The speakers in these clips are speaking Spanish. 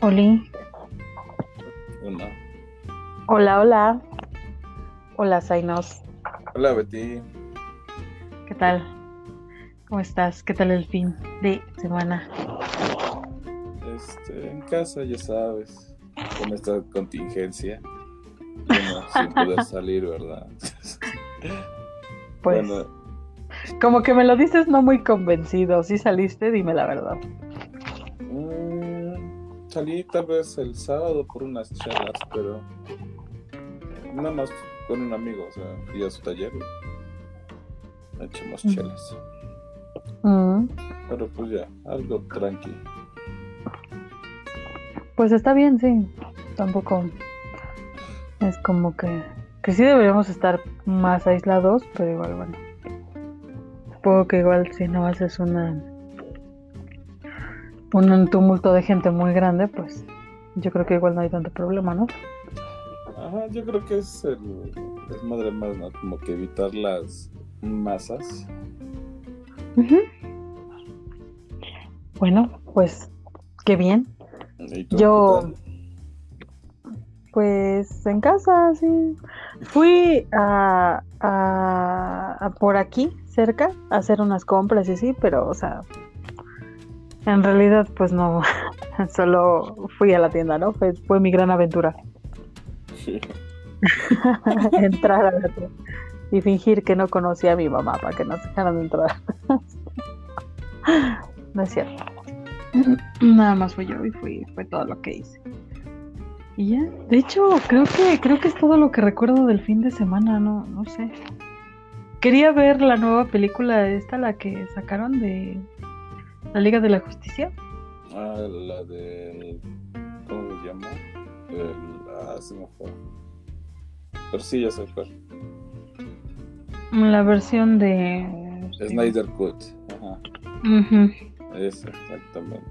Oli. Hola. Hola, hola. Hola, Zainos. Hola, Betty. ¿Qué tal? ¿Cómo estás? ¿Qué tal el fin de semana? Este, en casa, ya sabes, con esta contingencia. Bueno, sin poder salir, ¿verdad? Pues, Bueno, como que me lo dices no muy convencido. Si saliste, dime la verdad. Mm, salí tal vez el sábado por unas chelas, pero nada más con un amigo, o sea, fui a su taller y echamos Ujú. chelas. Mm, Pero pues ya, algo tranqui. Pues está bien, sí. Tampoco es como que, que sí deberíamos estar más aislados, pero igual, bueno. Supongo que igual si no haces una un tumulto de gente muy grande, pues yo creo que igual no hay tanto problema, ¿no? Ajá, yo creo que es el desmadre más, ¿no? Como que evitar las masas. Ujú. Bueno, pues qué bien. ¿Y tú, Yo-? Pues en casa, sí. Fui a, a- a por aquí, cerca, a hacer unas compras y así, pero, o sea, en realidad, pues no, solo fui a la tienda, ¿no? Fue, fue mi gran aventura. entrar a la tienda y fingir que no conocía a mi mamá para que nos dejaran entrar. no es cierto. Nada más fui yo y fui, fue todo lo que hice. Y ya, de hecho, creo que, creo que es todo lo que recuerdo del fin de semana, no, no sé. Quería ver la nueva película esta, la que sacaron de la Liga de la Justicia. Ah, la del. ¿Cómo se llama? El, ah, se me fue. Pero sí, ya sé cuál. La versión de... Snyder Cut. Ajá, esa, exactamente.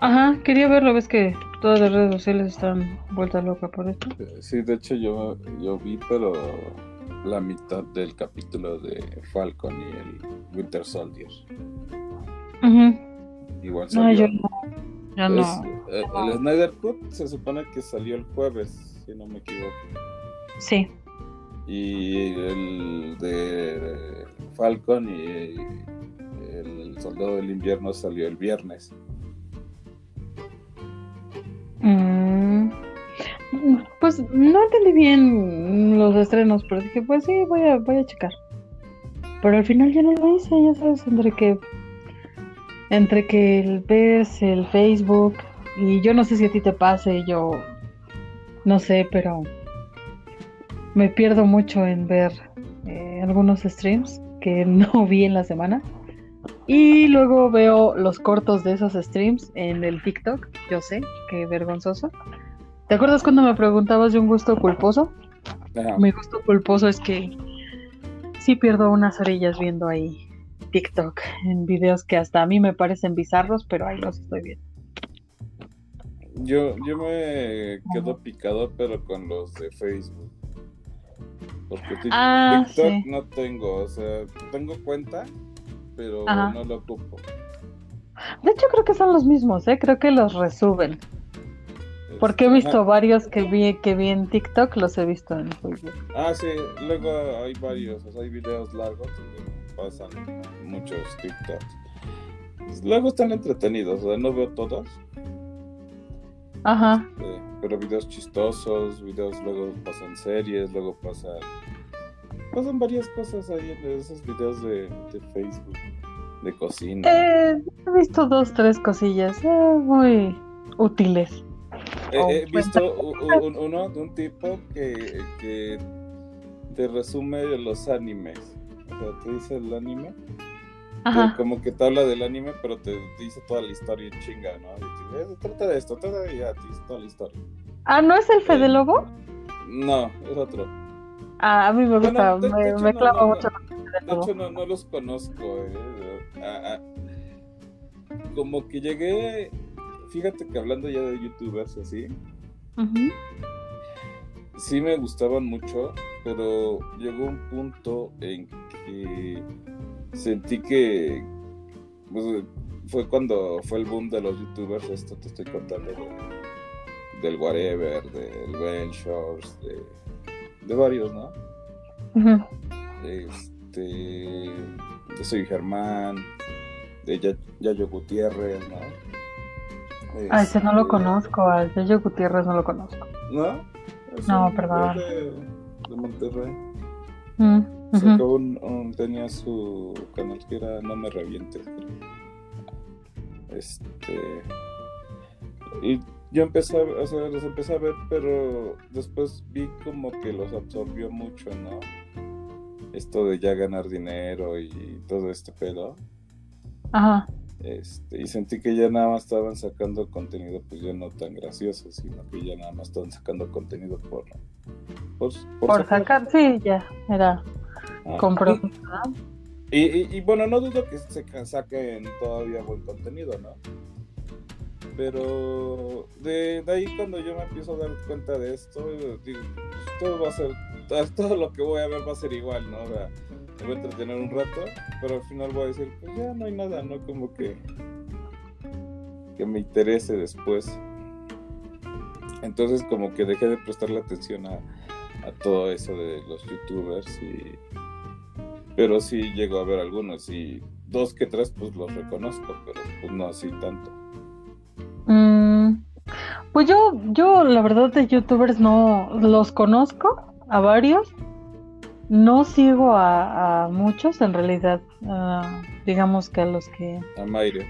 Ajá, quería verlo, ves que todas las redes sociales están vueltas locas por esto. Sí, de hecho, yo, yo vi, pero la mitad del capítulo de Falcon y el Winter Soldier. Ujú. Igual No, salió. yo no. Es- no. eh, el Snyder Cut se supone que salió el jueves, si no me equivoco. Sí. Y el de Falcon y el Soldado del Invierno salió el viernes. Mm, Pues no entendí bien los estrenos, pero dije, pues sí, voy a, voy a checar. Pero al final ya no lo hice, ya sabes, entre que entre que el ves el Facebook y yo no sé si a ti te pase, yo no sé, pero me pierdo mucho en ver eh, algunos streams que no vi en la semana. Y luego veo los cortos de esos streams en el TikTok. Yo sé, qué vergonzoso. ¿Te acuerdas cuando me preguntabas de un gusto culposo? Mi gusto culposo es que sí pierdo unas orillas viendo ahí TikTok en videos que hasta a mí me parecen bizarros, pero ahí los estoy viendo. Yo, yo me quedo picado, pero con los de Facebook. Porque Ah, TikTok sí. no tengo, o sea, tengo cuenta, pero Ajá. no lo ocupo. De hecho, creo que son los mismos, ¿eh? Creo que los resuben. Porque he Este, visto varios que vi, que vi en TikTok, los he visto en Facebook. Ah, sí, luego hay varios, o sea, hay videos largos donde pasan muchos TikToks. Luego están entretenidos, o sea, no veo todos, Ajá. eh, pero videos chistosos, videos luego pasan series, luego pasan pasan varias cosas ahí en esos videos de, de Facebook, de cocina. Eh, he visto dos, tres cosillas eh, muy útiles. He, he visto un- uno de un tipo que, que te resume los animes, o sea, te dice el anime. Ajá. Como que te habla del anime, pero te dice toda la historia en chinga, ¿no? Y te dice, "Eh, trata de esto, trata de ya, te dice toda la historia. Ah, ¿no es el Fede Lobo? No, es otro. Ah, a mí me gusta, Bueno, de- de me, me no, clavo no, mucho no. De hecho, no, no los conozco, eh. Ah, ah. Como que llegué, fíjate que hablando ya de youtubers así, sí me gustaban mucho, pero llegó un punto en que sentí que pues, fue cuando fue el boom de los youtubers, esto te estoy contando del Whatever, del Shorts, de, de varios, ¿no? Este, de Soy Germán, de Yayo Gutiérrez, ¿no? Ah, ese no lo este, conozco, a Yayo Gutiérrez no lo conozco. ¿No? no, perdón. De, de Monterrey. Mm, un, tenía su canal que era No me revientes. Este. Y yo empecé, o sea, los empecé a ver, pero después vi como que los absorbió mucho, ¿no? Esto de ya ganar dinero y todo este pedo. Ajá. Este, y sentí que ya nada más estaban sacando contenido, pues ya no tan gracioso, sino que ya nada más estaban sacando contenido por. Por, sacar. sí, ya, era. Compro. Y, y, bueno, no dudo que se saquen todavía buen contenido, ¿no? Pero de, ahí cuando yo me empiezo a dar cuenta de esto, digo, pues, todo va a ser, todo lo que voy a ver va a ser igual, ¿no? Voy a entretener un rato, pero al final voy a decir, pues ya no hay nada, ¿no? Como que, que me interese después. Entonces como que dejé de prestarle atención a, a todo eso de los youtubers y... Pero sí llego a ver algunos y dos que tres pues los reconozco, pero pues no así tanto. Mm, pues yo, yo la verdad de youtubers no los conozco a varios. No sigo a, muchos en realidad. Ah, digamos que a los que. A Mayre.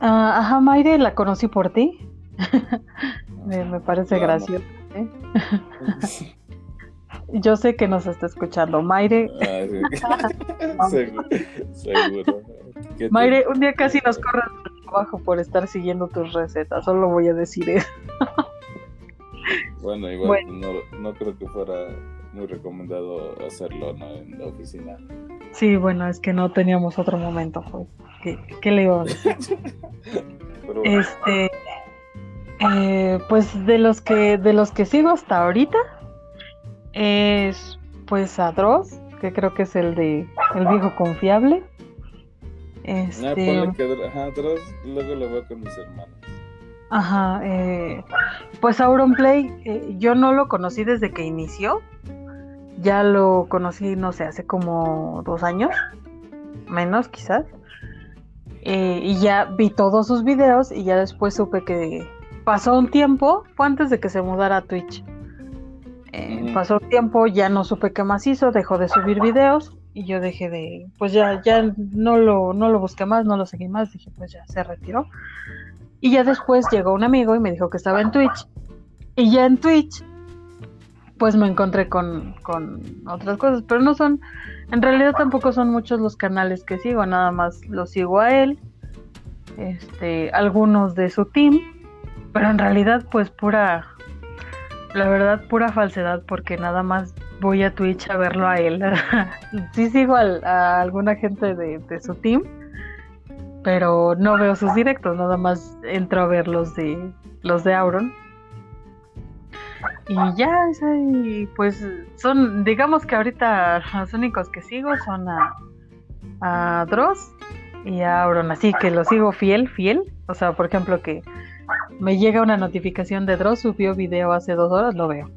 Uh, ajá, Mayre la conocí por ti. me, parece gracioso. ¿eh? Yo sé que nos está escuchando. Mayre. Ah, seguro. seguro. Mayre, un día casi nos corre trabajo por estar siguiendo tus recetas, solo voy a decir eso. bueno, igual No, creo que fuera muy recomendado hacerlo en la oficina. Sí, bueno, es que no teníamos otro momento, pues. ¿Qué, le iba a decir? Este, eh, pues de los que de los que sigo hasta ahorita es pues a Dross, que creo que es el de el viejo confiable. Este... Ah, ajá, luego lo veo con mis hermanos. Ajá, eh, pues Auronplay, eh, yo no lo conocí desde que inició. Ya lo conocí, no sé, hace como dos años, menos quizás. Eh, y ya vi todos sus videos y ya después supe que pasó un tiempo, fue antes de que se mudara a Twitch. Eh, pasó un tiempo, ya no supe qué más hizo, dejó de subir videos y yo dejé de, pues ya, ya no lo, no lo busqué más, no lo seguí más, dije pues ya se retiró. Y ya después llegó un amigo y me dijo que estaba en Twitch. Y ya en Twitch, pues me encontré con, con otras cosas, pero no son, en realidad tampoco son muchos los canales que sigo, nada más los sigo a él, este, algunos de su team, pero en realidad pues pura, la verdad pura falsedad, porque nada más voy a Twitch a verlo a él. sí sigo a alguna gente de, su team, pero no veo sus directos, nada más entro a ver los de los de Auron. Y ya, pues son, digamos que ahorita los únicos que sigo son a, a Dross y a Auron, así que lo sigo fiel, fiel. O sea, por ejemplo, que me llega una notificación de Dross, subió video hace dos horas, lo veo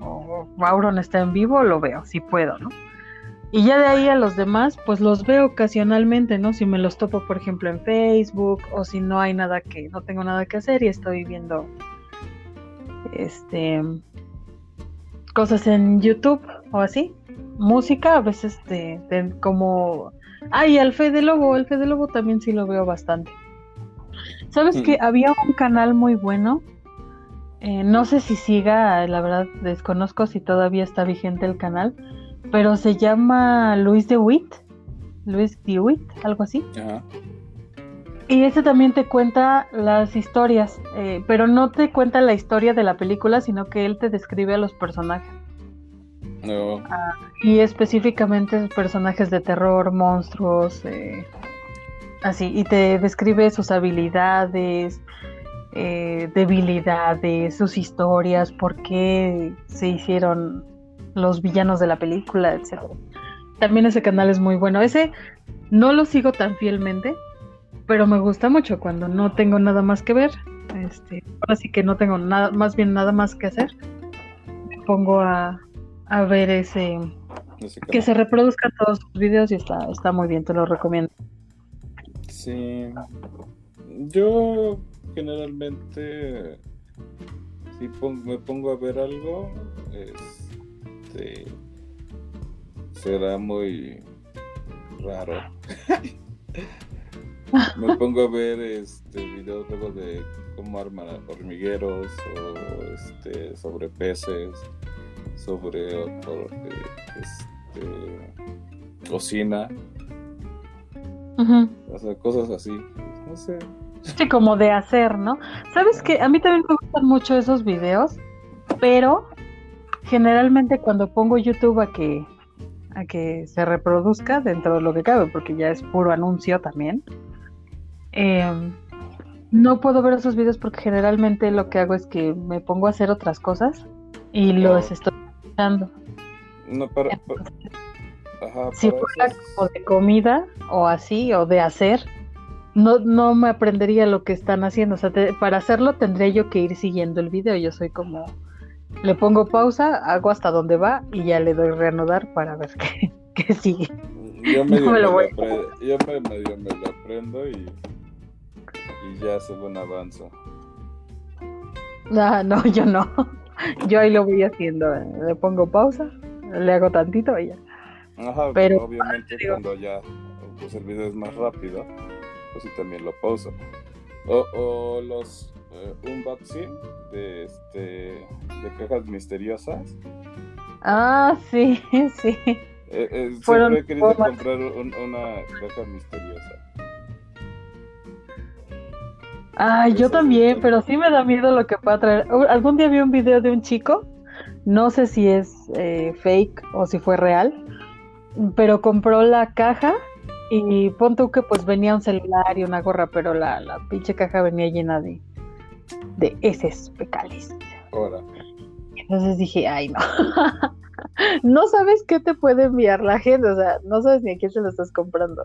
o Auron está en vivo, lo veo, si puedo, ¿no? Y ya de ahí a los demás, pues los veo ocasionalmente, ¿no? Si me los topo, por ejemplo, en Facebook, o si no hay nada que, no tengo nada que hacer y estoy viendo, este, cosas en YouTube o así. Música, a veces de, como, ay, el Fede Lobo, el Fede Lobo también sí lo veo bastante. ¿Sabes que había un canal muy bueno eh, no sé si siga, la verdad desconozco si todavía está vigente el canal, pero se llama Luis de Witt, Luis de Witt, algo así. Y ese también te cuenta las historias, eh, pero no te cuenta la historia de la película, sino que él te describe a los personajes. No. Ah, y específicamente personajes de terror, monstruos, eh, así, y te describe sus habilidades, eh, debilidades, sus historias, por qué se hicieron los villanos de la película, etc. También ese canal es muy bueno. Ese no lo sigo tan fielmente, pero me gusta mucho cuando no tengo nada más que ver. Este, ahora sí que no tengo nada, más bien nada más que hacer. Me pongo a, a ver ese, Ese que se reproduzcan todos sus videos y está, está muy bien, te lo recomiendo. Sí. Yo generalmente, si pon- me pongo a ver algo, este, será muy raro. me pongo a ver este videos luego de cómo arman hormigueros o este sobre peces, sobre otro, este, cocina, o sea, cosas así. No sé. Sí, como de hacer, ¿no? Sabes que a mí también me gustan mucho esos videos, pero generalmente cuando pongo YouTube a que a que se reproduzca dentro de lo que cabe, porque ya es puro anuncio también. Eh, no puedo ver esos videos porque generalmente lo que hago es que me pongo a hacer otras cosas y los estoy escuchando. No, ajá, Si fuera como de comida o así, o de hacer, no, no me aprendería lo que están haciendo. O sea, te- para hacerlo tendría yo que ir siguiendo el video. Yo soy como, le pongo pausa, hago hasta donde va y ya le doy reanudar para ver qué, qué sigue. yo medio no me lo voy yo medio me lo aprendo y, y ya según avanzo. Ah, no, yo no. Yo ahí lo voy haciendo. Le pongo pausa, le hago tantito y ya. Ajá, Pero, obviamente digo- cuando ya pues, el video es más rápido, pues sí también lo pauso. O, o los eh, unboxing de este de cajas misteriosas. Ah, sí, sí. Eh, eh, Fueron siempre he querido formas- comprar un- una caja misteriosa. Ah, yo también, pero sí me da miedo lo que pueda traer. Algún día vi un video de un chico, no sé si es eh, fake o si fue real, pero compró la caja y pon tú que pues venía un celular y una gorra, pero la, la pinche caja venía llena de, de heces fecales. Entonces dije, ay no. no sabes qué te puede enviar la gente, o sea, no sabes ni a quién se lo estás comprando.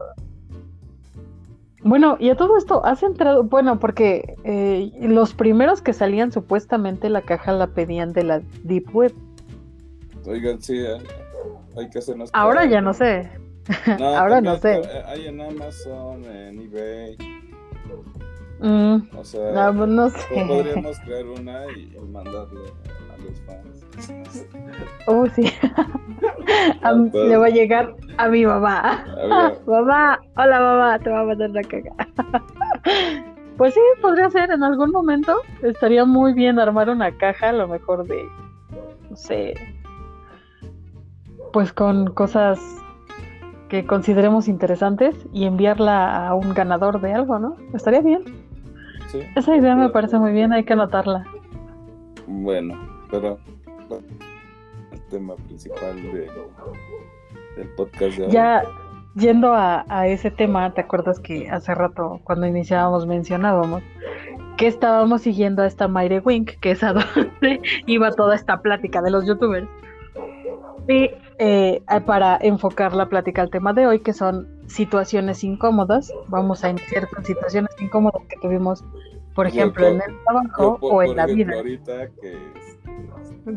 Bueno, y a todo esto, has entrado, bueno, porque eh, los primeros que salían supuestamente la caja la pedían de la Deep Web. oigan, sí, hay, hay que hacernos. Ahora ya no sé. No, Ahora no sé. está- Hay en Amazon, en eBay. Mm, O sea, no, no po- sé. podríamos crear una y mandarle a los fans. Oh, sí. A le va a llegar a mi mamá. Mamá, hola mamá, te va a mandar la caja. Pues sí, podría ser en algún momento. Estaría muy bien armar una caja, a lo mejor de, no sé, pues con cosas que consideremos interesantes y enviarla a un ganador de algo, ¿no? Estaría bien. sí. Esa idea me parece muy bien, hay que anotarla. Bueno, pero el tema principal de, del podcast de hoy. Ya yendo a, a ese tema, ¿te acuerdas que hace rato cuando iniciábamos mencionábamos que estábamos siguiendo a esta Mayre Wink, que es a donde iba toda esta plática de los youtubers? Y eh, para enfocar la plática al tema de hoy, que son situaciones incómodas, vamos a iniciar con situaciones incómodas que tuvimos, por Yo ejemplo, en el trabajo Yo, por- o en la ejemplo, vida. ahorita que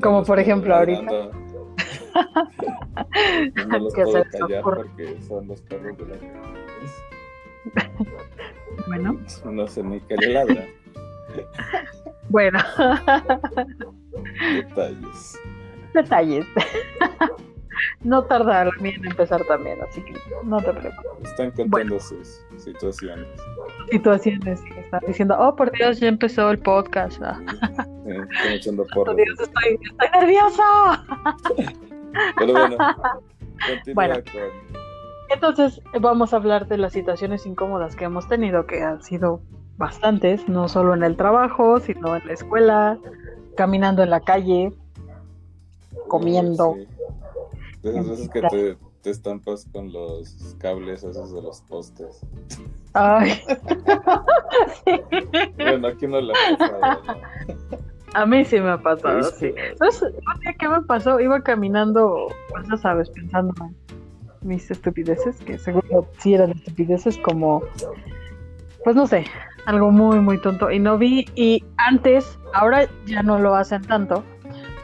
Como por ejemplo ahorita. No los ¿Qué puedo se callar porque son los perros de la Bueno, No sé ni qué le ladran. bueno, Detalles. detalles. No tarda la mía en empezar también, así que no te preocupes. Están contando sus situaciones. situaciones están diciendo, oh por Dios, ya empezó el podcast. Ah, Sí, están echando por porras. Dios, estoy, estoy nerviosa. Pero bueno, Bueno. con. Entonces vamos a hablar de las situaciones incómodas que hemos tenido, que han sido bastantes, no solo en el trabajo, sino en la escuela, caminando en la calle, comiendo. Sí. De esas veces que te, te estampas con los cables esos de los postes. Ay, Bueno, aquí no la pasado, ¿no? a mí sí me ha pasado, sí. Sí. ¿Sabes un día qué me pasó? Iba caminando, pues ya sabes, pensando en mis estupideces, que seguro sí eran estupideces como, pues no sé, algo muy, muy tonto. Y no vi, y antes, ahora ya no lo hacen tanto,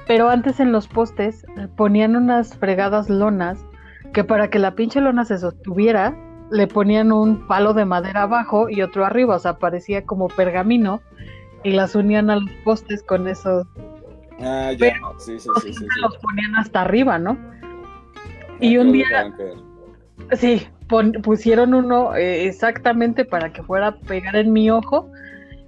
pero antes en los postes ponían unas fregadas lonas que para que la pinche lona se sostuviera, le ponían un palo de madera abajo y otro arriba, o sea, parecía como pergamino y las unían a los postes con esos. Ah, ya, sí, sí, sí, sí, Los ponían hasta arriba, ¿no? y un día. Sí, pusieron uno eh, exactamente para que fuera a pegar en mi ojo.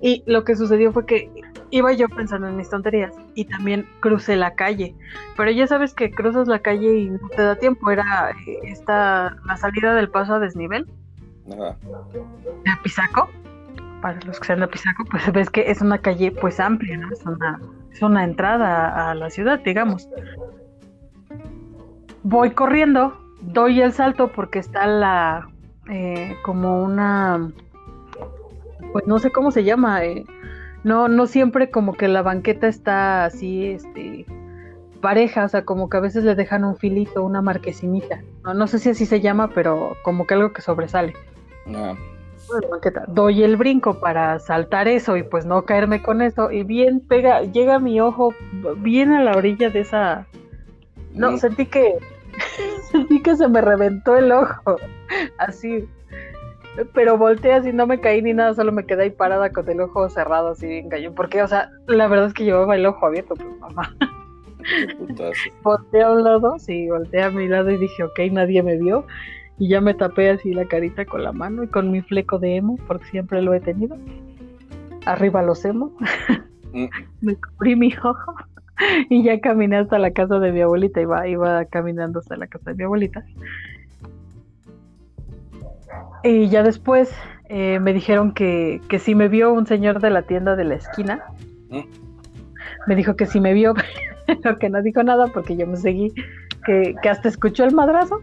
Y lo que sucedió fue que iba yo pensando en mis tonterías y también crucé la calle. Pero ya sabes que cruzas la calle y no te da tiempo. Era eh, esta, la salida del paso a desnivel. Ajá. De Apizaco. Para los que sean de Apizaco, pues ves que es una calle pues amplia, ¿no? Es una, es una entrada a la ciudad, digamos. Voy corriendo, doy el salto porque está la eh, como una pues no sé cómo se llama eh, no no siempre como que la banqueta está así este pareja o sea como que a veces le dejan un filito una marquesinita no, no sé si así se llama pero como que algo que sobresale ah. banqueta. doy el brinco para saltar eso y pues no caerme con eso y bien pega llega mi ojo bien a la orilla de esa no mm. sentí que Sentí que se me reventó el ojo. Así. Pero volteé así, no me caí ni nada, solo me quedé ahí parada con el ojo cerrado, así bien cayó. Porque, o sea, la verdad es que llevaba el ojo abierto, pues mamá. volteé a un lado, sí, volteé a mi lado y dije, ok, nadie me vio. Y ya me tapé así la carita con la mano y con mi fleco de emo, porque siempre lo he tenido. Arriba los emo. Mm. me cubrí mi ojo. y ya caminé hasta la casa de mi abuelita, iba, iba caminando hasta la casa de mi abuelita. Y ya después eh, me dijeron que, que si me vio un señor de la tienda de la esquina, mm. me dijo que si me vio, pero que no dijo nada porque yo me seguí, que, que hasta escuchó el madrazo,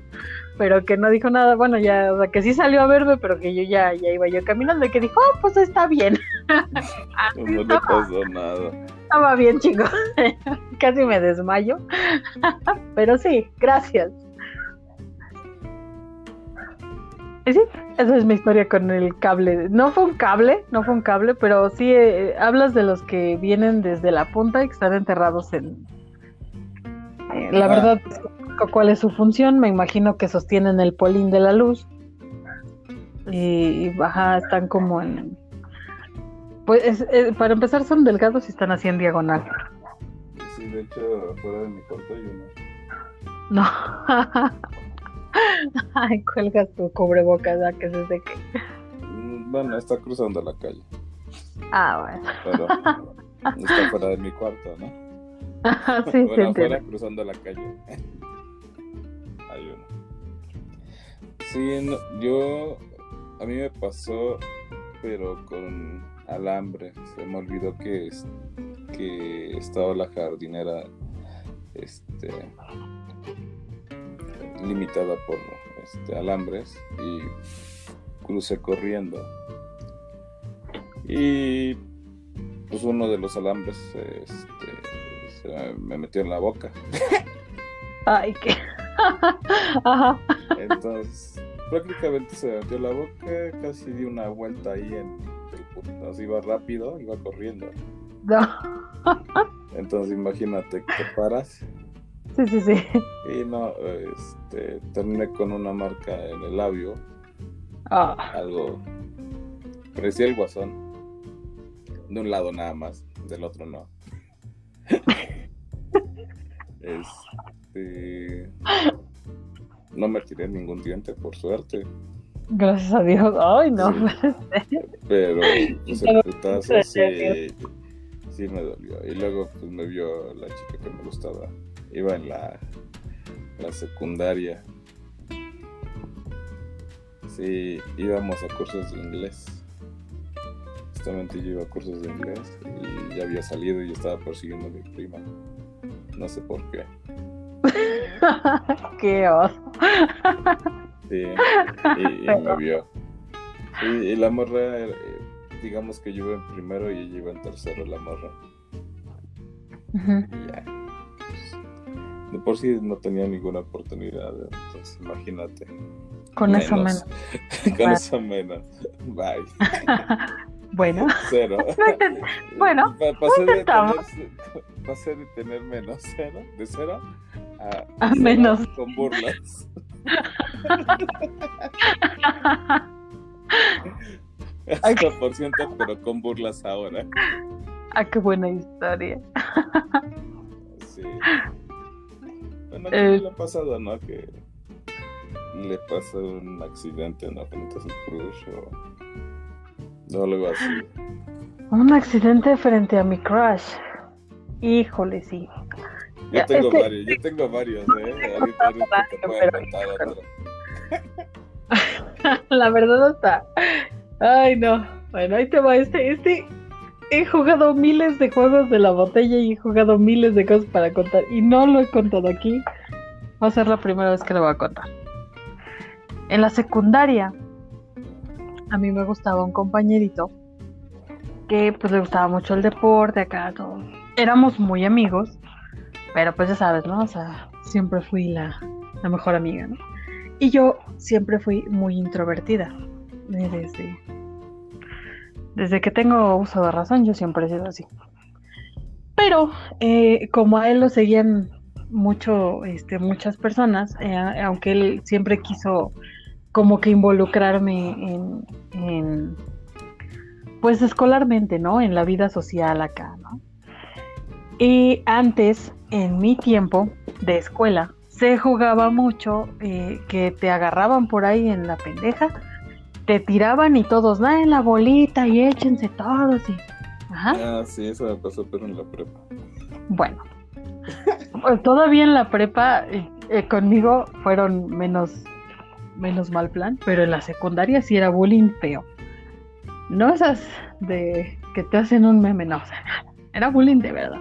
pero que no dijo nada, bueno, ya, o sea, que sí salió a verme, pero que yo ya, ya iba yo caminando y que dijo, oh, pues está bien. no le pasó nada. Estaba bien, chico. Casi me desmayo. pero sí, gracias. Sí, esa es mi historia con el cable. No fue un cable, no fue un cable, pero sí eh, hablas de los que vienen desde la punta y que están enterrados en... Eh, la verdad, cuál es su función. Me imagino que sostienen el polín de la luz. Y, baja, están como en. Pues para empezar, son delgados y están así en diagonal. Sí, de hecho, fuera de mi cuarto hay uno. No. Ay, cuelgas tu cubrebocas a que se seque. Mm, bueno, está cruzando la calle. Ah, bueno. Pero está fuera de mi cuarto, ¿no? sí, bueno, afuera cruzando la calle. Sí, yo. A mí me pasó, pero con alambre. Se me olvidó que, que estaba la jardinera este, limitada por este, alambres y crucé corriendo. Y pues uno de los alambres este, se me metió en la boca. Ay, qué. Ajá. Entonces, prácticamente se metió la boca, casi di una vuelta ahí en el así iba rápido, iba corriendo. No. Entonces imagínate que paras. Sí, sí, sí. Y no, este, terminé con una marca en el labio. Ah. Algo. Parecía el guasón. De un lado nada más, del otro no. este. No me tiré ningún diente, por suerte. Gracias a Dios. Ay, no. Pero pues, el putazo sí, sí me dolió. Y luego pues me vio la chica que me gustaba. Iba en la, la secundaria. Sí, íbamos a cursos de inglés. Justamente yo iba a cursos de inglés y ya había salido y estaba persiguiendo a mi prima. No sé por qué. Qué oso. Sí, y, me vio. y la morra, eh, digamos que yo iba en primero y ella iba en tercero, la morra. Y ya. De por sí no tenía ninguna oportunidad, entonces imagínate. Con eso menos. Con eso menos. Bye. bueno. Cero. bueno, Pa- pasé, de tener, pasé de tener menos cero, de cero a, A cero menos. con burlas. Ay. 0%, pero con burlas ahora. ah, qué buena historia. Sí. Eh. ¿qué le ha pasado, no? Que le pasó un accidente, ¿no? Frente a su crush o, o algo así. Un accidente frente a mi crush. Híjole, sí. Yo tengo es que- varios, yo tengo varios, ¿eh? Ahorita, ahorita te puedo contar otro. La verdad está. Ay, no. Bueno, ahí te va. Este, este. He jugado miles de juegos de la botella y he jugado miles de cosas para contar. Y no lo he contado aquí. Va a ser la primera vez que lo voy a contar. En la secundaria, a mí me gustaba un compañerito que pues le gustaba mucho el deporte, acá todo. Éramos muy amigos, pero pues ya sabes, ¿no? O sea, siempre fui la, la mejor amiga, ¿no? Y yo siempre fui muy introvertida. Desde, desde que tengo uso de razón, yo siempre he sido así. Pero eh, como a él lo seguían mucho, este, muchas personas, eh, aunque él siempre quiso como que involucrarme en, pues escolarmente, ¿no? En la vida social acá, ¿no? Y antes, en mi tiempo de escuela, se jugaba mucho eh, que te agarraban por ahí en la pendeja, te tiraban y todos, da en la bolita y échense todos y... Ajá. Ah, sí, eso me pasó, pero en la prepa. Bueno, pues, todavía en la prepa eh, eh, conmigo fueron menos, menos mal plan, pero en la secundaria sí era bullying feo. No esas de que te hacen un meme, no, o sea, era bullying de verdad.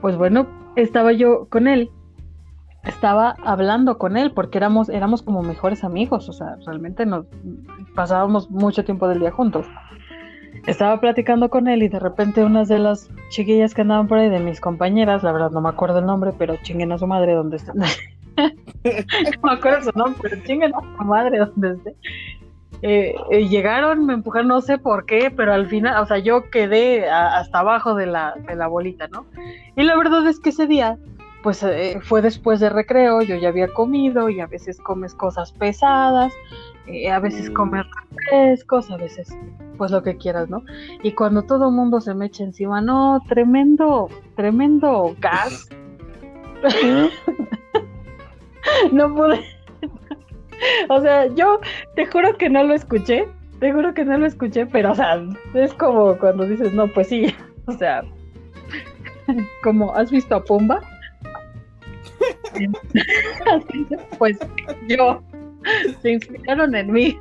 Pues bueno, estaba yo con él, estaba hablando con él porque éramos, éramos como mejores amigos, o sea, realmente nos pasábamos mucho tiempo del día juntos estaba platicando con él y de repente unas de las chiquillas que andaban por ahí de mis compañeras, la verdad no me acuerdo el nombre, pero chinguen a su madre donde esté. no me acuerdo su nombre, pero chinguen a su madre donde esté. Eh, eh, llegaron, me empujaron, no sé por qué, pero al final, o sea, yo quedé hasta abajo de la, de la bolita, ¿no? Y la verdad es que ese día, pues eh, fue después de recreo, yo ya había comido y a veces comes cosas pesadas, eh, a veces Mm. comes refrescos, a veces pues lo que quieras, ¿no? Y cuando todo el mundo se me echa encima, no, tremendo, tremendo gas. no pude. o sea, yo te juro que no lo escuché, te juro que no lo escuché, pero o sea, es como cuando dices, no, pues sí, o sea, como, ¿has visto a Pumba? pues yo, se inspiraron en mí.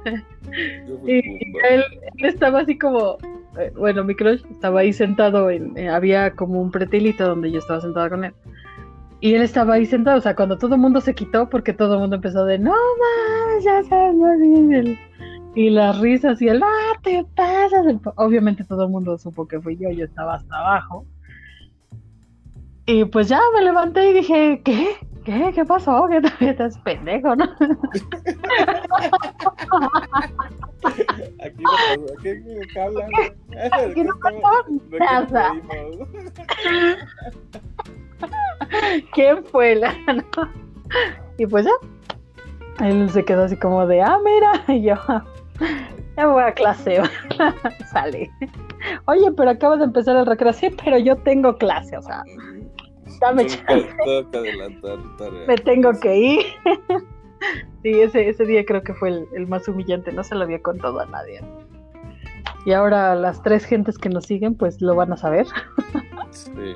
Y él, él estaba así como, eh, bueno, mi crush estaba ahí sentado, en, eh, había como un pretilito donde yo estaba sentada con él. Y él estaba ahí sentado, o sea, cuando todo el mundo se quitó, porque todo el mundo empezó de, no más, ya sabes, bien", y las risas y el, ah, te pasas. el po-". Obviamente todo el mundo supo que fui yo, yo estaba hasta abajo. Y pues ya me levanté y dije, ¿qué? ¿Qué? ¿Qué pasó? ¿Qué todavía estás pendejo, no? Aquí no pasó, aquí de qué hablan. Aquí no? ¿Quién fue la no? Y pues ya. Él se quedó así como de, ah, mira, y yo, ya voy a clase. Sale. Oye, pero acaba de empezar el recreo. Sí, pero yo tengo clase, o sea, dame chance, tengo que adelantar tarea. me tengo que ir. Sí, ese, ese día creo que fue el, el más humillante, no se lo había contado a nadie. Y ahora las tres gentes que nos siguen, pues lo van a saber. Sí.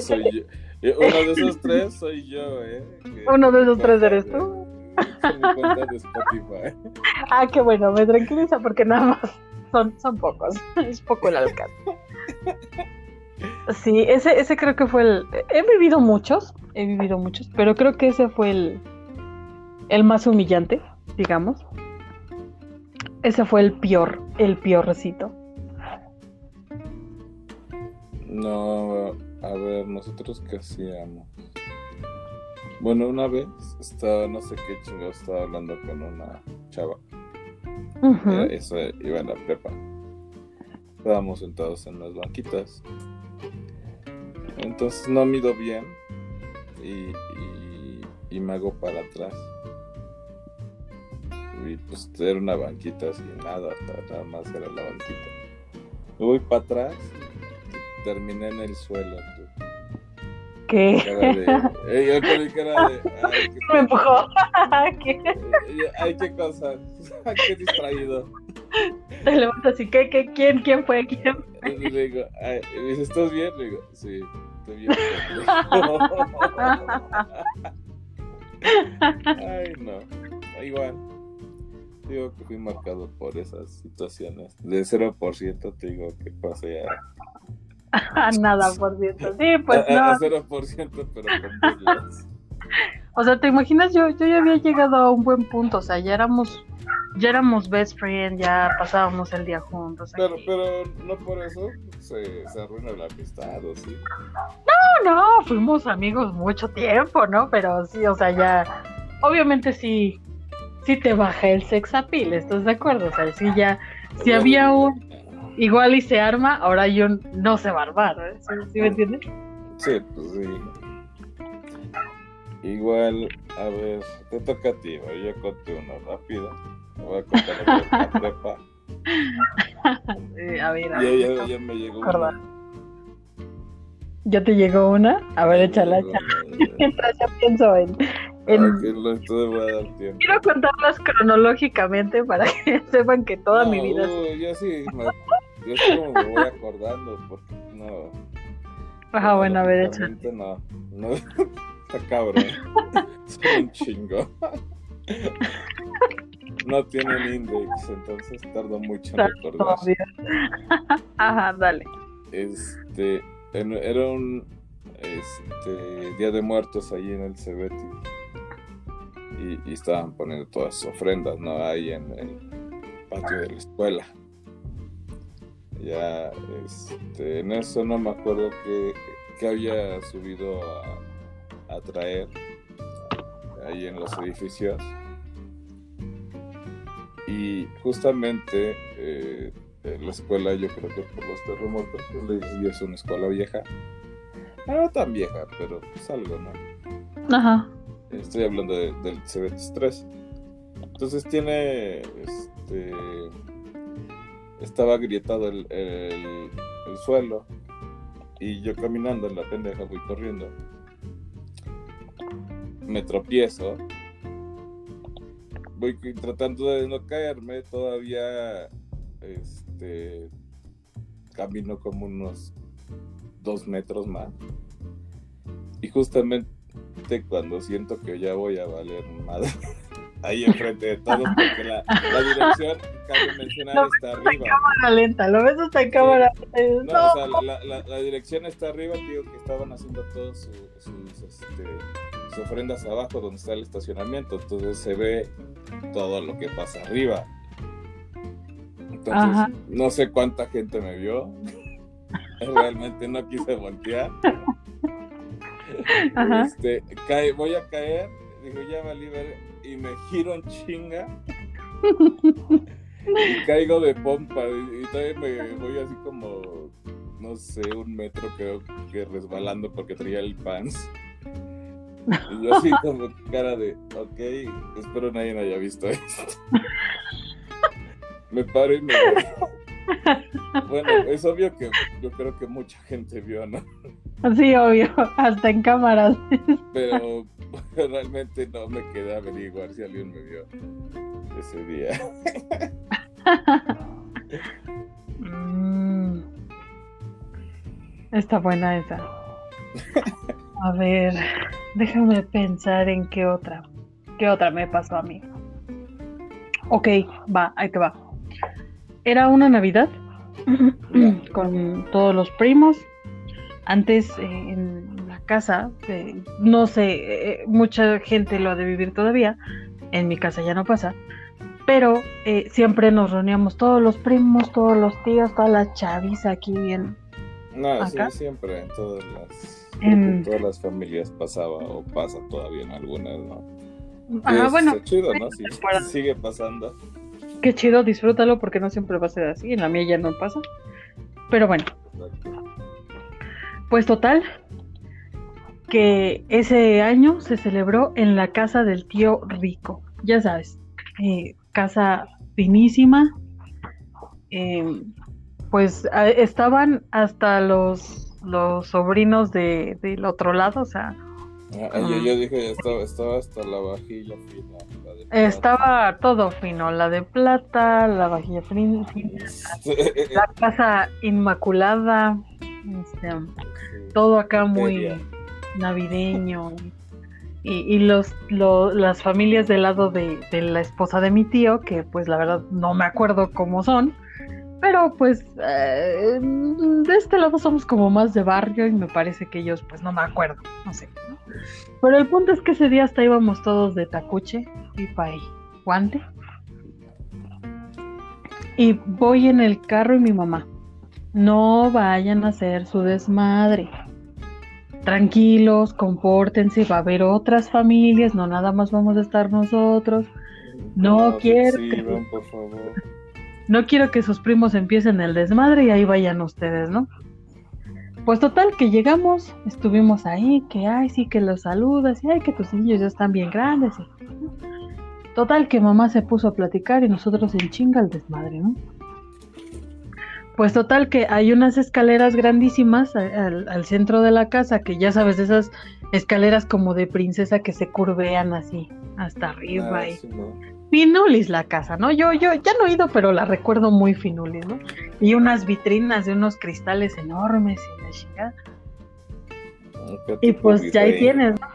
Soy yo. Eh, Uno de esos tres soy yo, ¿eh? Uno de esos tres eres tú. de Spotify. Ah, qué bueno, me tranquiliza porque nada más son, son pocos, es poco el alcance. Sí, ese, ese creo que fue el... He vivido muchos, he vivido muchos, pero creo que ese fue el, el más humillante, digamos. Ese fue el peor, el peorcito. No, a ver, nosotros qué hacíamos. Bueno, una vez estaba, no sé qué chingado, estaba hablando con una chava. Ujú. Era- Eso iba en la prepa. Estábamos sentados en las banquitas. Entonces no mido bien y, y, me hago para atrás. Y pues era una banquita así, nada, nada más era la banquita. Me voy para atrás y terminé en el suelo. ¿Qué? Cara de- yo creí que era de. Ay, qué, Me empujó. ¿Qué? ay, qué cosa. qué distraído. Te levantas así, ¿qué, qué, quién, quién fue? ¿Quién? Y le digo, ay, y me dice, ¿estás bien? Le digo, sí, estoy bien. ay, no. Igual. Digo que fui marcado por esas situaciones. De 0% te digo que pasé a, Nada, por cierto. Sí, pues a- a no. 0%, pero con burlas. O sea, ¿te imaginas? Yo, yo ya había llegado a un buen punto. O sea, ya éramos, ya éramos best friend, ya pasábamos el día juntos. Pero, aquí. pero no por eso se, se arruina la amistad, ¿o sí? No, no, fuimos amigos mucho tiempo, ¿no? Pero sí, o sea, ya. Obviamente sí, sí te baja el sex appeal, ¿estás de acuerdo? O sea, sí ya. Si había un igual y se arma, ahora yo no se va a armar, ¿eh? ¿Sí, sí me entiendes? Sí, pues sí. Igual, a ver, te toca a ti, yo conté uno rápido. Me voy a contar la prepa. Eh, a ver, a ver. ya, ya me llegó Acordar. una. ¿Ya te llegó una? A ver, échala, échala. Mientras ya pienso en. en- lo voy a dar tiempo. Quiero contarlas cronológicamente para que sepan que toda No, mi vida. yo sí, me, yo como me voy acordando, porque no. Ajá, bueno, a ver, lógicamente No, no, está cabrón. Soy un chingo. No tienen index, entonces tardo mucho en recordar. Ajá, dale. Este, era un este, Día de Muertos ahí en el Cebeti. Y, y estaban poniendo todas sus ofrendas, ¿no? Ahí en el patio de la escuela. Ya, este, en eso no me acuerdo que, que había subido a, a traer ahí en los edificios. Y justamente eh, la escuela, yo creo que por los terremotos, pues le dije, "Y es una escuela vieja. No tan vieja, pero pues algo, ¿no? Ajá. Estoy hablando de- del Cebetis 3. Entonces tiene, este, estaba agrietado el, el- el suelo y yo caminando en la pendeja voy corriendo. Me tropiezo. Voy tratando de no caerme, todavía, este, camino como unos dos metros más. Y justamente cuando siento que ya voy a valer madre, ahí enfrente de todo, porque la, la dirección, cabe mencionar, No, está arriba. Cámara lenta, lo ves hasta en cámara. No, No, o sea, la, la- la dirección está arriba, tío, que estaban haciendo todos su- sus, este, sus ofrendas abajo donde está el estacionamiento, entonces se ve todo lo que pasa arriba. Entonces, Ajá. no sé cuánta gente me vio. Realmente no quise voltear. Ajá. Este, cae, voy a caer, digo, ya valí ver, y me giro en chinga. y caigo de pompa, y, y todavía me voy así como, no sé, un metro creo que resbalando porque traía el pants. Y yo así como cara de, ok, espero nadie me haya visto esto. me paro y me. Bueno, es obvio que yo creo que mucha gente vio, ¿no? Sí, obvio, hasta en cámaras. Pero realmente no me quedé a averiguar si alguien me vio ese día. Mm. Está buena esa. A ver, déjame pensar en qué otra. ¿Qué otra me pasó a mí? Ok, va, ahí te va. Era una Navidad con todos los primos. Antes eh, en la casa, eh, no sé, eh, mucha gente lo ha de vivir todavía. En mi casa ya no pasa. Pero eh, siempre nos reuníamos todos los primos, todos los tíos, toda la chaviza aquí bien. No, ¿Acá? sí, siempre, en todas las En todas las familias pasaba o pasa todavía en algunas, ¿no? Ah, bueno. chido, ¿no? Sí, sigue pasando. Qué chido, disfrútalo porque no siempre va a ser así. En la mía ya no pasa. Pero bueno. Pues total, que ese año se celebró en la casa del tío Rico. Ya sabes, eh, casa finísima. Em, pues estaban hasta los, los sobrinos de, del otro lado, o sea, Ah, yo, yo, dije, estaba, estaba hasta la vajilla fina. estaba todo fino, la de plata, la vajilla fina, la, casa inmaculada, este, todo acá muy navideño. Y, y los, las familias del lado de, de la esposa de mi tío, que pues la verdad no me acuerdo cómo son, pero pues eh, de este lado somos como más de barrio y me parece que ellos pues no me acuerdo, no sé. Pero el punto es que ese día hasta íbamos todos de tacuche, y y guante. Y voy en el carro y mi mamá. No vayan a hacer su desmadre. Tranquilos, compórtense, va a haber otras familias, no nada más vamos a estar nosotros. No, quiero. por favor no quiero que sus primos empiecen el desmadre y ahí vayan ustedes, ¿no? Pues total que llegamos, estuvimos ahí, que ay, sí que los saludas, y ay, que tus niños ya están bien grandes. Total que mamá se puso a platicar y nosotros en chinga el desmadre, ¿no? Pues total que hay unas escaleras grandísimas al, centro de la casa, que ya sabes, esas escaleras como de princesa que se curvean así hasta arriba. Ah, y... Finulis la casa, ¿no? Yo, yo ya no he ido, pero la recuerdo muy finulis, ¿no? Y unas vitrinas de unos cristales enormes y la chingada. Y pues ya ahí tienes, ¿no?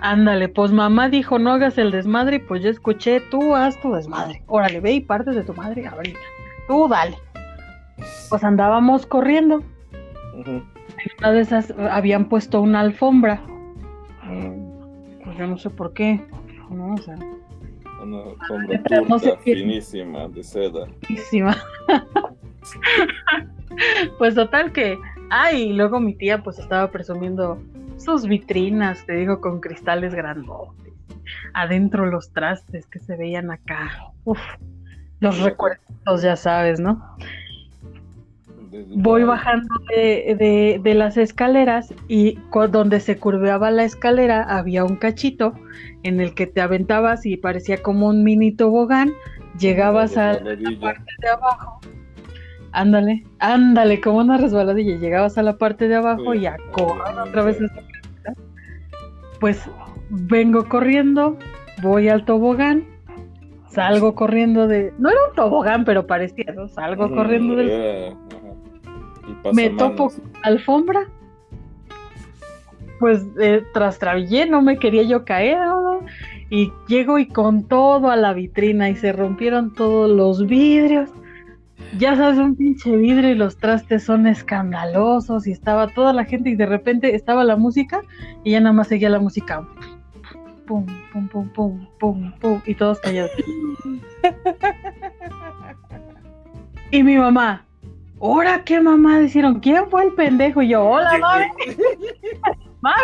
Ándale, pues mamá dijo, no hagas el desmadre, y pues yo escuché, tú haz tu desmadre. Órale, ve y parte de tu madre ahorita. Tú dale. Pues andábamos corriendo. En una de esas habían puesto una alfombra. Eh, pues yo no sé por qué. No, o sea, una alfombra finísima de seda. Finísima. pues total que. Ay, luego mi tía pues estaba presumiendo sus vitrinas, te digo, con cristales grandotes. Adentro los trastes que se veían acá. Uf, los recuerdos, ya sabes, ¿no? Voy bajando de, de, las escaleras y donde se curveaba la escalera había un cachito en el que te aventabas y parecía como un mini tobogán, llegabas a la parte de abajo. Ándale, ándale, como una resbaladilla, llegabas a la parte de abajo y a otra vez Pues vengo corriendo, voy al tobogán, salgo corriendo de. No era un tobogán, pero parecía, ¿no? Salgo corriendo del. Me topo alfombra, pues eh, trastrabillé, no me quería yo caer, y llego y con todo a la vitrina y se rompieron todos los vidrios. Ya sabes, un pinche vidrio y los trastes son escandalosos y estaba toda la gente y de repente estaba la música y ya nada más seguía la música. Pum, pum, pum, pum, pum, pum, y todos callados. y mi mamá, ¿ahora qué mamá? Dijeron, ¿quién fue el pendejo? Y yo, hola, mami. ¡Mami!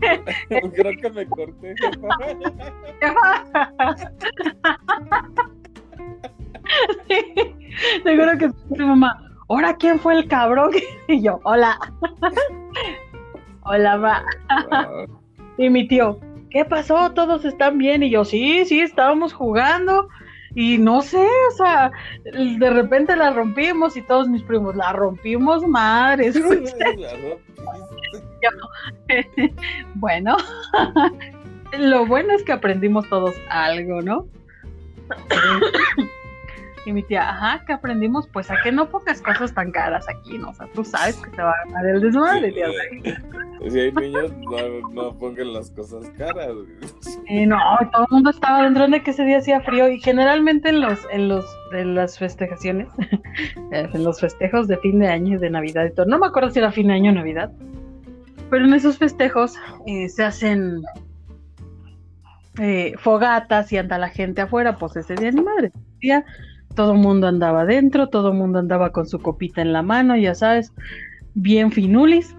Creo que me corté. Seguro que mi mamá. ¿Ahora quién fue el cabrón? Y yo, hola. Hola, ma. Y mi tío, ¿qué pasó? ¿Todos están bien? Y yo, sí, sí, estábamos jugando. Y no sé, o sea, de repente la rompimos y todos mis primos, la rompimos madres. bueno, lo bueno es que aprendimos todos algo, ¿no? y mi tía, ajá, que aprendimos, pues a que no pongas cosas tan caras aquí, ¿no? O sea, tú sabes que te va a ganar el desmadre, tía. Si hay niños, no, pongan las cosas caras. No, todo el mundo estaba dentro de que ese día hacía frío y generalmente en los, en los, en las festejaciones, en los festejos de fin de año y de Navidad y todo, no me acuerdo si era fin de año o Navidad, pero en esos festejos eh, se hacen eh, fogatas y anda la gente afuera, pues ese día ni madre. Día, todo mundo andaba adentro, todo mundo andaba con su copita en la mano, ya sabes, bien finulis.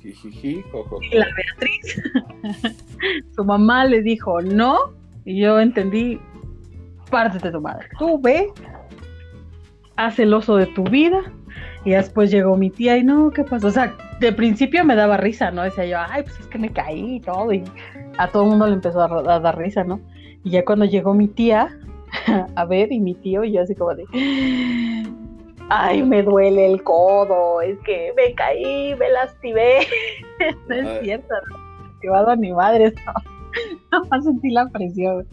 Jijiji. Y la Beatriz, su mamá le dijo no, y yo entendí, pártete tu madre. Tú ve, haz el oso de tu vida. Y después llegó mi tía y no, ¿qué pasó? O sea, de principio me daba risa, ¿no? Decía yo, ay, pues es que me caí y todo. Y a todo el mundo le empezó a, a dar risa, ¿no? Y ya cuando llegó mi tía a ver, y mi tío, y yo así como de, ay, me duele el codo, es que me caí, me lastimé. no es Ay. cierto, no, a mi madre, no. Más sentí la presión.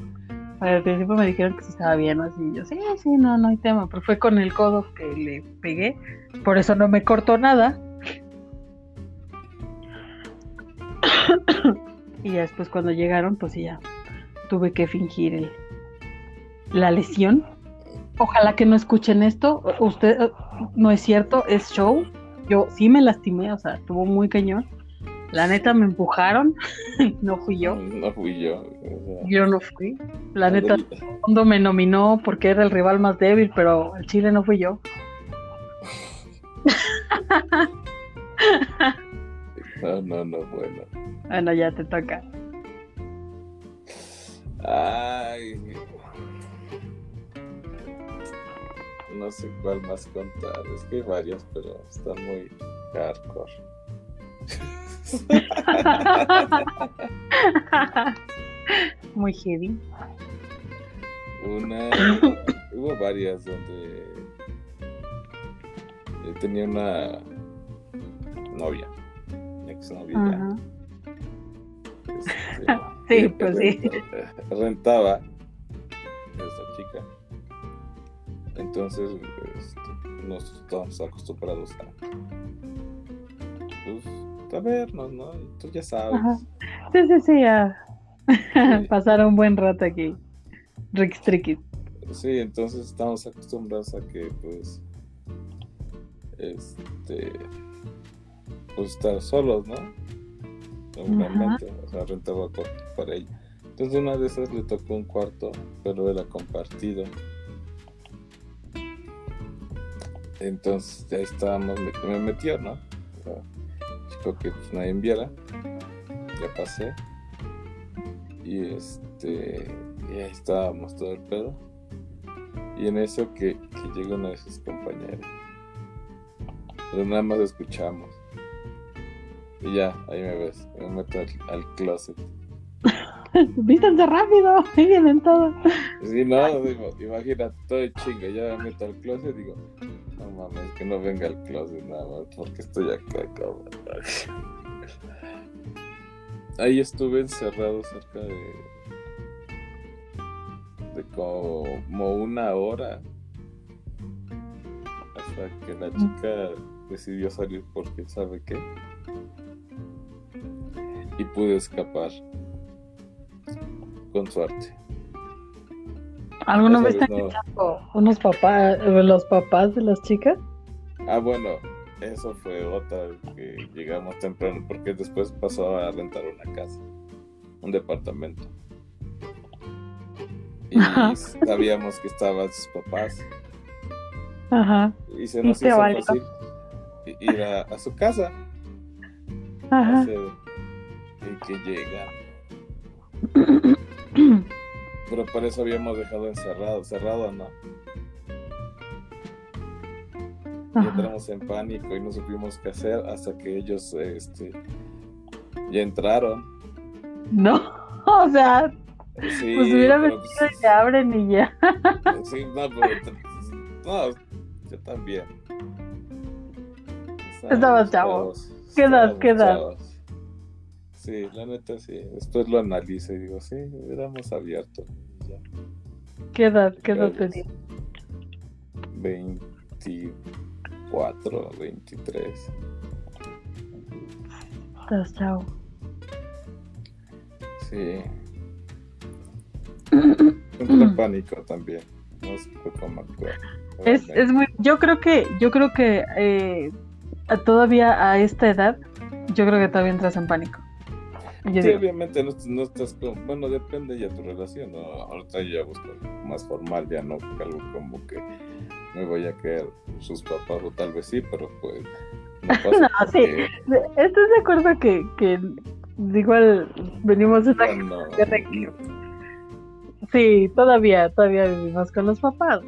Al principio me dijeron que sí estaba bien, así yo, sí, sí, no, no hay tema, pero fue con el codo que le pegué, por eso no me cortó nada. y ya después cuando llegaron, pues ya tuve que fingir el, la lesión. Ojalá que no escuchen esto. Usted eh, no es cierto, es show. Yo sí me lastimé, o sea, estuvo muy cañón. La neta me empujaron, no fui yo. No fui yo. o sea, Yo no fui. La neta, el mundo me nominó porque era el rival más débil, pero el Chile no fui yo. No, no, no, bueno. Bueno, ya te toca. Ay. No sé cuál más contar. Es que hay varias, pero están muy hardcore. Muy heavy. Una. hubo varias donde. Yo tenía una novia. Exnovia. Este, Sí, pues sí. renta- Rentaba esta chica. Entonces, este, nos estábamos acostumbrados a, pues, a vernos, ¿no? Tú ya sabes. Ajá. Sí, sí, sí, ya. Sí. Pasar un buen rato aquí. Rick Tricky. Sí, entonces estamos acostumbrados a que, pues, este, pues estar solos, ¿no? Seguramente, o sea, rentaba para ella. Entonces una de esas le tocó un cuarto, pero era compartido. Entonces ahí estábamos, me, me metió, ¿no? O sea, chico que pues nadie viera, ya pasé. Y este, y ahí estábamos todo el pedo. Y en eso que, que llega una de sus compañeras. Pero nada más escuchamos. Y ya, ahí me ves. Me meto al, al closet. Vístanse rápido. Vienen todos. Sí, no, digo, imagínate, todo chinga. Ya me meto al closet digo, no mames, que no venga al closet nada más, porque estoy acá, cabrón. Ahí estuve encerrado cerca de. de como una hora. Hasta que la chica decidió salir porque sabe qué. Y pude escapar. Con suerte. ¿Alguna vez Esa te vez han no. echado unos papás, los papás de las chicas? Ah, bueno, eso fue otra que llegamos temprano porque después pasó a rentar una casa, un departamento. Y Ajá. sabíamos que estaban sus papás Ajá, y se Y nos te hizo valió. fácil ir a, a su casa. ajá. y que llega. Pero por eso habíamos dejado encerrado, cerrado, ¿no? Y entramos en pánico y no supimos qué hacer hasta que ellos este, ya entraron. No, o sea, Sí, pues hubiera venido pues, y te abren y ya. Sí, no, pero no, yo también. Estabas chavo. ¿Qué edad, Sí, la neta sí. Después lo analizo y digo, sí, hubiéramos abierto. y ya. ¿Qué edad, qué edad tenías? 24, 23. Estás chavo. Sí. Entré en pánico también. No sé cómo actuar. Es, es muy, yo creo que, yo creo que eh, todavía a esta edad, yo creo que todavía entras en pánico. Sí, obviamente no, no estás con... Bueno, depende ya tu relación, ¿no? Ahorita yo ya busco algo más formal, ya no algo como que me voy a caer sus papás, o tal vez sí, pero pues No, sí. ¿Estás de acuerdo que, que igual venimos de una Sí, todavía, todavía vivimos con los papás.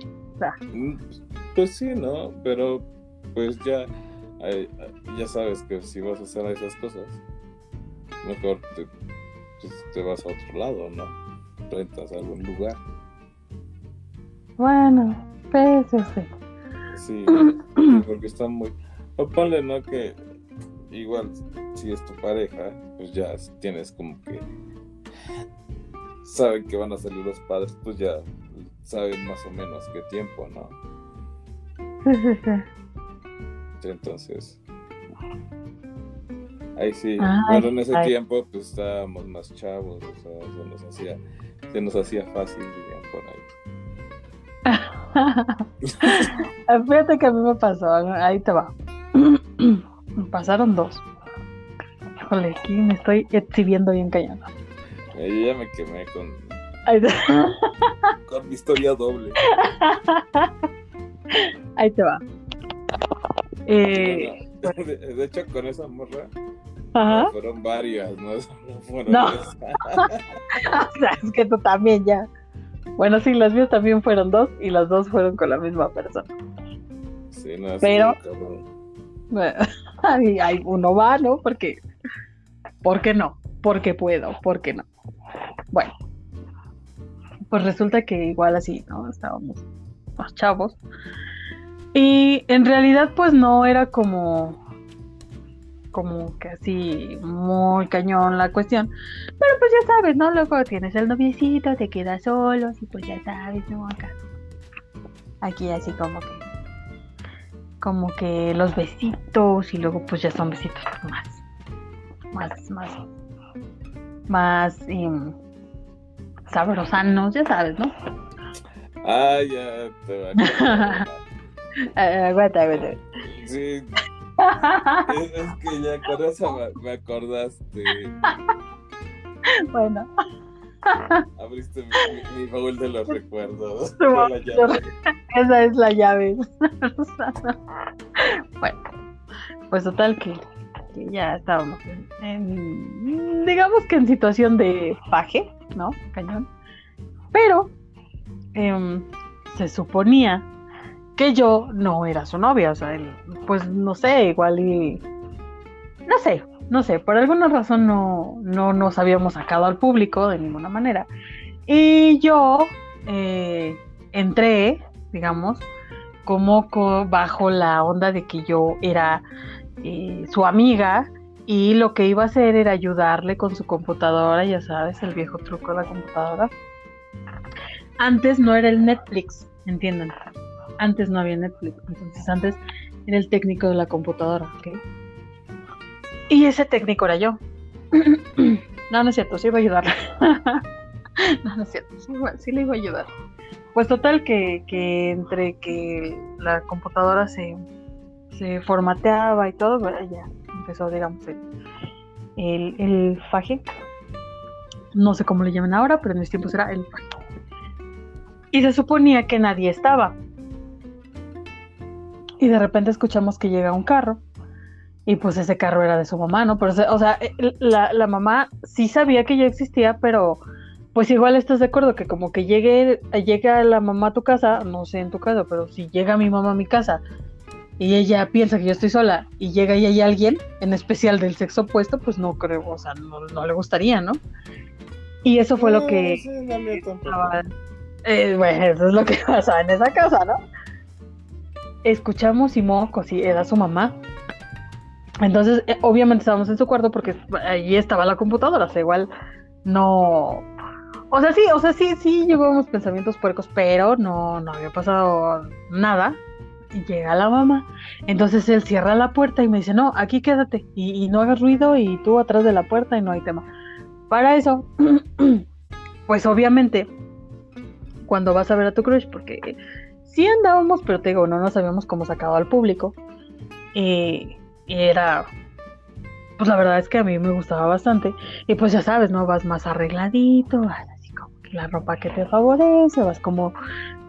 Mm, pues sí, ¿no? Pero pues ya, ya sabes que si vas a hacer esas cosas, mejor te, pues, te vas a otro lado, ¿no? Rentas a algún lugar. Bueno, pues sí. Sí, porque están muy... O ponle, ¿no? Que igual si es tu pareja, pues ya tienes como que saben que van a salir los padres, pues ya saben más o menos qué tiempo, ¿no? Sí, sí, sí. Entonces, ahí sí, pero en ese tiempo pues estábamos más chavos, o sea, se nos hacía, se nos hacía fácil, digamos, por ahí. Fíjate que a mí me pasó, ahí te va. Pasaron dos. Híjole, aquí me estoy exhibiendo bien callado. Yo ya me quemé con. con mi historia doble. Ahí te va. Eh, de, hecho, con esa morra fueron varias, ¿no? no. o sea, es que tú también ya. Bueno, sí, las mías también fueron dos y las dos fueron con la misma persona. Sí, no, Pero. hay uno va, ¿no? Porque. ¿Por qué no? Porque puedo, ¿por qué no? Bueno, pues resulta que igual así, ¿no? Estábamos más chavos. Y en realidad pues no era como como que así muy cañón la cuestión. Pero pues ya sabes, ¿no? Luego tienes el noviecito, te quedas solo y pues ya sabes, ¿no? Acá. Aquí así como que como que los besitos y luego pues ya son besitos más más más más em, sabrosanos, ya sabes, ¿no? Ah, ya te va a eh, Aguanta, aguanta. Sí. Es, que ya con eso me, acordaste. Bueno. Abriste mi, mi, baúl de los recuerdos. Esa es la llave. bueno, pues total que ya estábamos en, digamos que en situación de paje, ¿no? Cañón. Pero em, se suponía que yo no era su novia, o sea, él, pues no sé, igual y... No sé, no sé, por alguna razón no, no nos habíamos sacado al público de ninguna manera. Y yo eh, entré, digamos, como bajo la onda de que yo era eh, su amiga y lo que iba a hacer era ayudarle con su computadora, ya sabes, el viejo truco de la computadora. Antes no era el Netflix, entiendan. Antes no había Netflix, entonces antes era el técnico de la computadora, ¿ok? Y ese técnico era yo. no, no es cierto, sí iba a ayudarle. no, no es cierto, sí, le iba a ayudar. Pues total que, que entre que la computadora se, se formateaba y todo, ya empezó, digamos, el, el, faje. No sé cómo le llaman ahora, pero en mis tiempos era el faje. Y se suponía que nadie estaba. Y de repente escuchamos que llega un carro. Y pues ese carro era de su mamá, ¿no? Pero, o sea, la, la mamá sí sabía que yo existía, pero pues igual estás de acuerdo que como que llegue, llega la mamá a tu casa, no sé en tu caso, pero si llega mi mamá a mi casa y ella piensa que yo estoy sola y llega y hay alguien, en especial del sexo opuesto, pues no creo, o sea, no, le gustaría, ¿no? Y eso fue lo que... Eh, bueno, eso es lo que pasaba en esa casa, ¿no? Escuchamos y Moco, sí, era su mamá. Entonces, eh, obviamente estábamos en su cuarto porque allí estaba la computadora, o sea, igual no... O sea, sí, o sea, sí, sí llevábamos pensamientos puercos, pero no, no había pasado nada y llega la mamá. Entonces él cierra la puerta y me dice, no, aquí quédate y, no hagas ruido y tú atrás de la puerta y no hay tema. Para eso, pues obviamente, cuando vas a ver a tu crush, porque sí andábamos, pero te digo, no nos habíamos como sacado al público. y era, pues la verdad es que a mí me gustaba bastante. Y pues ya sabes, ¿no? Vas más arregladito, así como la ropa que te favorece, vas como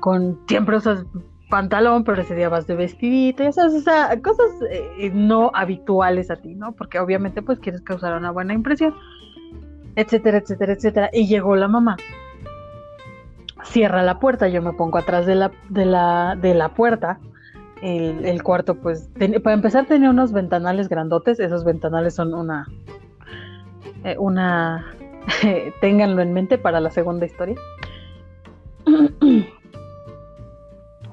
con, siempre usas pantalón, pero ese día vas de vestidito, ya cosas eh, no habituales a ti, ¿no? Porque obviamente pues quieres causar una buena impresión, etcétera, etcétera, etcétera. Y llegó la mamá, cierra la puerta, yo me pongo atrás de la, de la, de la puerta, el, cuarto pues, para empezar tenía unos ventanales grandotes, esos ventanales son una, eh, una, ténganlo en mente para la segunda historia.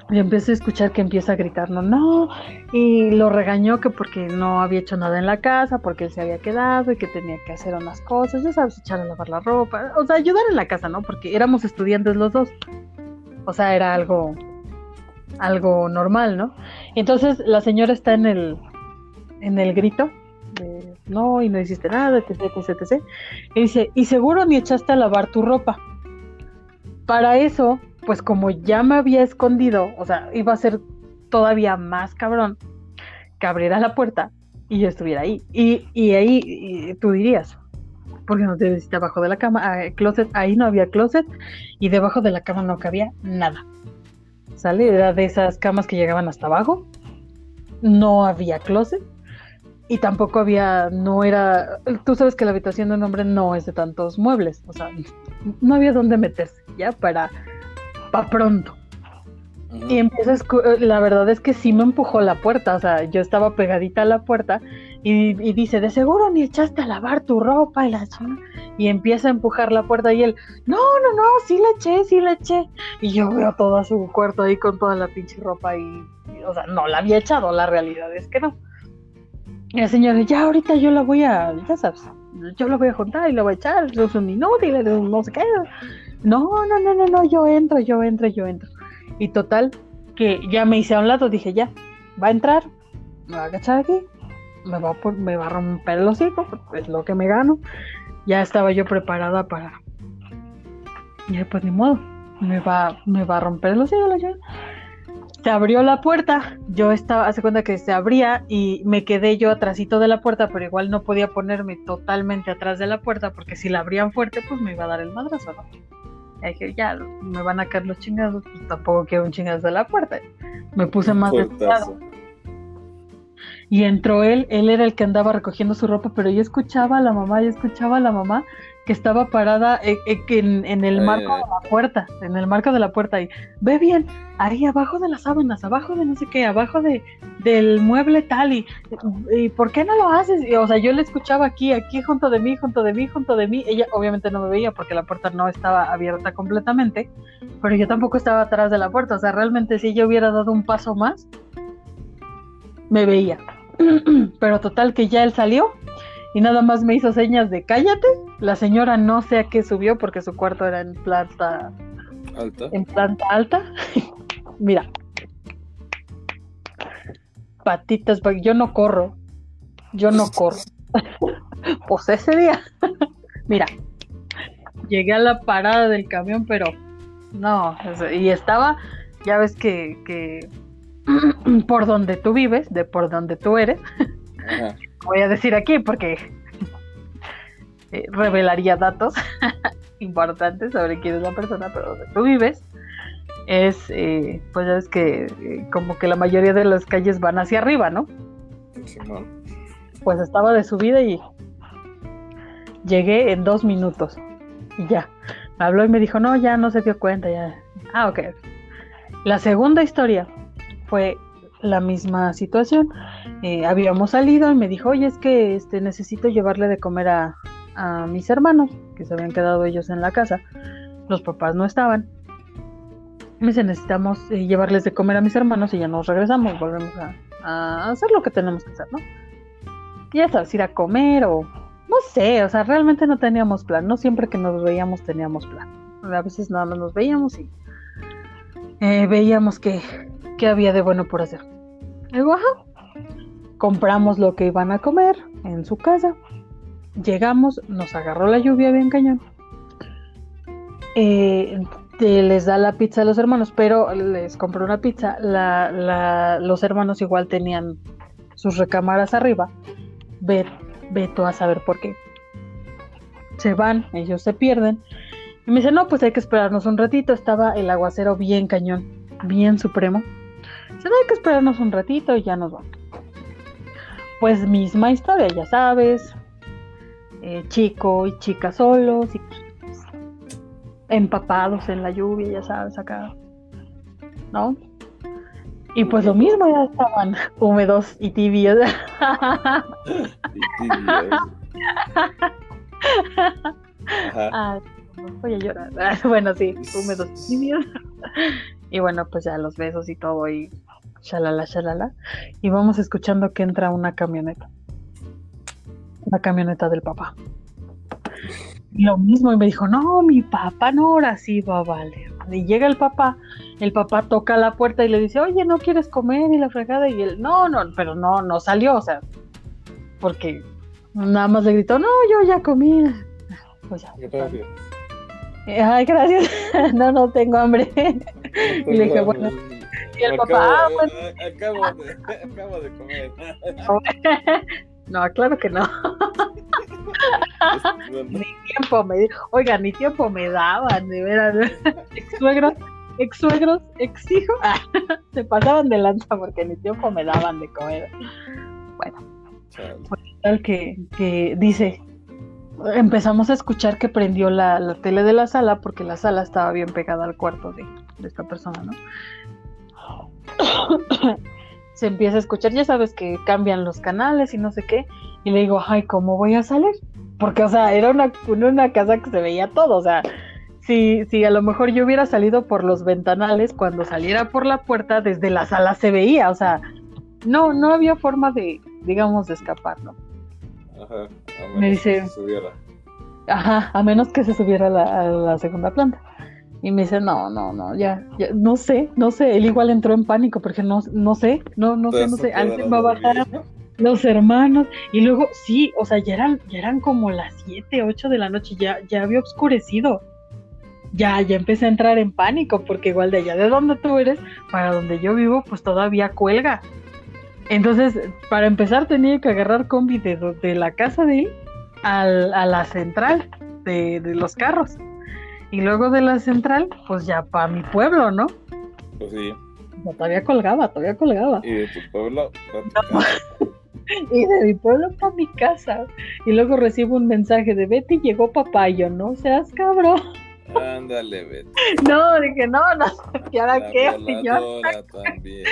y empecé a escuchar que empieza a gritar, no, no, y lo regañó que porque no había hecho nada en la casa, porque él se había quedado y que tenía que hacer unas cosas, ya sabes, echar a lavar la ropa, o sea, ayudar en la casa, ¿no? Porque éramos estudiantes los dos, o sea, era algo, algo normal, ¿no? entonces la señora está en el, en el grito, de, no, y no hiciste nada, etc, etc, etc, y dice, y seguro ni echaste a lavar tu ropa. Para eso, pues como ya me había escondido, o sea, iba a ser todavía más cabrón que abriera la puerta y yo estuviera ahí. Y, y ahí tú dirías, porque no te visita abajo de la cama, ah, closet, ahí no había closet y debajo de la cama no cabía nada. ¿Sale? Era de esas camas que llegaban hasta abajo. No había closet y tampoco había, no era, tú sabes que la habitación de un hombre no es de tantos muebles, o sea, no había dónde meterse, ¿ya? Para pa' pronto. Y empieza la verdad es que sí me empujó la puerta, o sea, yo estaba pegadita a la puerta y, dice, de seguro ni echaste a lavar tu ropa y la y empieza a empujar la puerta y él, no, no, no, sí la eché, sí la eché. Y yo veo todo su cuarto ahí con toda la pinche ropa y, o sea, no la había echado, la realidad es que no. Y el señor, ya ahorita yo la voy a, ya sabes, yo la voy a juntar y la voy a echar, es un inútil, no sé qué no, no, no, no, no, yo entro, yo entro, yo entro. Y total, que ya me hice a un lado, dije, ya, va a entrar, me va a agachar aquí, me va, a, romper el hocico, es lo que me gano. Ya estaba yo preparada para... Y pues ni modo, me va, me va a romper el hocico la se abrió la puerta, yo estaba, hace cuenta que se abría y me quedé yo atrásito de la puerta, pero igual no podía ponerme totalmente atrás de la puerta porque si la abrían fuerte pues me iba a dar el madrazo, ¿no? Y dije, ya, me van a caer los chingados, pues tampoco quiero un chingazo de la puerta. Me puse más desesperado. Y entró él, él era el que andaba recogiendo su ropa, pero yo escuchaba a la mamá, yo escuchaba a la mamá que estaba parada eh, eh, en, el marco de la puerta, en el marco de la puerta y ve bien, ahí abajo de las sábanas, abajo de no sé qué, abajo de del mueble tal y, y ¿por qué no lo haces? o sea, yo le escuchaba aquí, aquí junto de mí, junto de mí, junto de mí. Ella obviamente no me veía porque la puerta no estaba abierta completamente, pero yo tampoco estaba atrás de la puerta, o sea, realmente si ella hubiera dado un paso más, me veía. pero total que ya él salió y nada más me hizo señas de cállate. La señora no sé a qué subió porque su cuarto era en planta alta. En planta alta. Mira. Patitas, yo no corro. Yo no corro. pues ese día. Mira. Llegué a la parada del camión, pero no. Y estaba, ya ves que, que por donde tú vives, de por donde tú eres, voy a decir aquí porque eh, revelaría datos importantes sobre quién es la persona, pero donde tú vives es, eh, pues ya es que eh, como que la mayoría de las calles van hacia arriba, ¿no? Pues estaba de subida y llegué en dos minutos y ya. Me habló y me dijo, no, ya no se dio cuenta, ya. Ah, ok. La segunda historia fue la misma situación. Eh, habíamos salido y me dijo, oye, es que este, necesito llevarle de comer a, mis hermanos, que se habían quedado ellos en la casa. Los papás no estaban. Me dice, necesitamos eh, llevarles de comer a mis hermanos y ya nos regresamos, volvemos a, hacer lo que tenemos que hacer, ¿no? Ya sabes, ir a comer o no sé, o sea, realmente no teníamos plan, no siempre que nos veíamos teníamos plan. A veces nada más nos veíamos y eh, veíamos que, que había de bueno por hacer. Ajá, compramos lo que iban a comer en su casa. Llegamos, nos agarró la lluvia bien cañón. Eh, les da la pizza a los hermanos, pero les compró una pizza. los hermanos igual tenían sus recámaras arriba. Ve, tú a saber por qué. Se van, ellos se pierden. Y me dice, no, pues hay que esperarnos un ratito. Estaba el aguacero bien cañón, bien supremo. Dicen, hay que esperarnos un ratito y ya nos vamos. Pues misma historia, ya sabes. Eh, chico y chica solos y empapados en la lluvia, ya sabes, acá. ¿No? Y pues lo mismo, ya estaban húmedos y tibios. y tibios. Voy a llorar. Bueno, sí, húmedos y tibios. Y bueno, pues ya los besos y todo y shalala, shalala. Y vamos escuchando que entra una camioneta. Una camioneta del papá. lo mismo, y me dijo, no, mi papá no, ahora sí va a valer. Y llega el papá, el papá toca la puerta y le dice, oye, ¿no quieres comer? Y la fregada, y él, no, no, pero no, no salió, o sea, porque nada más le gritó, no, yo ya comí. Pues ya. Gracias. Ay, gracias. no, no tengo hambre. y le dije, bueno. Y el papá, ah, acabo, de, acabo de comer. no, claro que no. ni tiempo me oiga, ni tiempo me daban, de veras. ex suegros, ex suegros, ex hijos, se pasaban de lanza porque ni tiempo me daban de comer. Bueno, pues, tal que, que dice, empezamos a escuchar que prendió la, la, tele de la sala porque la sala estaba bien pegada al cuarto de, de esta persona, ¿no? se empieza a escuchar, ya sabes que cambian los canales y no sé qué, y le digo, ay, ¿cómo voy a salir? Porque, o sea, era una, una casa que se veía todo, o sea, si, si a lo mejor yo hubiera salido por los ventanales, cuando saliera por la puerta, desde la sala se veía, o sea, no, no había forma de, digamos, de escapar, ¿no? Ajá, a menos Me dice, que se subiera. Ajá, a menos que se subiera a la, a la segunda planta. Y me dice, no, no, no, ya, ya, no sé, no sé, él igual entró en pánico porque no, no sé, no, no sé, no sé, alguien va a bajar, los hermanos, y luego, sí, o sea, ya eran, ya eran como las 7, 8 de la noche, ya, ya había oscurecido. Ya, ya empecé a entrar en pánico, porque igual de allá de donde tú eres, para donde yo vivo, pues todavía cuelga. Entonces, para empezar tenía que agarrar combi de, de la casa de él al, a la central de, de los carros. Y luego de la central, pues ya para mi pueblo, ¿no? Pues sí. todavía colgaba, todavía colgaba. Y de tu pueblo y de mi pueblo para mi casa. Y luego recibo un mensaje de Betty, llegó papá. Y yo, no seas cabrón. Ándale, Betty. No, dije, no, no, ¿y ahora qué? Y yo, también.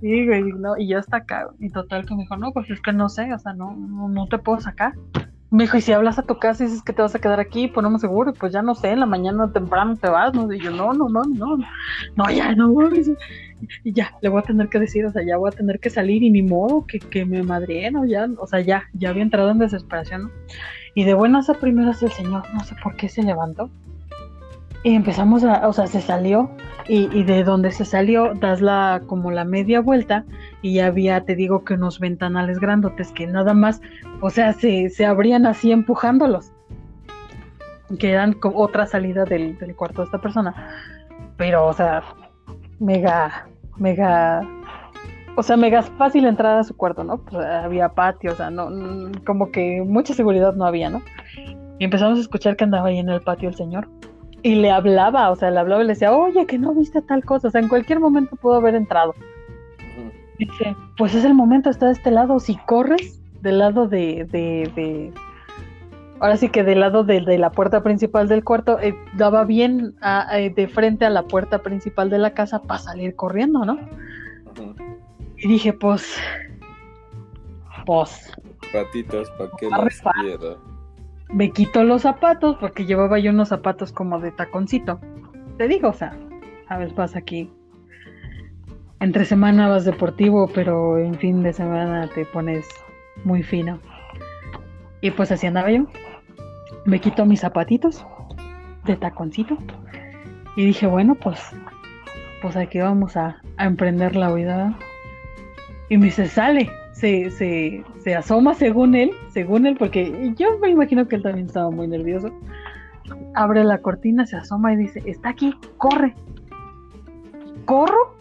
Sí, güey, no, y yo hasta acá. Y total que me dijo, no, pues es que no sé, o sea, no, no, no te puedo sacar. Me dijo, y si hablas a tu casa y dices que te vas a quedar aquí, ponemos seguro, pues ya no sé, en la mañana temprano te vas, ¿no? Y yo, no, no, no, no, no, ya, no, y ya, le voy a tener que decir, o sea, ya voy a tener que salir y ni modo que, que me madre, ¿no? Ya, o sea, ya, ya había entrado en desesperación. Y de buenas a primeras el señor, no sé por qué se levantó. Y empezamos a, o sea, se salió y, y, de donde se salió das la como la media vuelta y había, te digo que unos ventanales grandotes que nada más, o sea, se, se abrían así empujándolos, que eran otra salida del, del cuarto de esta persona. Pero, o sea, mega, mega, o sea, mega fácil entrar a su cuarto, ¿no? Pues, había patio, o sea, no, como que mucha seguridad no había, ¿no? Y empezamos a escuchar que andaba ahí en el patio el señor y le hablaba, o sea, le hablaba y le decía, oye, que no viste tal cosa, o sea, en cualquier momento pudo haber entrado. Dice, pues es el momento, está de este lado, si corres del lado de, de, de ahora sí que del lado de, de la puerta principal del cuarto, eh, daba bien eh, de frente a la puerta principal de la casa para salir corriendo, ¿no? Y dije, pues, pues. Patitas, ¿para qué las quiero? Me quito los zapatos porque llevaba yo unos zapatos como de taconcito. Te digo, o sea, sabes, vas aquí. Entre semana vas deportivo, pero en fin de semana te pones muy fino. Y pues así andaba yo. Me quito mis zapatitos de taconcito. Y dije, bueno, pues, pues aquí vamos a, a emprender la huida. Y me dice, sale se, se, se asoma según él, según él, porque yo me imagino que él también estaba muy nervioso. Abre la cortina, se asoma y dice, está aquí, corre. Corro,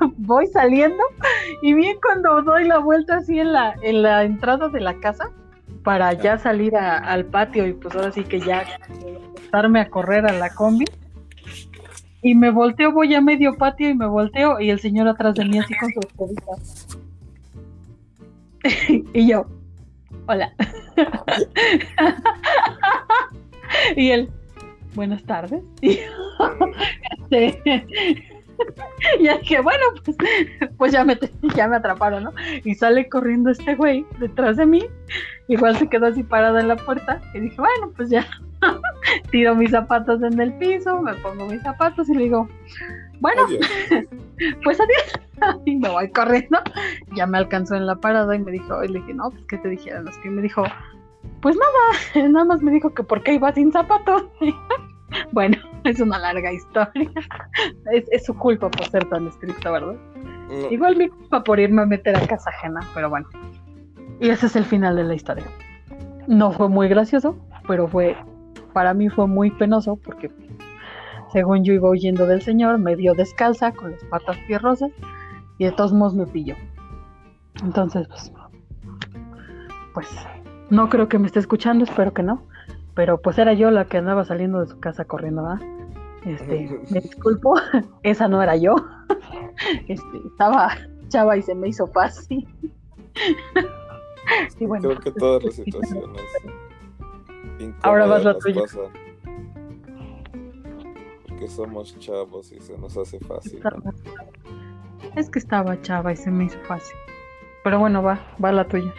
voy saliendo y bien cuando doy la vuelta así en la, en la entrada de la casa para ya salir al patio y pues ahora sí que ya estarme a correr a la combi. y me volteo, voy a medio patio y me volteo y el señor atrás de mí así con su escobita. y yo, hola. y él, buenas tardes. Y este, ya dije, bueno, pues, pues ya, me, ya me atraparon, ¿no? Y sale corriendo este güey detrás de mí. Igual se quedó así parado en la puerta. Y dije, bueno, pues ya. Tiro mis zapatos en el piso, me pongo mis zapatos y le digo, bueno, pues adiós. y me voy corriendo. Ya me alcanzó en la parada y me dijo, y le dije, no, pues que te dijeran. Es que me dijo, pues nada, nada más me dijo que por qué iba sin zapatos. bueno, es una larga historia. Es, su culpa por ser tan estricto, ¿verdad? Igual mi culpa por irme a meter a casa ajena, pero bueno. Y ese es el final de la historia. No fue muy gracioso, pero fue, para mí fue muy penoso porque según yo iba huyendo del señor, me dio descalza con las patas fierrosas y de todos modos me pilló. Entonces, pues, pues no creo que me esté escuchando, espero que no. Pero pues era yo la que andaba saliendo de su casa corriendo, ¿verdad? Este, me disculpo, esa no era yo. Este, estaba chava y se me hizo fácil. y bueno, Creo que todas las situaciones. Ahora vas la tuya. porque somos chavos y se nos hace fácil. Es que estaba chava y se me hizo fácil. Pero bueno, va, va la tuya.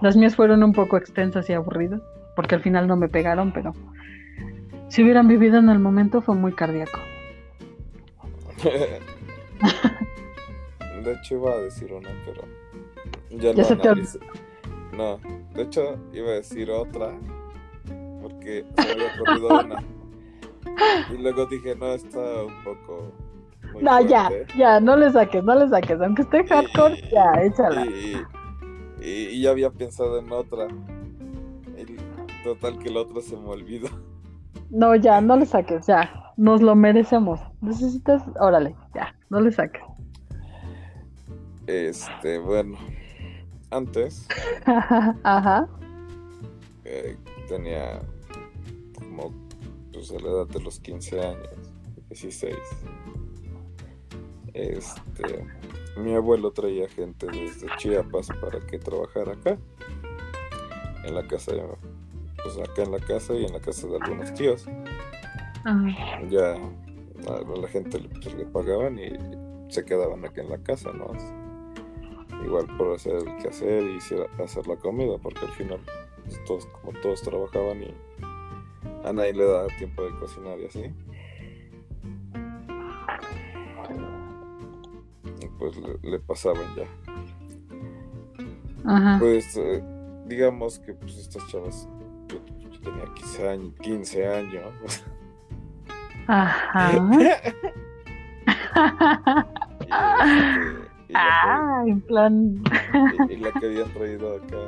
Las mías fueron un poco extensas y aburridas, porque al final no me pegaron, pero si hubieran vivido en el momento fue muy cardíaco. de hecho iba a decir una, pero ya, ya se te No, de hecho iba a decir otra, porque se me había ocurrido una. Y luego dije, no, está un poco... no, ya, ya, no le saques, no le saques, aunque esté hardcore, ya, échala. Y, ya había pensado en otra. Y total que la otra se me olvidó. No, ya, no le saques, ya. Nos lo merecemos. Necesitas, órale, ya, no le saques. Este, bueno. Antes. Ajá. Eh, tenía pues a la edad de los 15 años, 16. Este mi abuelo traía gente desde Chiapas para que trabajara acá, en la casa, pues acá en la casa y en la casa de algunos tíos. Ya a la gente pues, le pagaban y se quedaban aquí en la casa, ¿no? Igual por hacer el quehacer y hacer la comida, porque al final pues, todos, como todos trabajaban y a nadie le daba tiempo de cocinar y así. pues le, pasaban ya. Pues eh, digamos que pues estas chavas, yo, tenía 15 años, 15 años. Ajá. y, ah, en plan. y, la que habían traído acá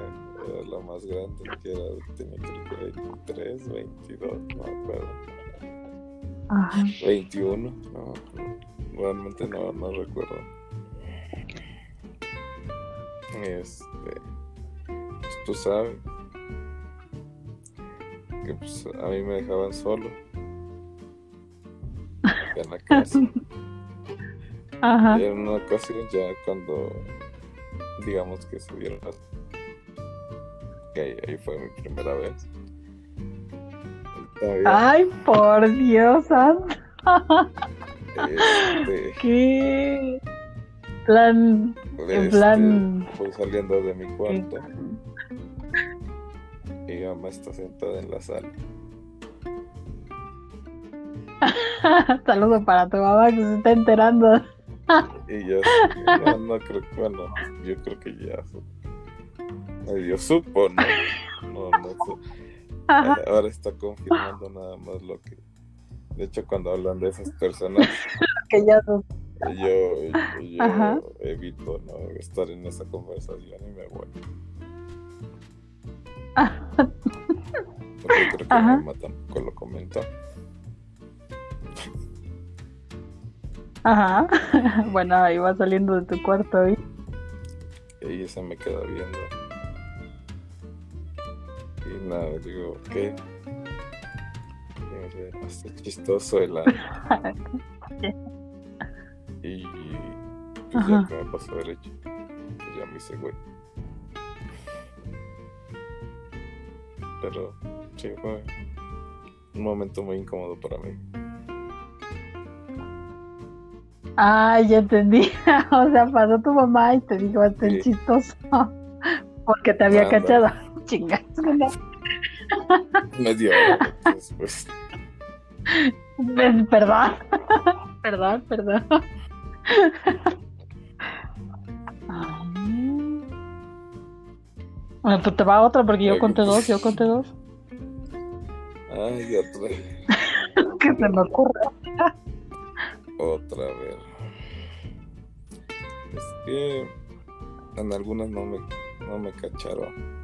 era la más grande, que era, tenía creo que 23, 22, no acuerdo. Ajá. 21, no, realmente no, no recuerdo. Este, pues tú sabes que pues a mí me dejaban solo en la casa. Ajá. Y en una ocasión ya cuando digamos que subieron las... que ahí, fue mi primera vez. Ay, por Dios. Este... ¿Qué? plan. En este, plan. Fui saliendo de mi cuarto. Y mi mamá está sentada en la sala. Saludos para tu mamá que se está enterando. y yo, no creo que, bueno, yo creo que ya medio supo, ¿no? No, no Ahora está confirmando nada más lo que. De hecho, cuando hablan de esas personas. que ya yo, yo evito ¿no? estar en esa conversación y me voy. Porque creo que mi mamá tampoco lo comentó. Ajá. Bueno, ahí va saliendo de tu cuarto y. Y ella se me queda viendo. Y nada, digo, ¿qué? Hasta chistoso el Y pues ya que me pasó derecho, pues ya me hice güey. Pero sí, fue un momento muy incómodo para mí. Ah, ya entendí. o sea, pasó tu mamá y te dijo hasta el chistoso. Porque te había cachado. Chingas. Medio hora después. Perdón. perdón, perdón. Bueno, pues te va otra porque yo conté dos, yo conté dos. Ay, otra. que se me ocurre. Otra vez. Es que en algunas no me, no me cacharon.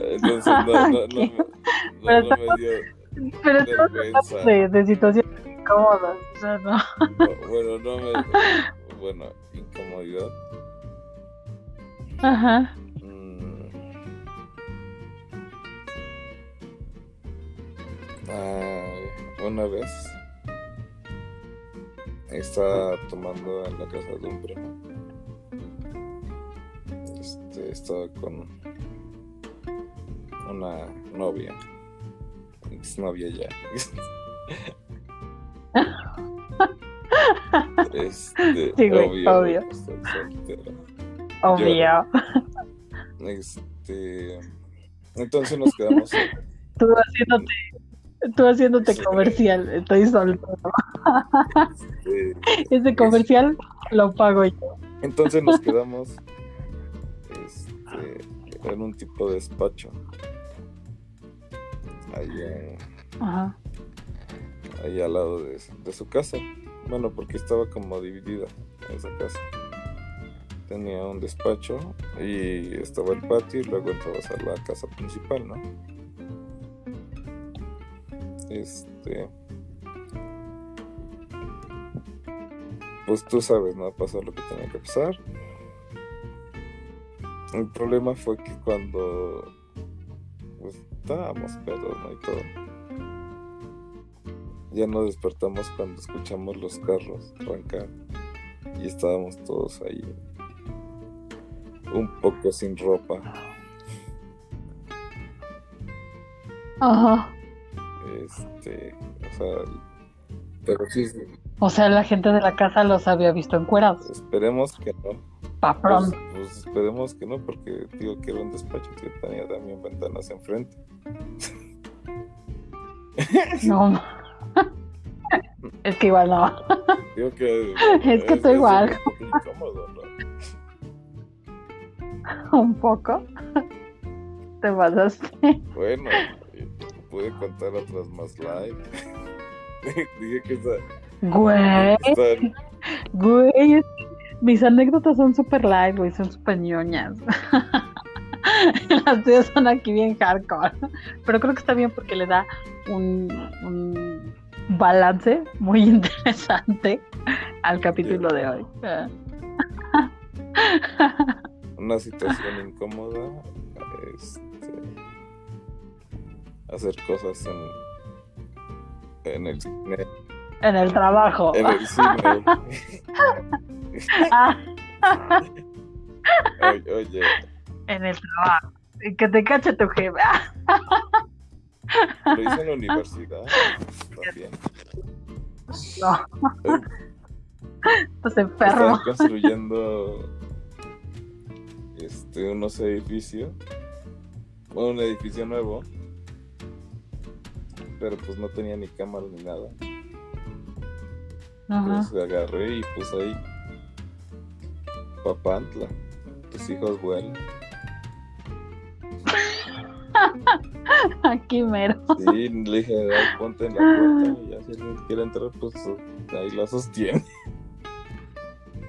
Entonces no, no, no, no, no, me dio pero vergüenza. De, de situaciones incómodas, o sea, no. Bueno, no me... Bueno, incomodidad. Ajá. Mm. Ah, una vez estaba tomando en la casa de un primo. Este, estaba con una novia, exnovia ya. este, sí, obvio. obvio. Obvio. este, entonces nos quedamos. Tú haciéndote Tú haciéndote comercial, estoy soltero. Este, Ese comercial lo pago yo. Entonces nos quedamos este, en un tipo de despacho. Ahí, ahí al lado de, de, su casa. Bueno, porque estaba como dividida esa casa. Tenía un despacho y estaba el patio y luego entrabas a la casa principal, ¿no? Este. Pues tú sabes, ¿no? Pasó lo que tenía que pasar. El problema fue que cuando pues, estábamos pedos, ¿no? Y todo. Ya nos despertamos cuando escuchamos los carros arrancar. Y estábamos todos ahí. Un poco sin ropa. Ajá. Este, o sea, pero sí. O sea, la gente de la casa los había visto encuerados. Esperemos que no. Pa' pronto. Pues, pues, esperemos que no, porque digo que era un despacho que tenía también ventanas enfrente. No. es que igual no. Digo que. Es que estoy igual. incómodo, ¿no? Un poco. Te pasaste. Bueno, pude contar otras más live. Dije que está. Güey. Güey, mis anécdotas son super live, güey, son super ñoñas. Las tuyas son aquí bien hardcore. Pero creo que está bien porque le da un, un balance muy interesante al capítulo de hoy. Una situación incómoda. Este hacer cosas en, en el cine. En el trabajo. En el cine. Ah. oye, oye. En el trabajo. Que te cache tu jefe. Lo hice en la universidad. También. No. Estás enfermo. Estás construyendo este, unos edificios. un edificio nuevo pero pues no tenía ni cámara ni nada. Entonces agarré y puse ahí Papantla, tus hijos vuelan. Aquí mero. Sí, le dije, ponte en la puerta y ya si alguien quiere entrar, pues ahí la sostiene.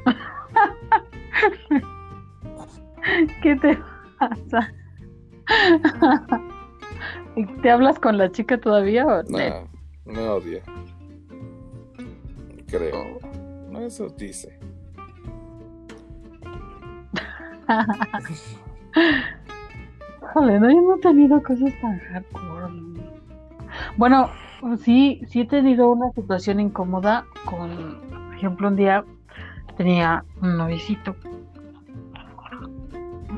¿Qué te pasa? ¿Y te hablas con la chica todavía o no? me odia. Creo. No, eso dice. Híjole, no, yo no he tenido cosas tan hardcore. Bueno, sí, sí he tenido una situación incómoda con, por ejemplo, un día tenía un novicito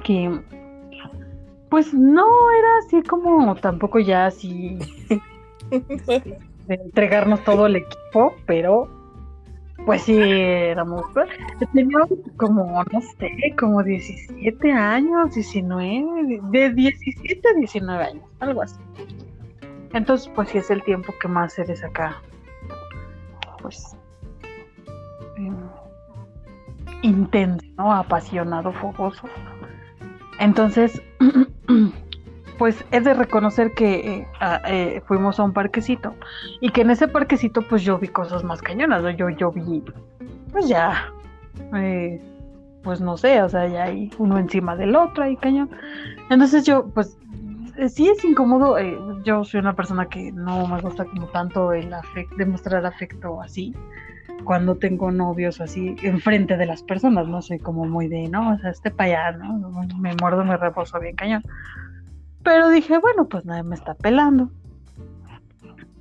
que pues no era así como tampoco ya así de entregarnos todo el equipo, pero pues sí éramos tenía como no sé, como 17 años, 19, de 17 a 19 años, algo así. Entonces, pues sí es el tiempo que más eres acá. Pues em, intenso, ¿no? Apasionado, fogoso. Entonces, pues he de reconocer que eh, eh, fuimos a un parquecito y que en ese parquecito pues yo vi cosas más cañonas, yo, yo vi, pues ya, eh, pues no sé, o sea, ya hay uno encima del otro ahí cañón. Entonces yo, pues sí es incómodo, yo soy una persona que no me gusta como tanto el afecto, demostrar afecto así cuando tengo novios así enfrente de las personas, no soy como muy de, no, o sea, este allá, ¿no? Me muerdo, me reposo bien cañón. Pero dije, bueno, pues nadie me está pelando.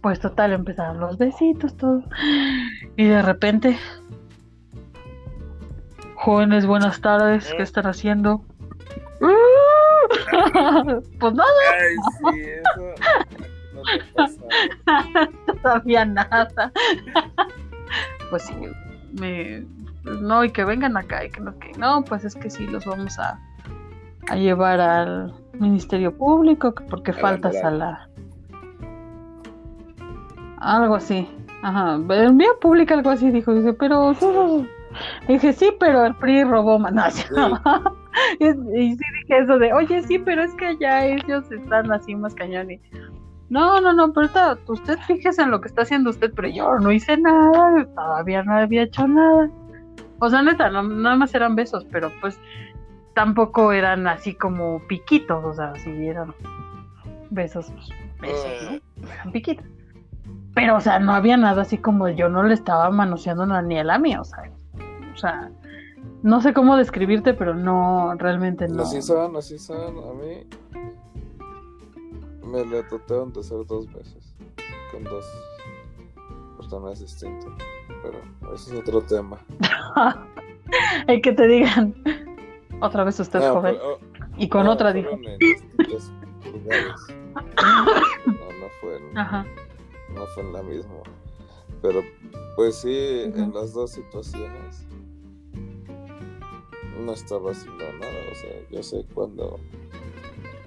Pues total, empezaron los besitos, todo. Y de repente, jóvenes, buenas tardes, ¿qué están haciendo? pues nada. Ay, sí, eso no pasa. Todavía nada pues sí, me, pues no, y que vengan acá y que no, que no, pues es que sí, los vamos a, a llevar al Ministerio Público porque faltas a la... Algo así, ajá, en vía pública algo así dijo, dije, pero... Dije, sí, pero el PRI robó más. y, y, sí dije eso de, oye, sí, pero es que ya ellos están así más cañón y no, no, no, pero usted fíjese en lo que está haciendo usted, pero yo no hice nada, todavía no había hecho nada. O sea, neta, no, nada más eran besos, pero pues tampoco eran así como piquitos, o sea, si eran besos, pues, besos, ¿no? Eran piquitos. Pero, o sea, no había nada así como yo no le estaba manoseando ni a la mía, o sea, o sea, no sé cómo describirte, pero no, realmente no. Así son, así son, a mí me le trataron de hacer dos veces con dos personas distintas. Pero ese es otro tema. Hay que te digan otra vez usted es joven. Oh, y con otra dijo. No, no fue en, no fue en la misma. Pero pues sí, en las dos situaciones no estaba haciendo nada. O sea, yo sé cuando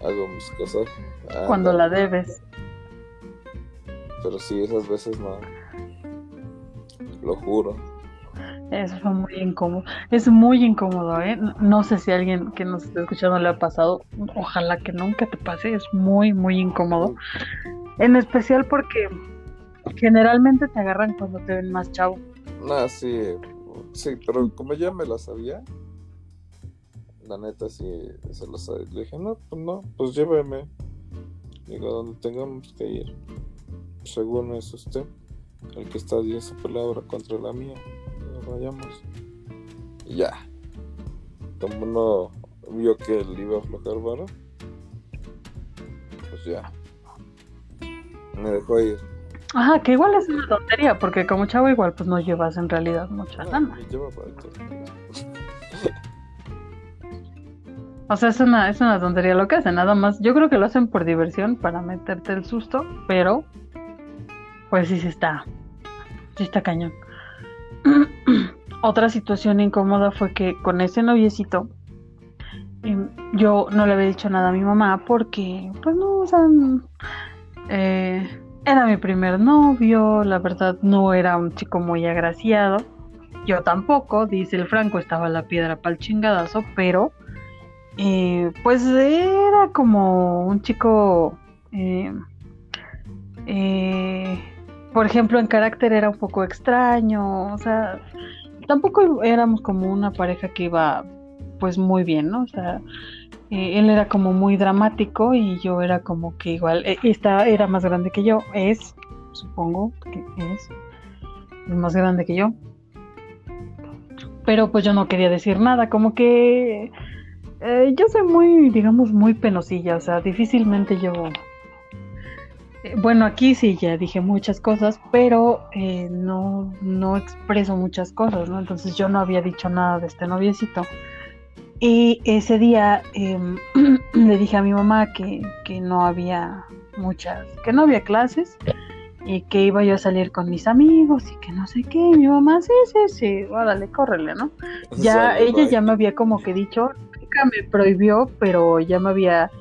hago mis cosas. Cuando la debes. Pero sí, esas veces no. Lo juro. Eso fue muy incómodo. Es muy incómodo, ¿eh? No sé si alguien que nos está escuchando le ha pasado. Ojalá que nunca te pase. Es muy, muy incómodo. En especial porque generalmente te agarran cuando te ven más chavo. Ah, sí. Sí, pero como ya me la sabía, la neta sí se lo sabe. Le dije, no, pues no, pues lléveme. Digo, donde tengamos que ir. Según es usted, el que está diciendo su palabra contra la mía. Vayamos. Y ya. Como no vio que él iba a aflojar vara, pues ya. Me dejó ir. Ajá, que igual es una tontería, porque como chavo igual pues no llevas en realidad mucha no, lana. Lleva para. O sea, es una, es una tontería lo que hacen, nada más. Yo creo que lo hacen por diversión, para meterte el susto, pero pues sí, sí está. Sí está cañón. Otra situación incómoda fue que con ese noviecito em, yo no le había dicho nada a mi mamá porque, pues no, o sea, eh, era mi primer novio, la verdad no era un chico muy agraciado. Yo tampoco, dice el Franco, estaba la piedra para el chingadazo, pero eh, pues era como un chico, eh, eh, por ejemplo, en carácter era un poco extraño, o sea, tampoco éramos como una pareja que iba pues muy bien, ¿no? O sea, él era como muy dramático y yo era como que igual, esta era más grande que yo, es, supongo que es, es más grande que yo. Pero pues yo no quería decir nada, como que Eh, yo soy muy, digamos, muy penosilla, o sea, difícilmente yo... Eh, bueno, aquí sí ya dije muchas cosas, pero eh, no, no expreso muchas cosas, ¿no? Entonces yo no había dicho nada de este noviecito. Y ese día em, le dije a mi mamá que, que no había muchas, que no había clases y que iba yo a salir con mis amigos y que no sé qué. Y mi mamá, sí, sí, sí, órale, córrele, ¿no? Ya, ella ya me había como que dicho, nunca me prohibió, pero ya me había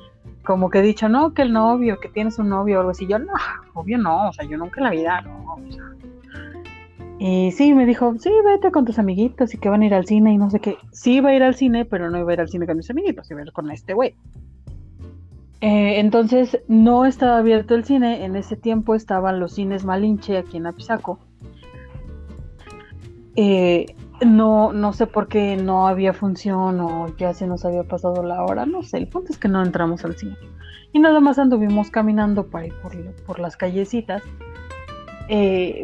como que dicho, no, que el novio, que tienes un novio o algo así. Yo, no, obvio no, o sea, yo nunca en la vida, no. Y sí, me dijo, sí, vete con tus amiguitos y que van a ir al cine y no sé qué. Sí, iba a ir al cine, pero no iba a ir al cine con mis amiguitos, iba a ir con este güey. Eh, entonces no estaba abierto el cine, en ese tiempo estaban los cines Malinche aquí en Apizaco. Eh, no, no sé por qué no había función o ya se nos había pasado la hora, no sé, el punto es que no entramos al cine. Y nada más anduvimos caminando para ir por, las callecitas. Eh,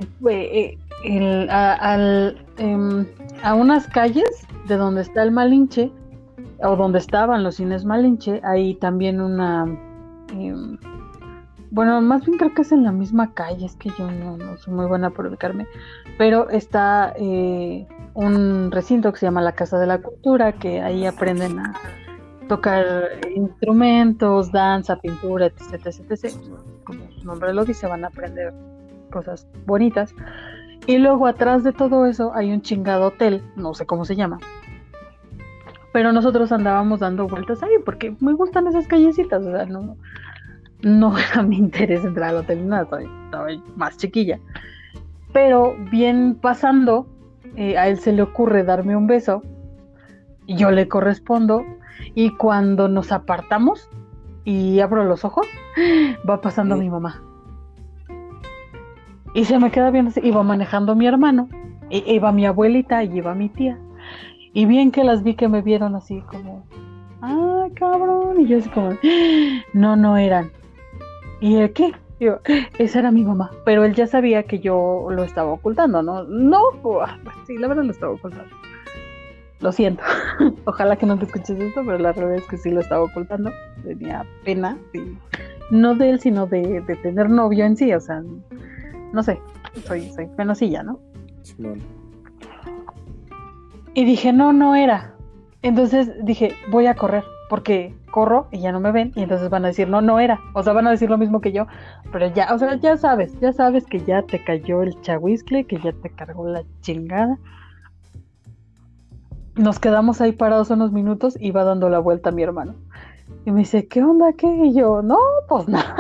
em, a unas calles de donde está el Malinche o donde estaban los cines Malinche, hay también una... Bueno, más bien creo que es en la misma calle, es que yo no, soy muy buena por ubicarme, pero está eh, un recinto que se llama la Casa de la Cultura, que ahí aprenden a tocar instrumentos, danza, pintura, etc, etc, Como su nombre lo dice, van a aprender cosas bonitas. Y luego atrás de todo eso hay un chingado hotel, no sé cómo se llama, pero nosotros andábamos dando vueltas ahí porque me gustan esas callecitas, o sea, no, no era mi interés entrar al hotel, nada, estaba, más chiquilla. Pero bien pasando, eh, a él se le ocurre darme un beso, y yo le correspondo, y cuando nos apartamos y abro los ojos, va pasando mi mamá. Y se me queda viendo, iba manejando mi hermano, e, iba mi abuelita y iba mi tía. Y bien que las vi que me vieron así como, ah, cabrón. Y yo así como, no, no eran. ¿Y el qué? Yo, esa era mi mamá. Pero él ya sabía que yo lo estaba ocultando, ¿no? No, pues, sí, la verdad lo estaba ocultando. Lo siento. Ojalá que no te escuches esto, pero la verdad es que sí lo estaba ocultando. Tenía pena, sí. No de él, sino de, de tener novio en sí. O sea, no sé. Soy, soy penosilla, ¿no? Sí, y dije, no, no era. Entonces dije, voy a correr, porque corro y ya no me ven, y entonces van a decir, no, no era. O sea, van a decir lo mismo que yo, pero ya, o sea, ya sabes, ya sabes que ya te cayó el chahuiscle, que ya te cargó la chingada. Nos quedamos ahí parados unos minutos y va dando la vuelta mi hermano. Y me dice, ¿qué onda? ¿Qué? Y yo, no, pues nada.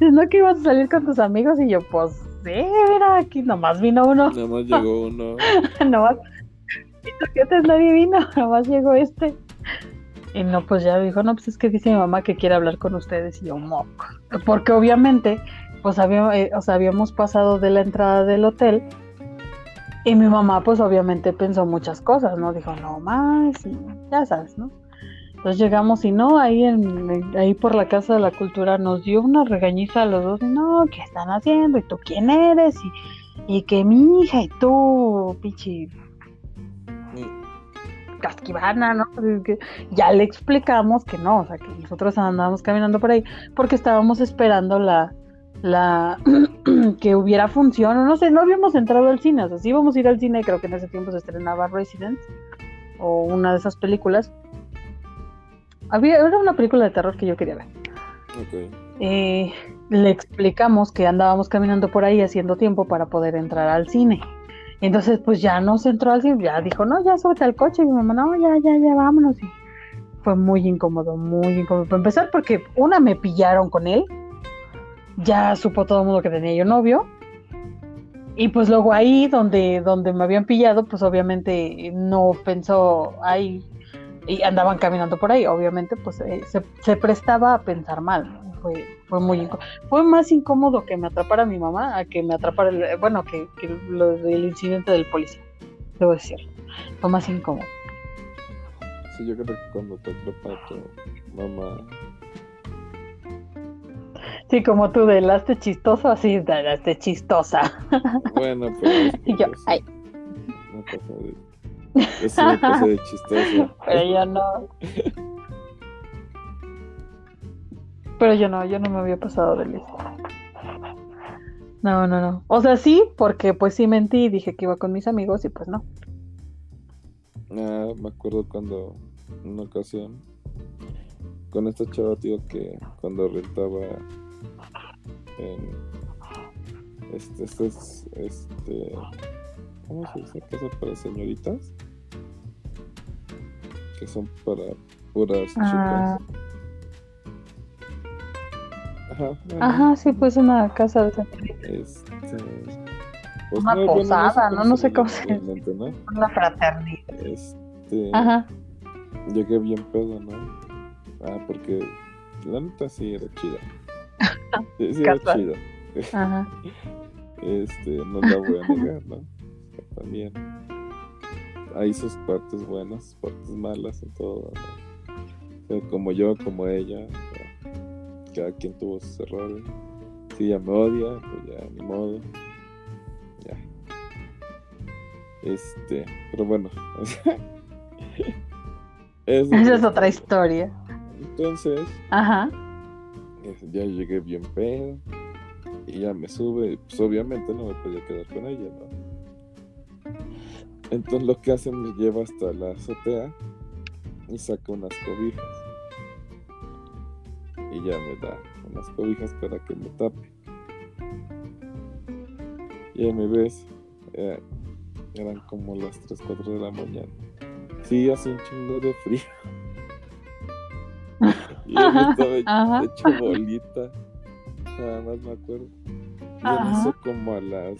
no que ibas a salir con tus amigos y yo, pues sí, mira, aquí nomás vino uno. Nomás llegó uno. nomás te nadie vino, más llegó este. Y no, pues ya dijo, no, pues es que dice mi mamá que quiere hablar con ustedes. Y yo, moco. Porque obviamente, pues eh, habíamos pasado de la entrada del hotel. Y mi mamá, pues obviamente pensó muchas cosas, ¿no? Dijo, no más, y ya sabes, ¿no? Entonces llegamos y no, ahí en, ahí por la Casa de la Cultura nos dio una regañiza a los dos. Y no, ¿qué están haciendo? ¿Y tú quién eres? Y, y que mi hija y tú, pichi, casquivana, ¿no? ya le explicamos que no, o sea, que nosotros andábamos caminando por ahí porque estábamos esperando la, la que hubiera función, o no sé, no habíamos entrado al cine, o sea, sí íbamos a ir al cine, creo que en ese tiempo se estrenaba Resident o una de esas películas. Había, era una película de terror que yo quería ver. Eh, le explicamos que andábamos caminando por ahí haciendo tiempo para poder entrar al cine. Entonces, pues ya no se entró así, ya dijo, no, ya súbete al coche. Y mi mamá, no, ya, ya, ya, vámonos. Y fue muy incómodo, muy incómodo. Para empezar, porque una me pillaron con él, ya supo todo el mundo que tenía yo novio. Y pues luego ahí donde, donde me habían pillado, pues obviamente no pensó ahí y andaban caminando por ahí, obviamente pues eh, se, se, prestaba a pensar mal. Fue, fue muy fue más incómodo que me atrapara mi mamá a que me atrapara el, bueno que, que lo del incidente del policía debo decir fue más incómodo sí yo creo que cuando te atrapa tu mamá Sí, como tú delaste chistoso, así delaste chistosa. Bueno, pues. y yo, ay. Eso me pasó de chistoso. Pero yo no. Pero yo no, yo no me había pasado de lista. No, no, no. O sea, sí, porque pues sí mentí y dije que iba con mis amigos y pues no. Ah, me acuerdo cuando, en una ocasión, con esta chava, tío, que cuando rentaba en. Este, este es. Este. ¿Cómo se dice? Casa para señoritas. Que son para puras Ah. chicas. Ajá. bueno, Ajá, sí, pues una casa de. Este. pues Una bueno, posada, ¿no? No sé cómo se ¿no? Una fraternidad. Este. Ajá. Llegué bien pedo, ¿no? Ah, porque la neta sí era chida. Sí, sí era chida. Ajá. Este, no la voy a negar, ¿no? También hay sus partes buenas, sus partes malas en todo, ¿no? Como yo, como ella, cada quien tuvo sus errores. Si ella me odia, pues ya, ni modo. Ya. Este, pero bueno. es Esa es otra historia. Entonces, Ajá. ya llegué bien pedo. Y ya me sube. Pues obviamente no me podía quedar con ella, ¿no? Entonces lo que hace me lleva hasta la azotea y saca unas cobijas. Y ya me da unas cobijas para que me tape. Y ya me ves. eh, eran como las 3, 4 de la mañana. Sí, hace un chingo de frío. y yo me estaba Ajá. hecho bolita. Nada más me acuerdo. Y en eso como a las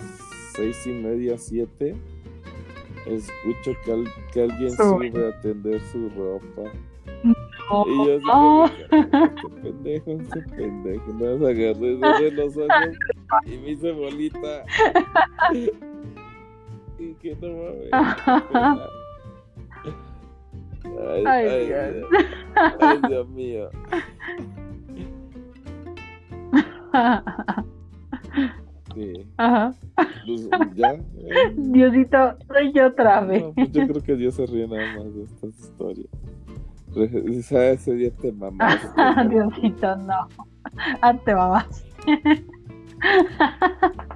seis y media, siete, escucho que, al- que alguien Sube. sube a tender su ropa. Y yo así oh. este pendejo, este pendejo. Nada más agarré cerré los ojos y me hice bolita. y que no mames. Ay, Ay, ay, Dios. Dios. Ay, Dios mío. Sí. Ajá. Pues, ya. eh, Diosito, soy yo otra vez. No, pues yo creo que Dios se ríe nada más de estas historias. Dice, "Ah, ese día te mamaste. ¿no?". Diosito, no. Ah, te mamás.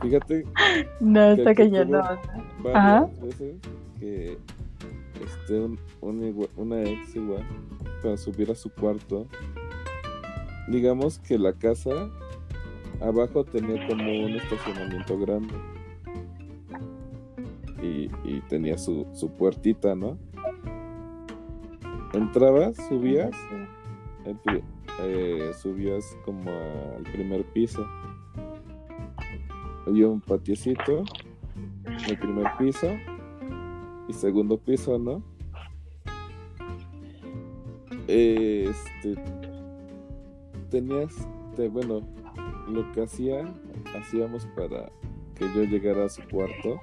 Fíjate No, está que tuvo- no. Ajá. veces que este, un- una ex igual, para subir a su cuarto, digamos que la casa abajo tenía como un estacionamiento grande. Y, y tenía su, su puertita, ¿no? Entrabas, subías, eh, subías como al primer piso. Había un patiecito, el primer piso y segundo piso, ¿no? Este, tenías, te- bueno, lo que hacía, hacíamos para que yo llegara a su cuarto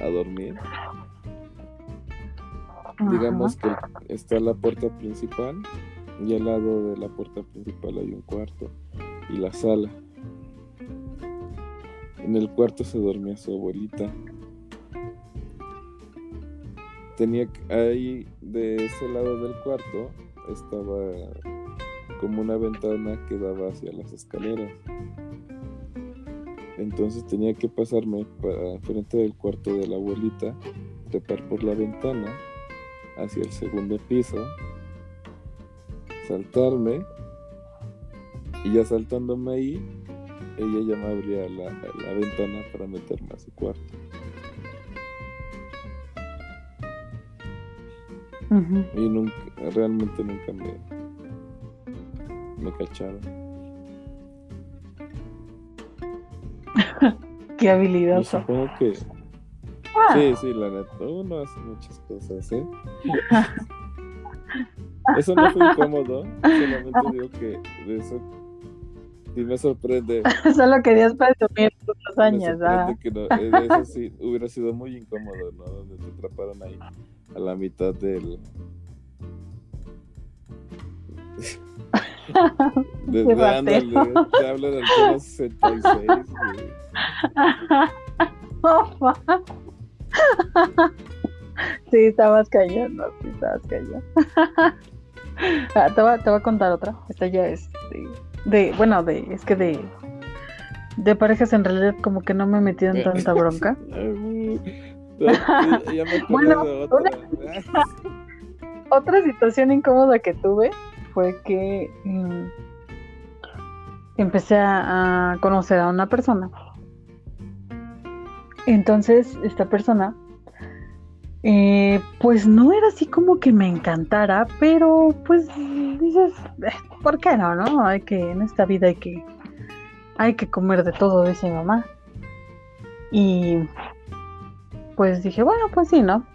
a dormir. Digamos que está la puerta principal y al lado de la puerta principal hay un cuarto y la sala. En el cuarto se dormía su abuelita. Tenía que- ahí de ese lado del cuarto estaba como una ventana que daba hacia las escaleras. Entonces tenía que pasarme para frente del cuarto de la abuelita, trepar por la ventana hacia el segundo piso, saltarme y ya saltándome ahí, ella ya me abría la, la ventana para meterme a su cuarto. Y nunca, realmente nunca me, me cacharon. Qué Y habilidoso. supongo que sí, sí, la neta, uno hace muchas cosas, ¿eh? Eso no fue incómodo, solamente digo que de eso sí me sorprende. Solo querías presumir tus hazañas. ah. que no, eh, de eso sí hubiera sido muy incómodo, ¿no? Donde te atraparon ahí a la mitad del. De, Qué de, ándale, te hablan del tono 66, güey. Oh. sí, estabas sí, estabas cayendo. Ah, te, voy, te voy a contar otra. Esta ya es de, bueno, de, es que de, de parejas en realidad como que no me he metido en tanta bronca. bueno, otra, situación incómoda que tuve fue que mm, empecé a, conocer a una persona. Entonces, esta persona, eh, pues no era así como que me encantara, pero pues dices, eh, ¿por qué no, no? Hay que, en esta vida hay que, hay que comer de todo, dice mamá. Y pues dije, bueno, pues sí, ¿no?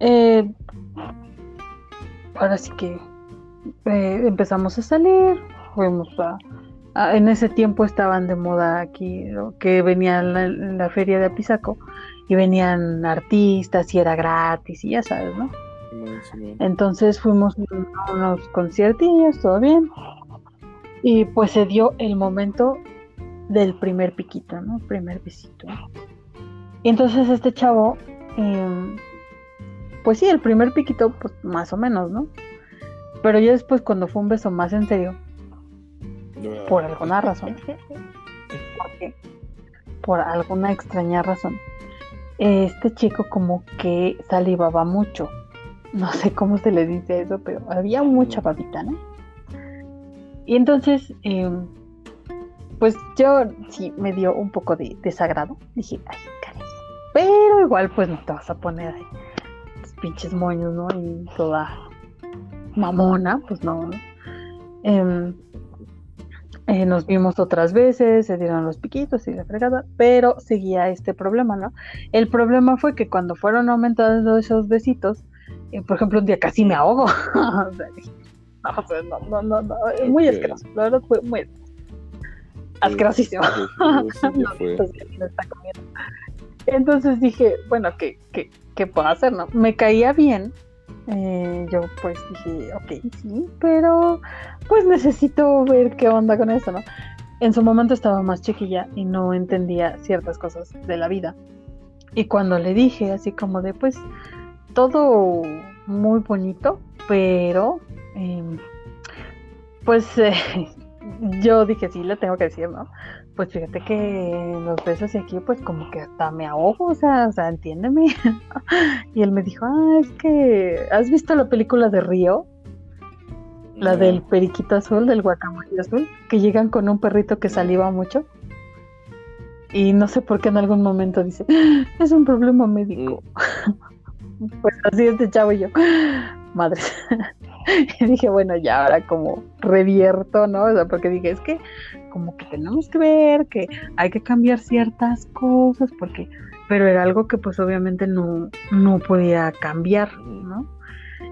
Eh, ahora sí que empezamos a salir, fuimos a, en ese tiempo estaban de moda aquí, que venían en la, feria de Apizaco y venían artistas y era gratis y ya sabes, ¿no? Entonces fuimos a unos conciertillos, todo bien. Y pues se dio el momento del primer piquito, ¿no? Primer besito. Y entonces este chavo, em, pues sí, el primer piquito, pues más o menos, ¿no? Pero ya después cuando fue un beso más en serio, por alguna razón. Por alguna extraña razón. Este chico como que salivaba mucho. No sé cómo se le dice eso, pero había mucha babita, ¿no? Y entonces, em, pues yo sí me dio un poco de desagrado. Dije, ay, caray. Pero igual, pues no te vas a poner ahí pinches moños, ¿no? Y toda mamona, pues no. Em, eh, nos vimos otras veces, se dieron los piquitos y la fregada, pero seguía este problema, ¿no? El problema fue que cuando fueron aumentando esos besitos, eh, por ejemplo, un día casi me ahogo. no, no, no, no, muy asqueroso, la verdad fue muy asquerosísimo. Entonces dije, bueno, ¿qué, qué, qué puedo hacer? No? Me caía bien, eh, yo pues dije, ok, sí, pero pues necesito ver qué onda con eso, ¿no? En su momento estaba más chiquilla y no entendía ciertas cosas de la vida. Y cuando le dije así como de, pues, todo muy bonito, pero, em, pues, yo dije, sí, le tengo que decir, ¿no? Pues fíjate que los besos y aquí, pues como que hasta me ahogo, o sea, o sea, entiéndeme. y él me dijo, ah, es que, ¿has visto la película de Río? La del periquito azul, del guacamole azul, que llegan con un perrito que saliva mucho. Y no sé por qué en algún momento dice, ah, es un problema médico. Mm. pues así este chavo y yo, madre. y dije, bueno, ya ahora como revierto, ¿no? O sea, porque dije, es que como que tenemos que ver que hay que cambiar ciertas cosas, porque, pero era algo que pues obviamente no, no podía cambiar, ¿no?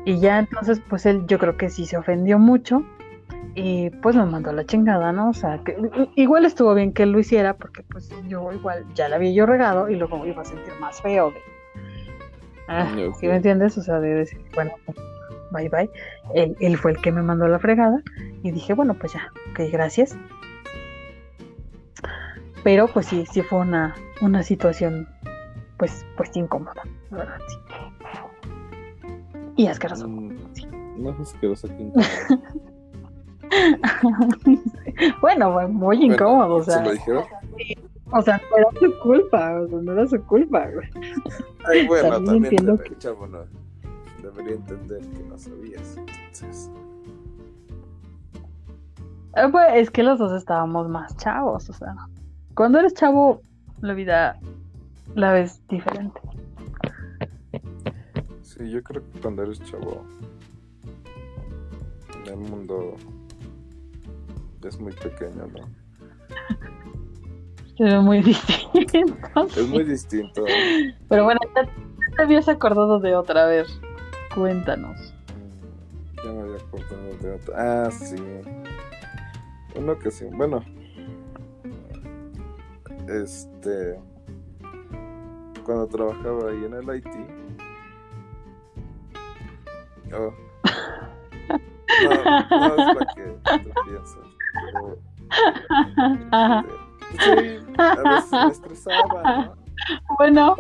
Y ya entonces, pues él yo creo que sí se ofendió mucho y pues me mandó la chingada, ¿no? O sea, que igual estuvo bien que él lo hiciera porque pues yo igual ya la había yo regado y luego iba a sentir más feo de... Ah, ¿Sí me entiendes? O sea, de decir, bueno, bye bye. Él, él, fue el que me mandó la fregada y dije, bueno, pues ya, ok, gracias. Pero pues sí, sí fue una, una situación pues, pues incómoda, la verdad, sí. Y asqueroso. Mm, sí. Asqueroso que bueno, fue muy incómodo, o sea. ¿Se lo dijeron? O sea, no era su culpa, o sea, no era su culpa, güey. Ay, bueno, también, entiendo que... chavo no, debería entender que no sabías, entonces. Eh, pues es que los dos estábamos más chavos, o sea, cuando eres chavo, la vida la ves diferente. Sí, yo creo que cuando eres chavo, el mundo es muy pequeño, ¿no? Es muy distinto. Es muy distinto. Pero bueno, ya te habías acordado de otra vez. Cuéntanos. Ya me había acordado de otra. Ah, sí. Una ocasión. Bueno, este cuando trabajaba ahí en el IT oh, no, no es lo que tú piensas pero este, sí, a veces me estresaba ¿no? bueno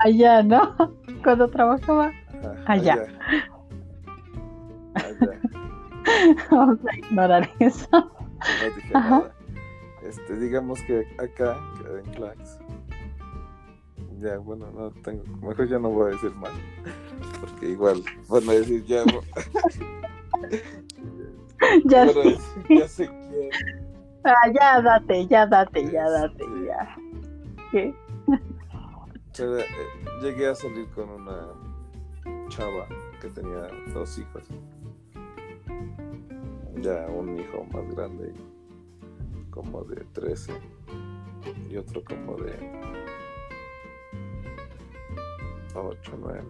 allá, ¿no? Cuando trabajaba Ajá, Allá. Allá. Vamos a ignorar eso. No dije Ajá. nada. Este, digamos que acá, en Clax. Ya, bueno, no tengo. Mejor ya no voy a decir mal. Porque igual van a decir ya. Ya, Pero es- ya sé quién. ah, ya date, ya date, ya Este. date, ya. ¿Qué? Pero, eh, llegué a salir con una chava que tenía dos hijos. Ya un hijo más grande, como de 13, y otro como de 8, 9.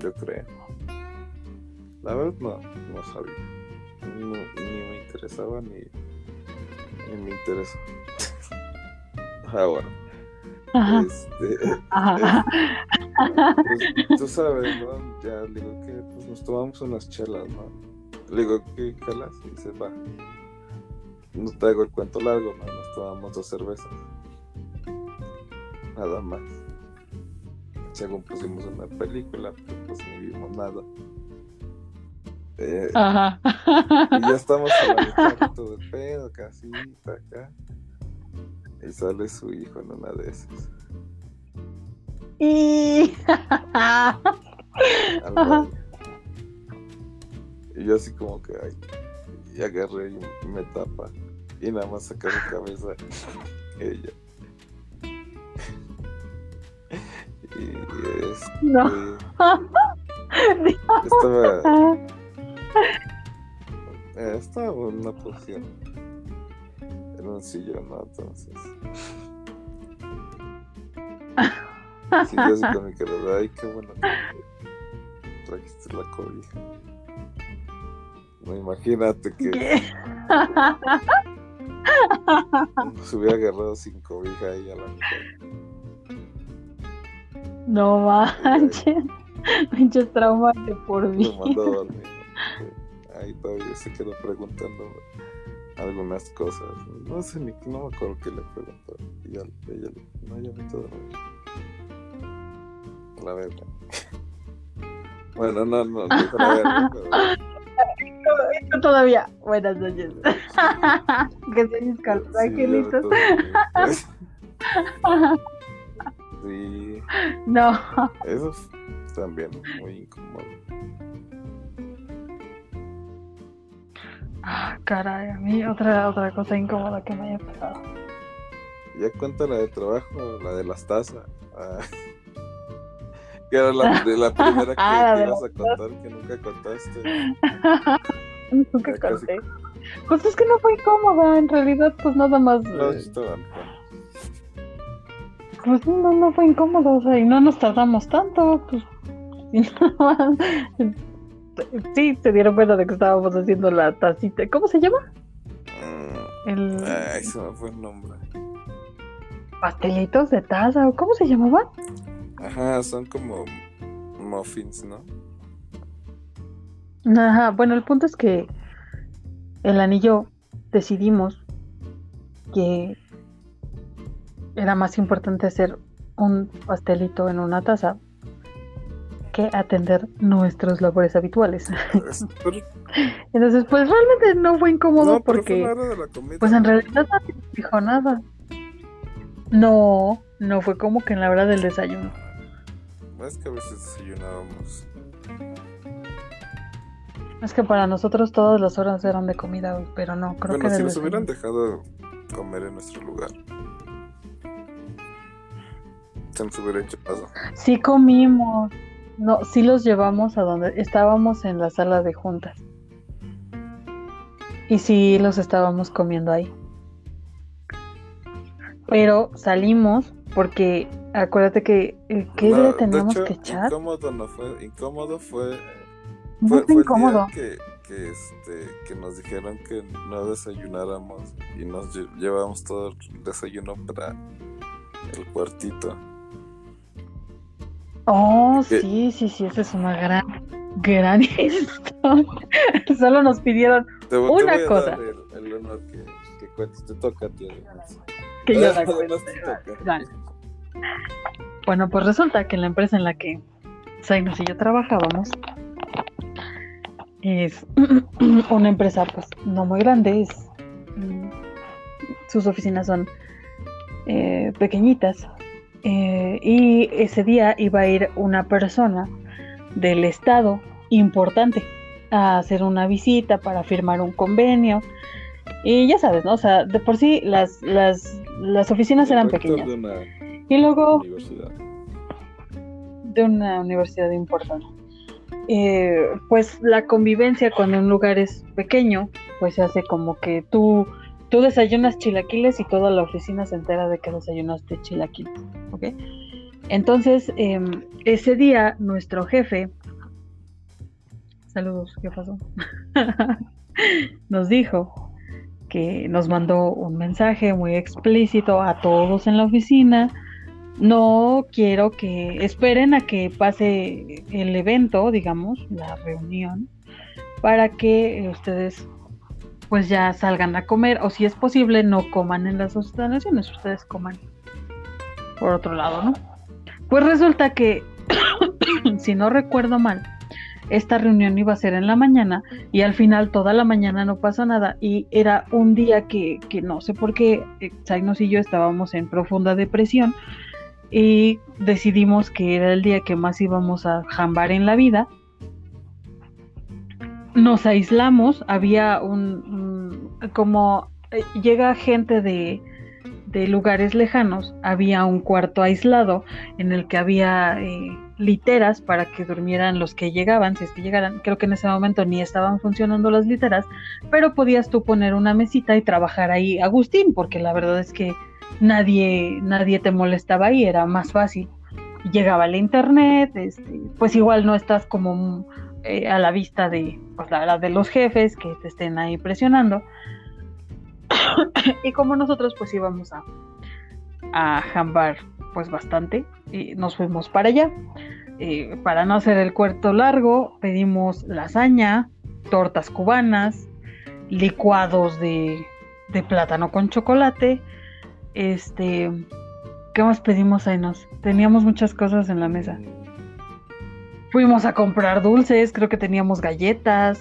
Yo creo. La verdad no, no sabía. Ni me interesaba ni, ni me interesó. Ahora. Ajá, Este, ajá. pues, tú sabes, ¿no? Ya le digo que pues, nos tomamos unas chelas, ¿no? Le digo que calas y dice, va. No te hago el cuento largo, ¿no? Nos tomamos dos cervezas. Nada más. Según pusimos una película, pero pues ni vimos nada. Eh, Ajá. y ya estamos a la mitad de todo el pedo, casita acá. Y sale su hijo en una de esas. Y... Y yo así como que ay, y agarré y me tapa. Y nada más saca su cabeza ella. Y este, No. estaba, eh, estaba en una posición. En un sillón, ¿no? Entonces. Sí, yo así con mi de, ay, qué bueno que trajiste la cobija. No, imagínate que ¿Qué? se hubiera agarrado sin cobija ahí a la mitad. No manches. Pinches traumas de por Lo vida. mandó a dormir. ¿no? Ahí todavía se quedó preguntando algunas cosas. No sé ni no me acuerdo qué le preguntó. Y ella le no, ya me todo La verga. Bueno, no, no, no la verga, pero Esto todavía. Buenas noches. que se los sí, pues. Sí, No. eso es también muy incómodo. Ah, caray, a mí otra, otra cosa incómoda que me haya pasado. Ya cuenta la de trabajo, la de las tazas. Ah. Que era la, de la primera que, Ah, la que de ibas a contar que nunca contaste. Nunca Ya casi- conté. Pues es que no fue incómoda, en realidad, pues nada más. No, eh, estaban. Pues no, no fue incómodo, o sea, y no nos tardamos tanto, pues. y nada más. Sí, se dieron cuenta de que estábamos haciendo la tacita. ¿Cómo se llama? Mm, El Ay, se me fue el nombre. pastelitos de taza, ¿o cómo se llamaban? Ajá, son como muffins, ¿no? Ajá, bueno, el punto es que el anillo decidimos que era más importante hacer un pastelito en una taza que atender nuestros labores habituales. Es- pero- Entonces, pues realmente no fue incómodo no, fue porque, comida. pues en realidad nadie nos dijo nada. No, no fue como que en la hora del desayuno. Es que a veces desayunábamos. Es que para nosotros todas las horas eran de comida, pero no, creo bueno, que si nos hubieran dejado comer en nuestro lugar, se nos hubiera hecho paso. Sí comimos. No, sí los llevamos a donde estábamos en la sala de juntas. Y sí los estábamos comiendo ahí. Pero salimos porque acuérdate que eh, ¿qué No, día de teníamos hecho, que echar? Incómodo no fue, incómodo fue No Fue, fue fue el incómodo. día que, que, este, que nos dijeron que no desayunáramos y nos lle- llevamos todo el desayuno para el cuartito. Oh, que- sí, sí, sí, esa es una gran, gran historia. Solo nos pidieron Te, vo- te Una voy a cosa. dar el, el honor que, que cuentes. Te toca que yo la cuente. Bueno, pues resulta que la empresa en la que Zainos y yo trabajábamos es una empresa pues no muy grande, es, mm, sus oficinas son eh, pequeñitas eh, y ese día iba a ir una persona del estado importante a hacer una visita para firmar un convenio y ya sabes, ¿no? O sea, de por sí las, las, las oficinas eran pequeñas. y luego... De una universidad importante. Eh, pues la convivencia cuando un lugar es pequeño, pues se hace como que tú, tú desayunas chilaquiles y toda la oficina se entera de que desayunaste chilaquiles, ¿ok? Entonces, em, ese día nuestro jefe, saludos, ¿qué pasó? nos dijo que nos mandó un mensaje muy explícito a todos en la oficina. No quiero que esperen a que pase el evento, digamos, la reunión, para que ustedes pues ya salgan a comer o si es posible no coman en las instalaciones, ustedes coman por otro lado, ¿no? Pues resulta que, si no recuerdo mal, esta reunión iba a ser en la mañana y al final toda la mañana no pasa nada y era un día que, no sé por qué Zainos y yo estábamos en profunda depresión y decidimos que era el día que más íbamos a jambar en la vida. Nos aislamos, había un, como eh, llega gente de, de lugares lejanos, había un cuarto aislado en el que había eh, literas para que durmieran los que llegaban, si es que llegaran. Creo que en ese momento ni estaban funcionando las literas, pero podías tú poner una mesita y trabajar ahí Agustín, porque la verdad es que nadie, nadie te molestaba ahí, era más fácil. Llegaba el internet, este, pues igual no estás como eh, a la vista de, pues, la, de los jefes que te estén ahí presionando. y como nosotros pues íbamos a, a jambar pues bastante y nos fuimos para allá. Eh, para no hacer el cuarto largo, pedimos lasaña, tortas cubanas, licuados de, de plátano con chocolate. Este, ¿qué más pedimos ahí? Nos teníamos muchas cosas en la mesa. Fuimos a comprar dulces, creo que teníamos galletas.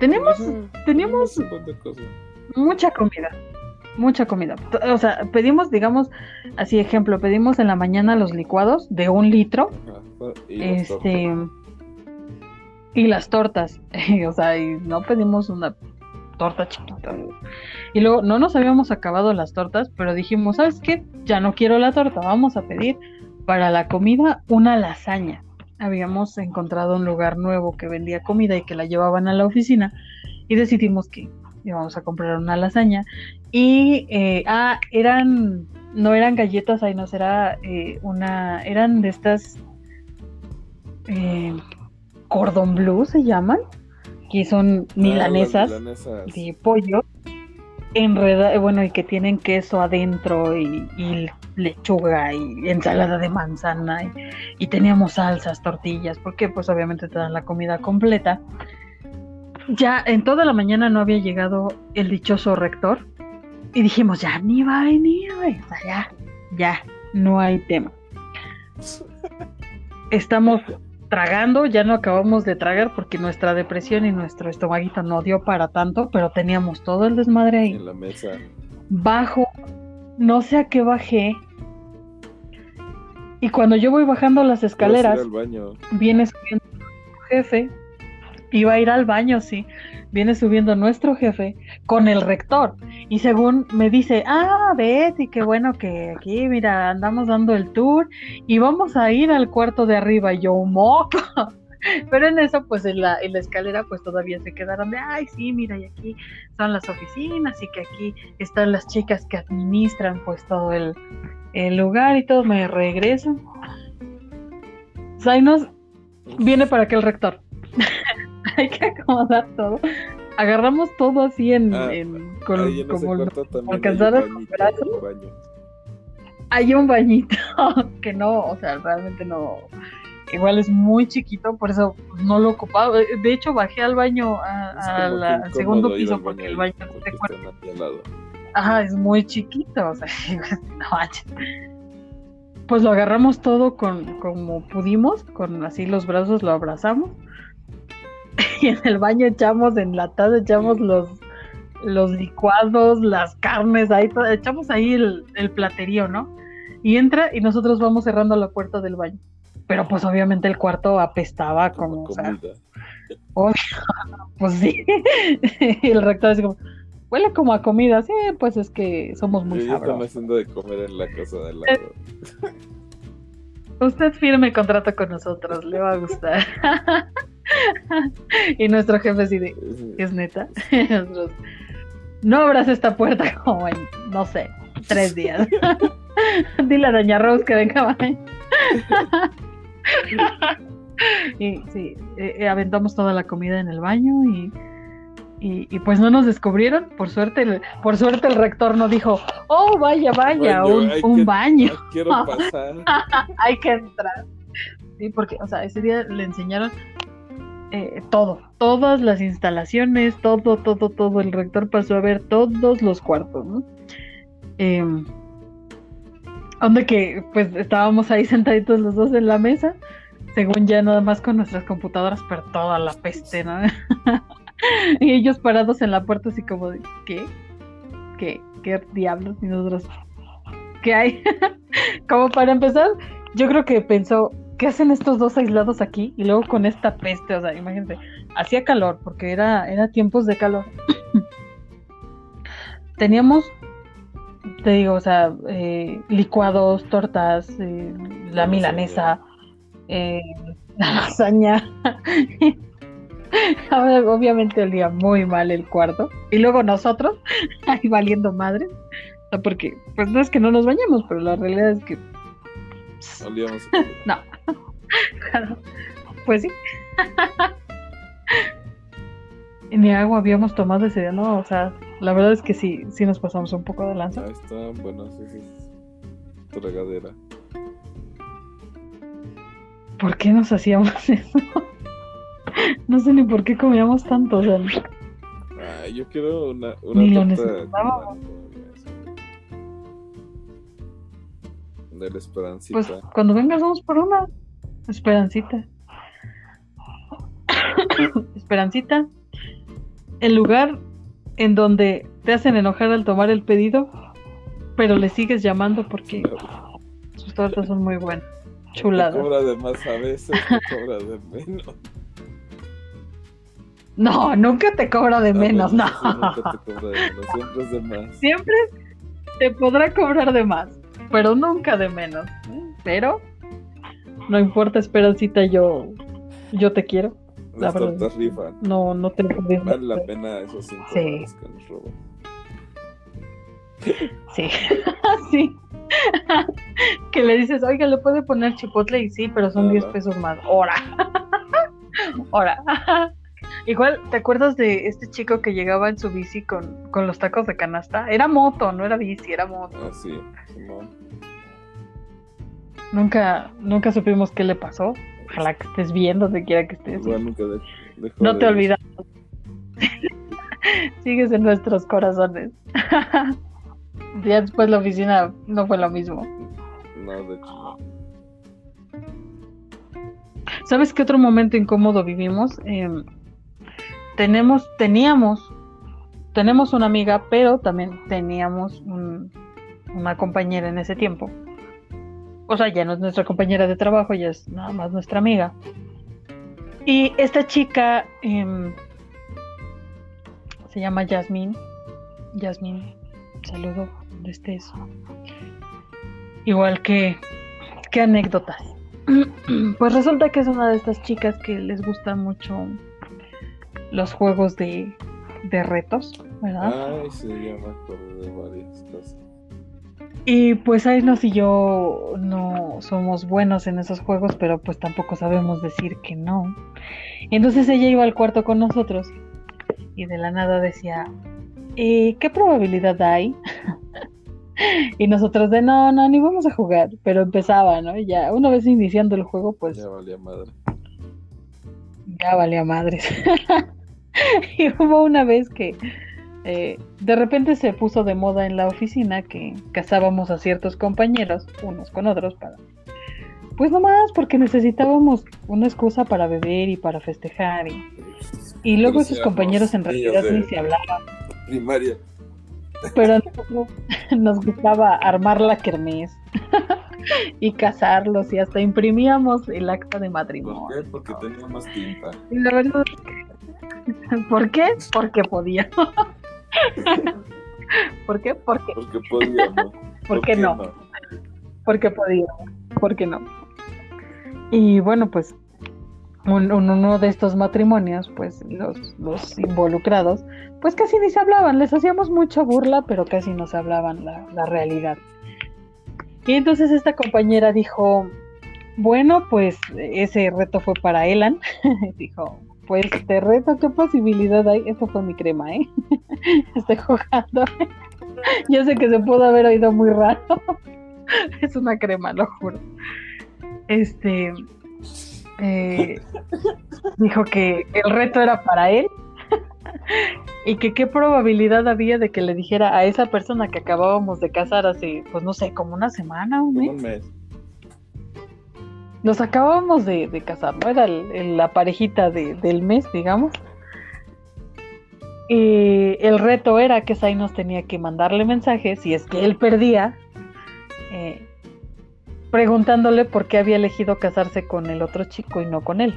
Teníamos, teníamos mucha comida mucha comida. O sea, pedimos, digamos, así ejemplo, pedimos en la mañana los licuados de un litro. y este. Y las tortas. o sea, y no pedimos una torta chiquita. Y luego no nos habíamos acabado las tortas, pero dijimos, ¿sabes qué? Ya no quiero la torta, vamos a pedir para la comida una lasaña. Habíamos encontrado un lugar nuevo que vendía comida y que la llevaban a la oficina y decidimos que íbamos a comprar una lasaña. Y, eh, ah, eran, no eran galletas, ahí no, era eh, una, eran de estas, eh, cordon bleu se llaman, que son ah, milanesas, de pollo, enreda, bueno, y que tienen queso adentro y, lechuga y ensalada de manzana y, y, teníamos salsas, tortillas, porque pues obviamente te dan la comida completa. Ya en toda la mañana no había llegado el dichoso rector, y dijimos, ya ni va a venir, güey. O sea, ya, ya, no hay tema. Estamos tragando, ya no acabamos de tragar porque nuestra depresión y nuestro estomaguito no dio para tanto, pero teníamos todo el desmadre ahí. En la mesa. Bajo, no sé a qué bajé. Y cuando yo voy bajando las escaleras, viene subiendo jefe, iba a ir al baño, sí viene subiendo nuestro jefe con el rector. Y según me dice, ah, Betty, qué bueno que aquí, mira, andamos dando el tour y vamos a ir al cuarto de arriba. Y yo, moco. Pero en eso, pues en la, en la escalera, pues todavía se quedaron de, ay, sí, mira, y aquí son las oficinas y que aquí están las chicas que administran pues todo el, el lugar y todo. Me regreso. Zainos viene para que el rector. hay que acomodar todo. Agarramos todo así en, ah, con, como alcanzar Hay un bañito que no, o sea, realmente no. Igual es muy chiquito, por eso no lo ocupaba. De hecho, bajé al baño al segundo piso porque el baño Ajá, es muy chiquito, o sea, no pues lo agarramos todo con como pudimos, con así los brazos lo abrazamos. Y en el baño echamos enlatado, echamos los los licuados, las carnes, ahí echamos ahí el, el platerío, ¿no? Y entra y nosotros vamos cerrando la puerta del baño. Pero pues obviamente el cuarto apestaba como, o sea, pues sí. y el rector es como, huele como a comida, sí, pues es que somos muy Yo estamos haciendo de comer en la casa de lado. Usted firme contrato con nosotros, le va a gustar. y nuestro jefe sí de, es neta. Nosotros, no abras esta puerta como en, no sé, tres días. Dile a Doña Rose que venga y sí, eh, eh, aventamos toda la comida en el baño y, y, pues no nos descubrieron. Por suerte, el, por suerte el rector no dijo, oh, vaya, vaya, un, baño. Quiero pasar. hay que entrar. Sí, porque, o sea, ese día le enseñaron eh, todo, todas las instalaciones, todo, todo, todo. El rector pasó a ver todos los cuartos, ¿no? Eh, donde que pues estábamos ahí sentaditos los dos en la mesa, según ya nada más con nuestras computadoras, pero toda la peste, ¿no? y ellos parados en la puerta así como de, ¿qué? ¿Qué? ¿Qué diablos? Y nosotros, ¿qué hay? como para empezar, yo creo que pensó, ¿qué hacen estos dos aislados aquí? Y luego con esta peste, o sea, imagínate, hacía calor, porque era, era tiempos de calor. Teníamos te digo, o sea, eh, licuados, tortas, eh, la milanesa, eh, la lasaña. Obviamente olía muy mal el cuarto. Y luego nosotros, ahí valiendo madre. porque, pues no es que no nos bañemos, pero la realidad es que. Olíamos. no. pues sí. Ni agua habíamos tomado ese día, ¿no? O sea, la verdad es que sí, sí nos pasamos un poco de lanza. Ahí está, bueno, sí, sí. Tu regadera. ¿Por qué nos hacíamos eso? no sé ni por qué comíamos tanto, o sea. Ay, yo quiero una, una ni lo necesitábamos. De la esperancita. Pues cuando vengas vamos por una esperancita. esperancita. El lugar en donde te hacen enojar al tomar el pedido, pero le sigues llamando porque sus tortas son muy buenas. Chuladas. Te cobra de más a veces, te cobra de menos. No, nunca te cobra de menos, no. nunca te cobra de menos, siempre es de más. Siempre te podrá cobrar de más, pero nunca de menos. Pero no importa, Esperancita, yo, yo te quiero. Las tortas rifan. No, no te Vale la pena esos cinco sí. que nos roban. Sí, sí. que le dices, oiga, le puede poner chipotle y sí, pero son 10 pesos más. Hora. Hora. Igual, ¿te acuerdas de este chico que llegaba en su bici con, con los tacos de canasta? Era moto, no era bici, era moto. Ah, sí, no. Nunca, nunca supimos qué le pasó. Ojalá que estés bien donde quiera que estés. no te olvidamos. Sigues en nuestros corazones. ya después la oficina no fue lo mismo. No, de hecho. ¿Sabes qué otro momento incómodo vivimos? Em, tenemos, teníamos, tenemos una amiga, pero también teníamos una compañera en ese tiempo o sea, ya no es nuestra compañera de trabajo, ya es nada más nuestra amiga. Y esta chica em, se llama Yasmín. Yasmín, saludo donde estés. Igual que, ¿qué anécdotas? Pues resulta que es una de estas chicas que les gustan mucho los juegos de, de retos, ¿verdad? Ay, sí, me de varias cosas. Y pues Aisnos y yo no somos buenos en esos juegos, pero pues tampoco sabemos decir que no. entonces ella iba al cuarto con nosotros y de la nada decía, ¿Y ¿qué probabilidad hay? y nosotros de no, no, ni vamos a jugar, pero empezaba, ¿no? Y ya una vez iniciando el juego, pues... Ya valía madre. Ya valía madres. y hubo una vez que eh, de repente se puso de moda en la oficina que casábamos a ciertos compañeros, unos con otros, para... Pues nomás porque necesitábamos una excusa para beber y para festejar. Y, y luego esos compañeros en realidad ni se hablaban. Primaria. Pero a nosotros nos gustaba armar la kermés y casarlos y hasta imprimíamos el acta de matrimonio. ¿Por qué? Porque tenía más tinta. Y la verdad, ¿por qué? Porque podía. ¿Por qué? Porque, Porque podíamos. ¿Por qué no? porque podía. ¿Por qué no? Y bueno, pues un- uno de estos matrimonios, pues los, los involucrados, pues casi ni se hablaban, les hacíamos mucha burla, pero casi no se hablaban la, la realidad. Y entonces esta compañera dijo, bueno, pues ese reto fue para Elan. dijo, pues te reto, ¿qué posibilidad hay? Eso fue mi crema, ¿eh? Estoy jugando. Yo sé que se pudo haber oído muy raro. es una crema, lo juro. Este eh, dijo que el reto era para él y que qué probabilidad había de que le dijera a esa persona que acabábamos de casar hace, pues no sé, como una semana, un mes. Un mes. Nos acabábamos de, casar, ¿no? Era la parejita de- del mes, digamos. Y el reto era que Sai nos tenía que mandarle mensajes si es que él perdía, eh, preguntándole por qué había elegido casarse con el otro chico y no con él.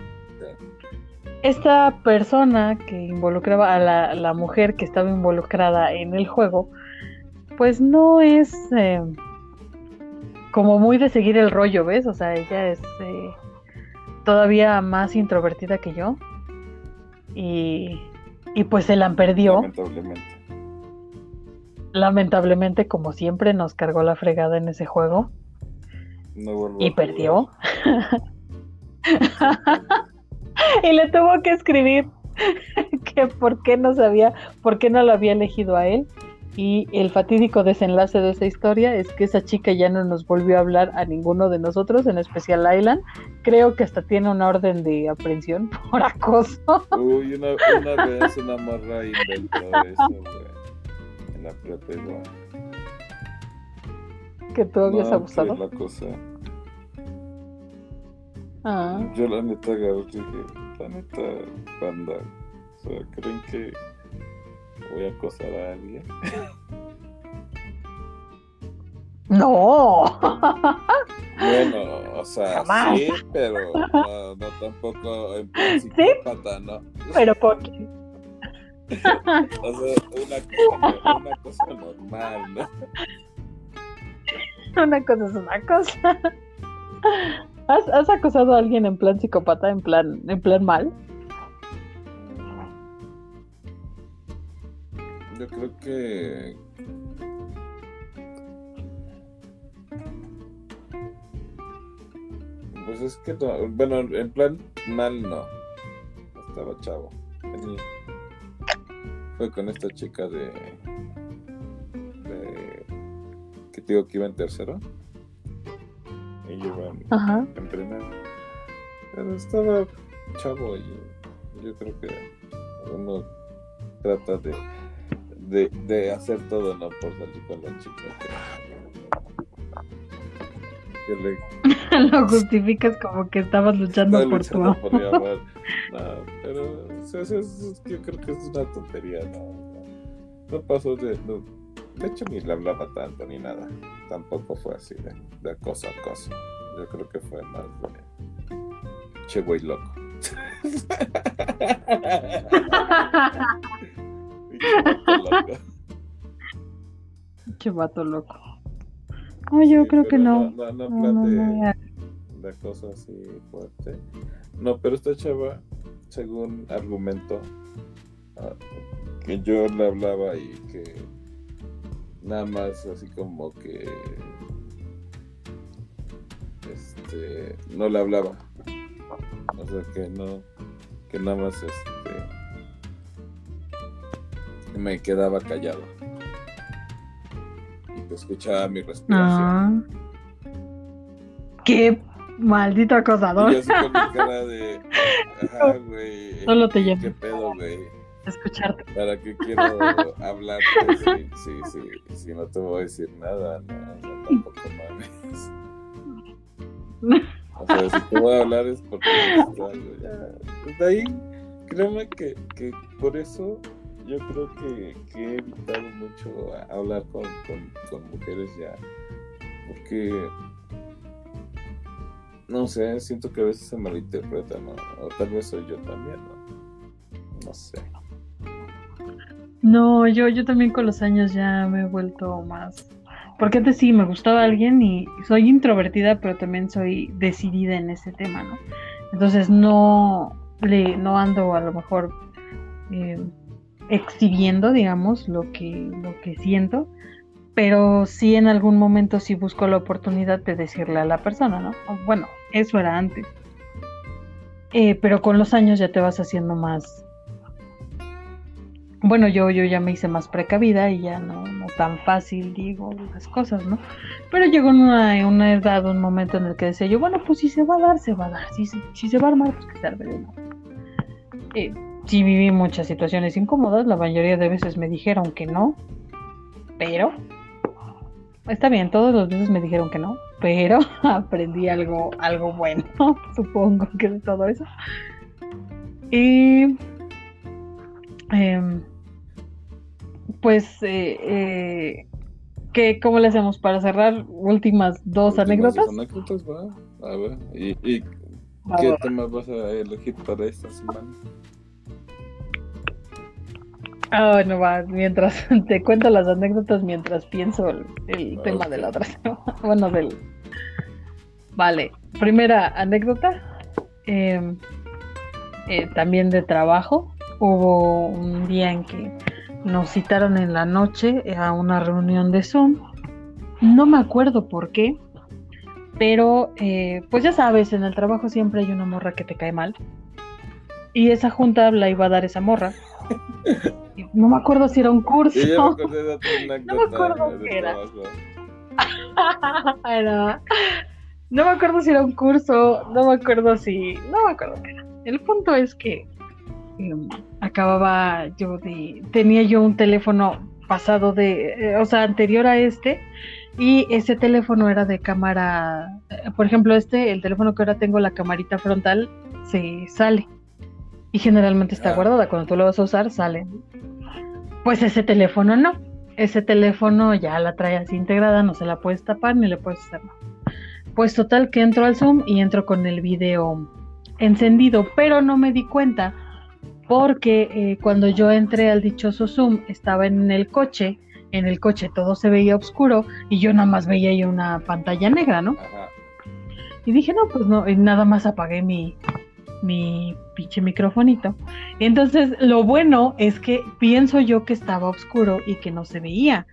Esta persona que involucraba a la, la mujer que estaba involucrada en el juego, pues no es eh, como muy de seguir el rollo, ¿ves? O sea, ella es eh, todavía más introvertida que yo. Y, y pues se la perdió. Lamentablemente. Lamentablemente, como siempre, nos cargó la fregada en ese juego. No Y perdió. y le tuvo que escribir que por qué no sabía, por qué no lo había elegido a él. Y el fatídico desenlace de esa historia es que esa chica ya no nos volvió a hablar a ninguno de nosotros, en especial a Aylan. Creo que hasta tiene una orden de aprehensión por acoso. Uy, una, una vez una morra inventó eso, güey. En la prepa igual. que tú habías No, abusado. la cosa. Ah, Yo la neta agarré dije, la neta, banda. O sea, ¿creen que voy a acosar a alguien? no. Bueno, o sea, Jamás. sí, pero no, no tampoco en plan psicópata, ¿no? Pero por qué? O sea, una cosa, una cosa normal, ¿no? Una cosa es una cosa. ¿Has, has acosado a alguien en plan psicópata, en plan, en plan mal? Yo creo que. Pues es que no, bueno, en plan mal no. Estaba chavo. Fue con esta chica de. de. que te digo que iba en tercero. Y yo iba en, Ajá. en primero. Pero estaba chavo y yo creo que uno trata de, de, de hacer todo, ¿no? Por salir con la chica. Que, que le Lo justificas como que estabas luchando por tu luchando amor. por mi amor. No, pero sea, es- es- yo creo que es una tontería, ¿no? No, no pasó de... no- de hecho, ni le hablaba tanto ni nada. Tampoco fue así de, de cosa a cosa. Yo creo que fue más de... Che, güey, loco. Qué vato loco. No, yo Sí, creo que pero no. No, no, No, no, de, de cosas así fuerte. No, pero esta chava, según argumento, ah, que yo le hablaba y que nada más así como que este no le hablaba. O sea que no, que nada más este me quedaba callado. Y que escuchaba mi respiración. Ah. Qué maldito acosador. Y yo así con mi cara de. Ajá, güey. Solo te ¿Qué llamo. pedo, güey? escucharte. ¿Para qué quiero hablar si, sí, sí, si no te voy a decir nada? No, no tampoco mames. O sea, si te voy a hablar es porque. Pues de ahí, créeme que, que por eso yo creo que, he evitado mucho hablar con mujeres ya. Porque no sé, siento que a veces se malinterpreta, ¿no? O tal vez soy yo también, ¿no? No sé. No, yo, yo también con los años ya me he vuelto más. Porque antes sí me gustaba alguien y soy introvertida, pero también soy decidida en ese tema, ¿no? Entonces no le, no ando a lo mejor eh, exhibiendo, digamos, lo que, lo que siento, pero sí en algún momento sí busco la oportunidad de decirle a la persona, ¿no? Bueno, eso era antes. Eh, pero con los años ya te vas haciendo más. Bueno, yo, yo ya me hice más precavida y ya no, no tan fácil digo las cosas, ¿no? Pero llegó una, una edad, un momento en el que decía yo, bueno, pues si se va a dar, se va a dar. Si, si se va a armar, pues que se arme de eh, sí viví muchas situaciones incómodas, la mayoría de veces me dijeron que no, pero está bien, todos los veces me dijeron que no, pero aprendí algo, algo bueno, supongo que de todo eso. Y em, pues, eh, eh, ¿qué, ¿cómo le hacemos para cerrar? Últimas dos anécdotas. anécdotas, va. A ver, ¿y, y qué tema vas a elegir para esta semana? Ah, bueno, va, mientras te cuento las anécdotas, mientras pienso el, tema de la otra Bueno, del. Vale, primera anécdota. Em, eh, también de trabajo. Hubo un día en que nos citaron en la noche a una reunión de Zoom. No me acuerdo por qué, pero eh, pues ya sabes, en el trabajo siempre hay una morra que te cae mal. Y esa junta la iba a dar esa morra. No me acuerdo si era un curso. no me acuerdo qué era. No me acuerdo si era un curso, no me acuerdo si. No me acuerdo qué era. El punto es que em, acababa yo de. Tenía yo un teléfono pasado de. Eh, o sea, anterior a este. Y ese teléfono era de cámara. Eh, por ejemplo, este, el teléfono que ahora tengo, la camarita frontal, se sale y generalmente está guardada. Cuando tú lo vas a usar, sale. Pues ese teléfono no. Ese teléfono ya la trae así integrada, no se la puedes tapar ni le puedes hacer nada. Pues total que entro al Zoom y entro con el video encendido, pero no me di cuenta porque eh, cuando yo entré al dichoso Zoom estaba en el coche, en el coche todo se veía oscuro y yo nada más veía ahí una pantalla negra, ¿no? Y dije, no, pues no, y nada más apagué mi, mi pinche microfonito. Entonces, lo bueno es que pienso yo que estaba oscuro y que no se veía.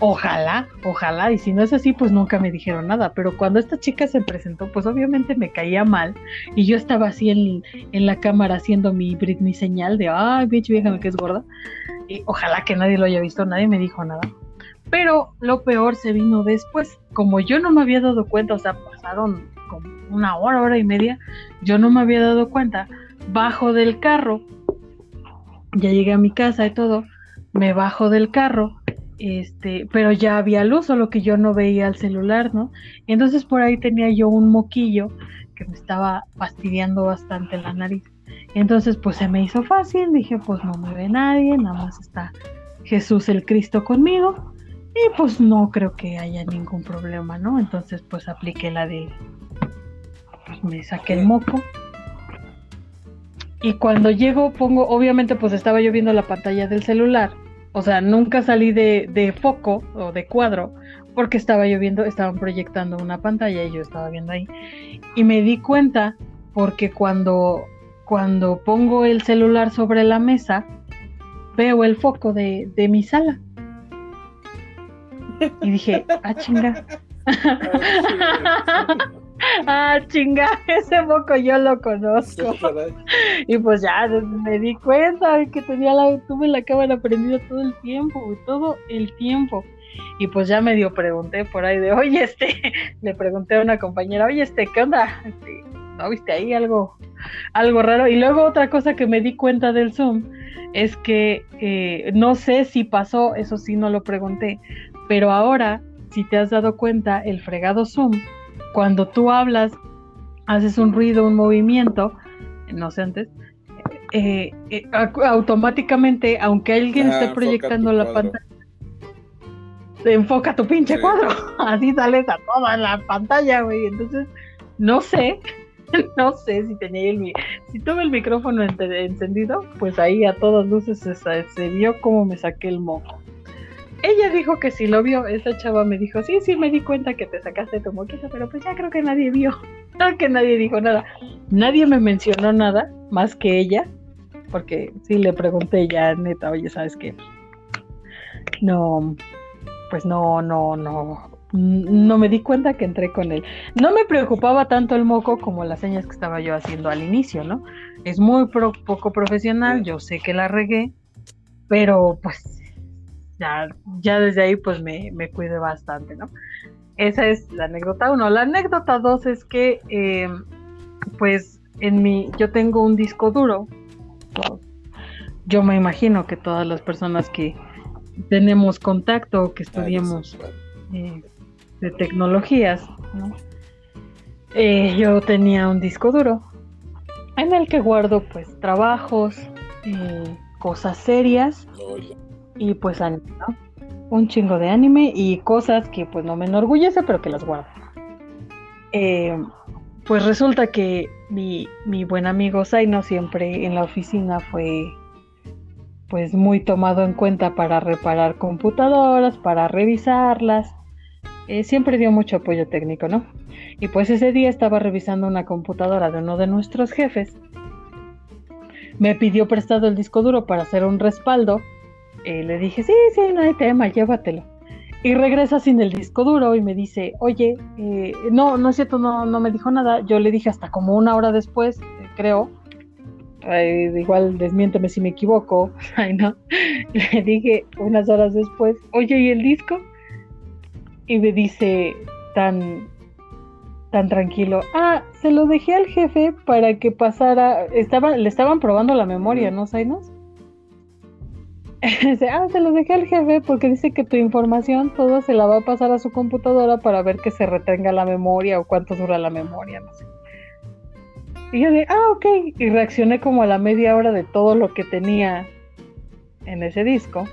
Ojalá, ojalá, y si no es así, pues nunca me dijeron nada. Pero cuando esta chica se presentó, pues obviamente me caía mal. Y yo estaba así en, en la cámara haciendo mi Britney señal de, ay, bicho vieja, que es gorda. Y ojalá que nadie lo haya visto, nadie me dijo nada. Pero lo peor se vino después. Como yo no me había dado cuenta, o sea, pasaron como una hora, hora y media, yo no me había dado cuenta. Bajo del carro, ya llegué a mi casa y todo, me bajo del carro, este, pero ya había luz, solo que yo no veía el celular, ¿no? Entonces por ahí tenía yo un moquillo que me estaba fastidiando bastante la nariz. Entonces pues se me hizo fácil, dije pues no me ve nadie, nada más está Jesús el Cristo conmigo y pues no creo que haya ningún problema, ¿no? Entonces pues apliqué la de pues me saqué el moco. Y cuando llego, pongo, obviamente, pues estaba yo viendo la pantalla del celular. O sea, nunca salí de, de foco o de cuadro porque estaba yo viendo, estaban proyectando una pantalla y yo estaba viendo ahí. Y me di cuenta porque cuando, cuando pongo el celular sobre la mesa, veo el foco de, de mi sala. Y dije, ah, chinga. ah, chinga, ese moco yo lo conozco. y pues ya me di cuenta que tenía la, tuve la cámara prendida todo el tiempo, todo el tiempo. Y pues ya medio pregunté por ahí de, oye, este, le pregunté a una compañera, oye, este, ¿qué onda? Este, ¿No viste ahí algo, algo raro? Y luego otra cosa que me di cuenta del Zoom es que eh, no sé si pasó, eso sí no lo pregunté, pero ahora, si te has dado cuenta, el fregado Zoom, cuando tú hablas, haces un ruido, un movimiento, no sé antes, eh, eh, automáticamente, aunque alguien esté proyectando la pantalla, enfoca tu pinche cuadro, así sales a toda la pantalla, güey. Entonces, no sé, no sé si tenía el si tuve el micrófono encendido, pues ahí a todas luces se, vio cómo me saqué el moco. Ella dijo que sí lo vio, esa chava me dijo, sí, sí, me di cuenta que te sacaste tu moquito, pero pues ya creo que nadie vio, que nadie dijo nada. Nadie me mencionó nada más que ella, porque sí le pregunté ya, neta, oye, ¿sabes qué? No, pues no, no, no, no me di cuenta que entré con él. No me preocupaba tanto el moco como las señas que estaba yo haciendo al inicio, ¿no? Es muy poco profesional, yo sé que la regué, pero pues ya, ya desde ahí pues me, me cuide bastante, ¿no? Esa es la anécdota uno. La anécdota dos es que eh, pues en mi, yo tengo un disco duro. Yo me imagino que todas las personas que tenemos contacto, que estudiamos eh, de tecnologías, eh, yo tenía un disco duro en el que guardo pues trabajos, eh, cosas serias y pues anime, Un chingo de anime y cosas que pues no me enorgullece, pero que las guardo. pues resulta que mi, mi buen amigo Zaino siempre en la oficina fue pues muy tomado en cuenta para reparar computadoras, para revisarlas. Eh, siempre dio mucho apoyo técnico, ¿no? Y pues ese día estaba revisando una computadora de uno de nuestros jefes. Me pidió prestado el disco duro para hacer un respaldo. Eh, le dije, sí, sí, no hay tema, llévatelo. Y regresa sin el disco duro y me dice, oye, eh, no, no es cierto, no, no me dijo nada. Yo le dije hasta como una hora después, creo, igual desmiénteme si me equivoco, ay no, le dije unas horas después, oye, ¿y el disco? Y me dice tan, tan tranquilo, ah, se lo dejé al jefe para que pasara, estaba, le estaban probando la memoria, ¿no, Zainos? ah, se lo dejé al jefe porque dice que tu información todo se la va a pasar a su computadora para ver que se retenga la memoria o cuánto dura la memoria, no sé. Y yo de, ah, ok. Y reaccioné como a la media hora de todo lo que tenía en ese disco.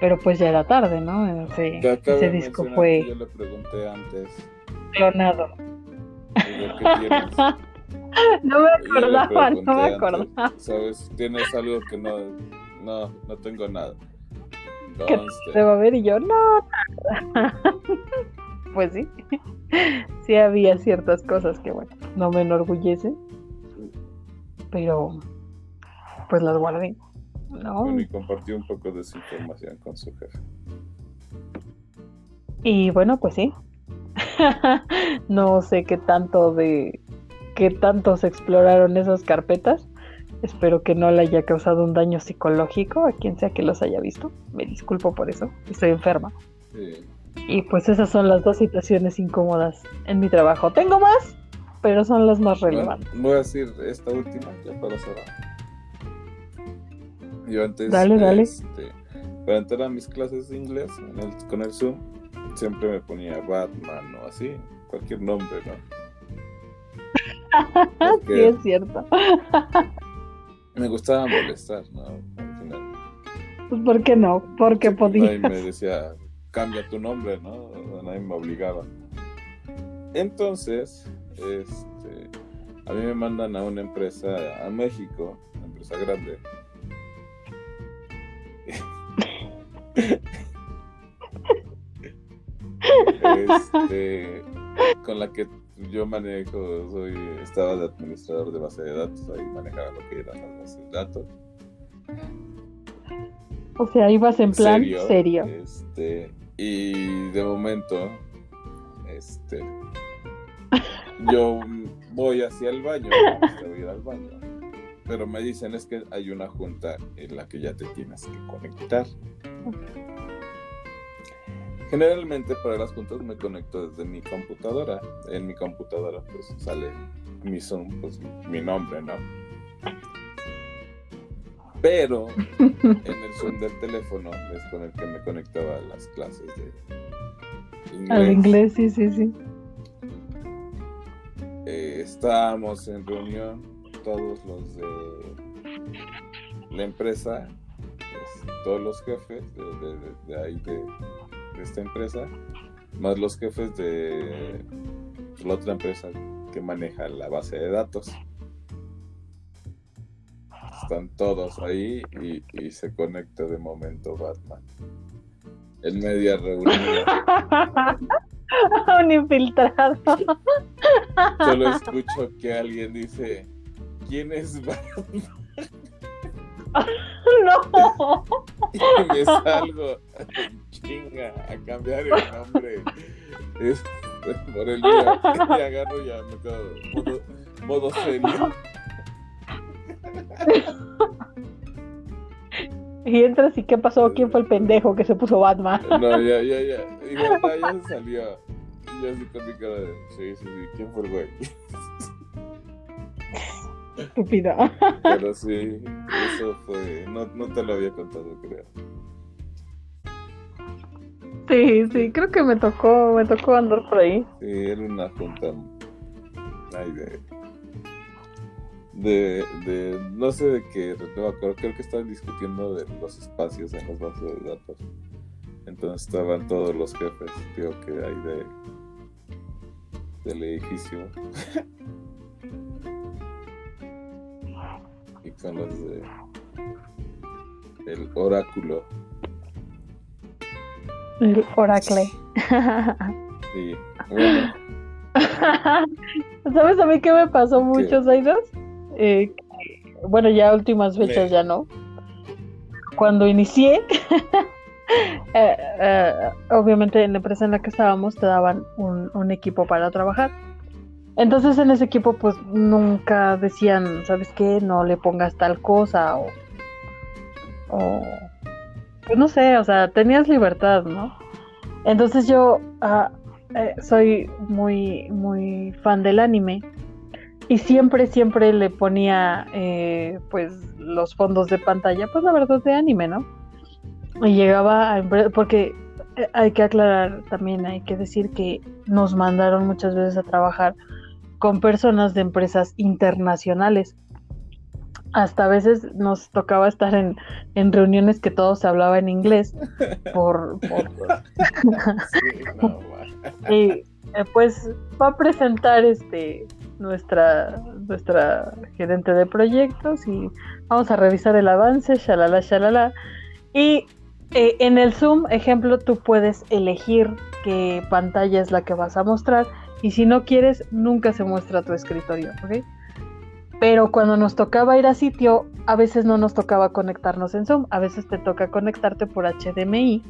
Pero pues ya era tarde, ¿no? Ese, ese disco fue. Yo le pregunté antes. Clonado. no me acordaba, no me acordaba. ¿Sabes? Tienes algo que no. No, no tengo nada. ¿Qué se va a ver y yo, no, pues sí. Sí había ciertas cosas que, bueno, no me enorgullecen pero pues las guardé. ¿no? y compartí un poco de su información con su jefe. Y bueno, pues sí. no sé qué tanto de qué tanto se exploraron esas carpetas. Espero que no le haya causado un daño psicológico a quien sea que los haya visto. Me disculpo por eso. Estoy enferma. Y pues esas son las dos situaciones incómodas en mi trabajo. ¿Tengo más? pero son las más relevantes. voy a decir esta última ya para cerrar. Yo antes, dale, dale. Este, para entrar a mis clases de inglés con el Zoom, siempre me ponía Batman o así, cualquier nombre, ¿no? sí, es cierto. me gustaba molestar, ¿no? Al final. Pues, ¿por qué no? Porque podía. Nadie me decía, cambia tu nombre, ¿no? Nadie me obligaba. Entonces, este, a mí me mandan a una empresa a México, una empresa grande. este, con la que yo manejo, soy, estaba de administrador de base de datos, ahí manejaba lo que eran las bases de datos. O sea, ibas en plan serio. Este, y de momento, este, yo voy hacia el baño, voy al baño, pero me dicen es que hay una junta en la que ya te tienes que conectar. Generalmente para las juntas me conecto desde mi computadora. En mi computadora pues sale mi Zoom, pues mi nombre, ¿no? Pero en el Zoom del teléfono es con el que me conectaba a las clases de inglés. Al inglés, sí, sí, sí. Eh, estábamos en reunión todos los de la empresa, pues, todos los jefes de, de- de- de ahí de, de esta empresa, más los jefes de la otra empresa que maneja la base de datos. Están todos ahí y, y se conecta de momento Batman. En media reunión. Un infiltrado. Solo escucho que alguien dice, ¿quién es Batman? No. Y me salgo chinga a cambiar el nombre es, por el mío. Y agarro ya me quedo modo, modo serio. Y entras y ¿qué pasó? ¿Quién fue el pendejo que se puso Batman? No, ya, ya, ya. Y mamá ya se salió. Y yo así con mi cara de, sí, sí, sí, ¿quién fue el güey? Estúpido. Pero sí, eso fue, no, no te lo había contado, creo. Sí, sí, creo que me tocó, me tocó andar por ahí. Sí, era una junta ay, de, de, de, no sé de qué, no me acuerdo, creo que estaban discutiendo de los espacios en las bases de datos. Entonces estaban todos los jefes, digo que hay de del edificio. Y con los de el oráculo. El Oracle. Y bueno, ¿Sabes a mí qué me pasó mucho, Zaidas? Eh, bueno, ya últimas fechas Sí. ya no. Cuando inicié, eh, eh, obviamente en la empresa en la que estábamos te daban un, un equipo para trabajar. Entonces en ese equipo pues nunca decían, ¿sabes qué? No le pongas tal cosa o... pues no sé, o sea, tenías libertad, ¿no? Entonces yo ah, eh, soy muy, muy fan del anime y siempre, siempre le ponía eh, pues los fondos de pantalla, pues la verdad de anime, ¿no? Y llegaba a porque eh, hay que aclarar también, hay que decir que nos mandaron muchas veces a trabajar con personas de empresas internacionales. Hasta a veces nos tocaba estar en, en reuniones que todo se hablaba en inglés por, por, sí, no, ma. y eh, pues va a presentar este nuestra nuestra gerente de proyectos y vamos a revisar el avance, shalala, shalala. Y eh, en el Zoom, ejemplo, tú puedes elegir qué pantalla es la que vas a mostrar y si no quieres, nunca se muestra tu escritorio, ¿ok? Pero cuando nos tocaba ir a sitio, a veces no nos tocaba conectarnos en Zoom, a veces te toca conectarte por HDMI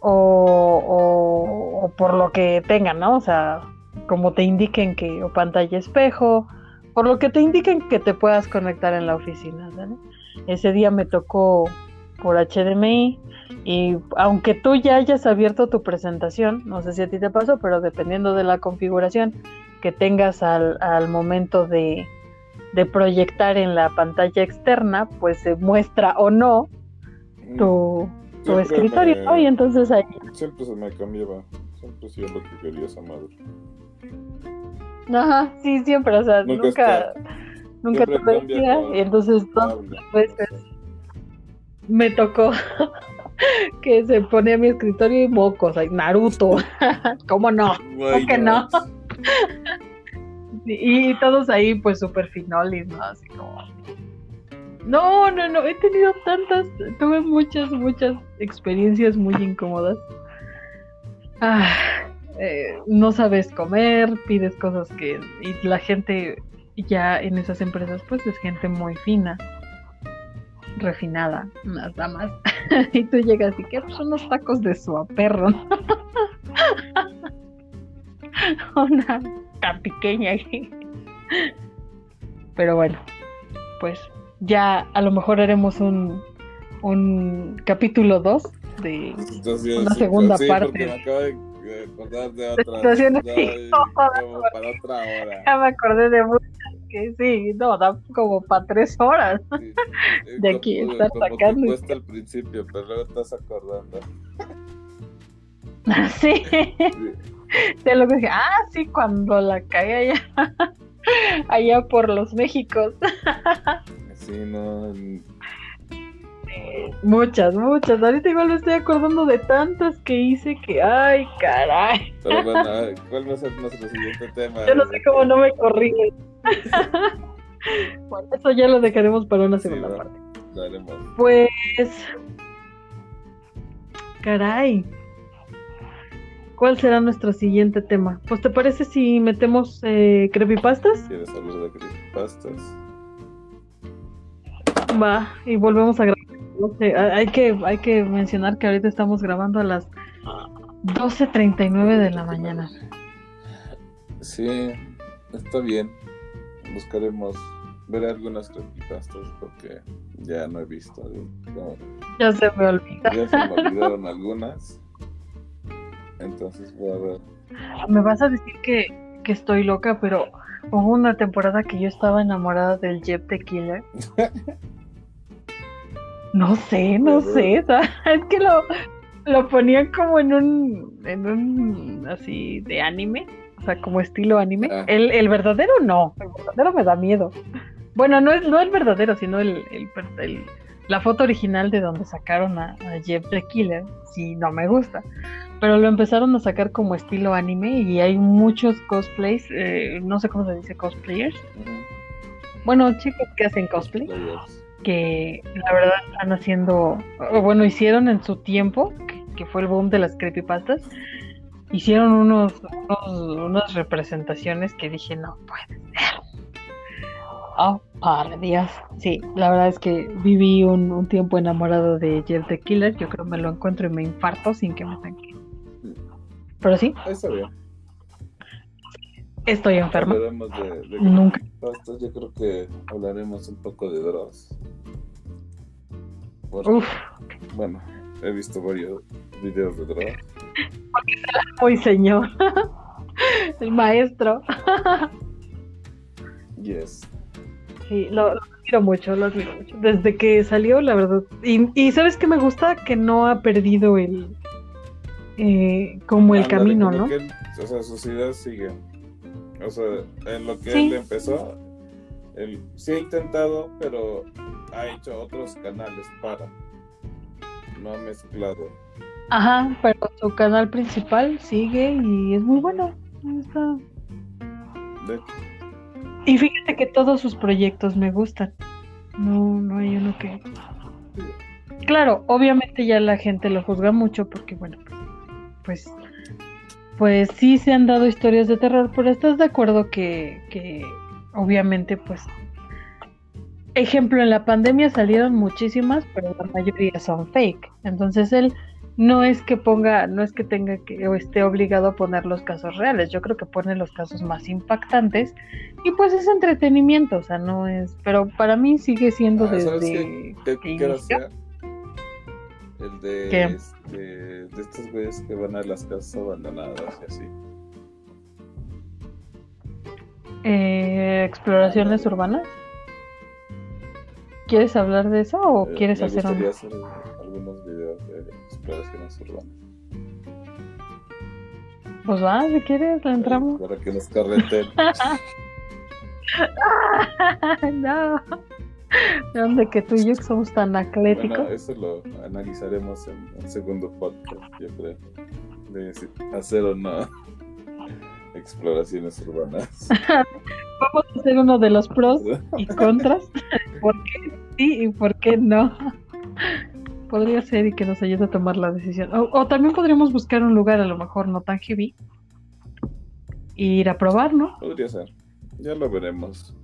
o, por lo que tengan, ¿no? O sea, como te indiquen que o pantalla espejo, por lo que te indiquen que te puedas conectar en la oficina. Ese día me tocó por HDMI y aunque tú ya hayas abierto tu presentación, no sé si a ti te pasó, pero dependiendo de la configuración que tengas al, al momento de, de proyectar en la pantalla externa, pues se muestra o no tu, tu Siempre escritorio, me- ¿no? Y entonces ahí Siempre se me cambiaba. Siempre hacía lo que quería esa madre. Ajá, sí, siempre, o sea, Nunca nunca, te decía, y entonces veces me tocó que se ponía mi escritorio y mocos, ay, Naruto, ¿cómo no? Why que no? Y, todos ahí, pues, super finolis, ¿no? Así como... No, no, no, he tenido tantas, tuve muchas, muchas experiencias muy incómodas. Ah, eh, no sabes comer, pides cosas que... Y la gente ya en esas empresas, pues, es gente muy fina, refinada, unas damas. y tú llegas y que pues, unos tacos de su perro, ¿no? Una tan pequeña. Pero bueno, pues ya a lo mejor haremos un, un capítulo 2 de Una segunda sí, parte. me acabo de acordar de situaciones ya, incómodas. como para otra hora. Ya me acordé de muchas porque sí, no, da como para tres horas. Sí, De aquí como- estar como sacando que y- cuesta al principio, pero luego estás acordando. Sí, Sí. de lo que dije, ah, sí, cuando la caí allá, allá por los Méxicos. Sí, no. Muchas, muchas. Ahorita igual me estoy acordando de tantas que hice que, ay, caray. Pero bueno, ¿cuál va a ser nuestro siguiente tema? Yo no sé cómo no me corrigen. Bueno, eso ya lo dejaremos para una segunda parte. Pues. Caray. ¿Cuál será nuestro siguiente tema? Pues, ¿te parece si metemos eh, creepypastas? ¿Quieres hablar de creepypastas? Va, y volvemos a grabar. No sé, ha- hay que, hay que mencionar que ahorita estamos grabando a las 12.39 de la mañana. Sí, está bien. Buscaremos ver algunas creepypastas porque ya no he visto. no, Ya se me ya se me olvidaron algunas. Entonces voy a ver. Me vas a decir que, que estoy loca, pero hubo una temporada que yo estaba enamorada del Jeff Killer. No sé, no sé. es que lo, lo ponían como en un, en un así de anime, o sea, como estilo anime. Ah. El, el verdadero no, el verdadero me da miedo. Bueno, no es no el verdadero, sino el, el, el- la foto original de donde sacaron a, a Jeff the Killer. Sí, no me gusta. Pero lo empezaron a sacar como estilo anime y hay muchos cosplays, eh, no sé cómo se dice cosplayers. Bueno, chicos que hacen cosplay que la verdad están haciendo, o bueno, hicieron en su tiempo, que, que fue el boom de las creepypastas, hicieron unos, unos- unas representaciones que dije, no puede ser. Oh, por Dios. Sí, la verdad es que viví un, un tiempo enamorado de Jeff the Killer. Yo creo que me lo encuentro y me infarto sin que me tanque. Pero sí, Está bien. estoy de, de Nunca. Yo creo que hablaremos un poco de. Porque, Uf, bueno, he visto varios videos de Dross. muy señor. El maestro. Yes. Sí, lo, lo admiro mucho, lo admiro mucho. Desde que salió, la verdad. Y, y ¿sabes qué me gusta? Que no ha perdido el. eh, como el camino, como ¿no? que él- o sea, sus ideas siguen. O sea, en lo que Sí. él empezó, él sí ha intentado, pero ha hecho otros canales para. No ha mezclado. Ajá, pero su canal principal sigue y es muy bueno. Está- De hecho, Y fíjate que todos sus proyectos me gustan. No, no hay uno que. Claro, obviamente ya la gente lo juzga mucho porque, bueno, pues. Pues sí se han dado historias de terror, pero estás de acuerdo que, que obviamente, pues. Ejemplo, en la pandemia salieron muchísimas, pero la mayoría son fake. Entonces él no es que ponga, no es que tenga que o esté obligado a poner los casos reales. Yo creo que pone los casos más impactantes y pues es entretenimiento, o sea, no es, pero para mí sigue siendo Ah, ¿sabes desde ¿qué que inició. hacer? El de, ¿Qué? este, de estos güeyes que van a las casas abandonadas y así. Eh, exploraciones urbanas. ¿Quieres hablar de eso o Eh, quieres me hacer gustaría un... hacer algunos videos de exploraciones urbanas. Pues va, si quieres, le entramos. Para que nos carreten. no. ¿De dónde que tú y yo somos tan atléticos? Bueno, eso lo analizaremos en el segundo podcast, yo creo. De hacer o no exploraciones urbanas. Vamos a hacer uno de los pros y contras. ¿Por qué sí y por qué no? Podría ser y que nos ayude a tomar la decisión. O, o también podríamos buscar un lugar a lo mejor no tan heavy. E ir a probar, ¿no? Podría ser. Ya lo veremos.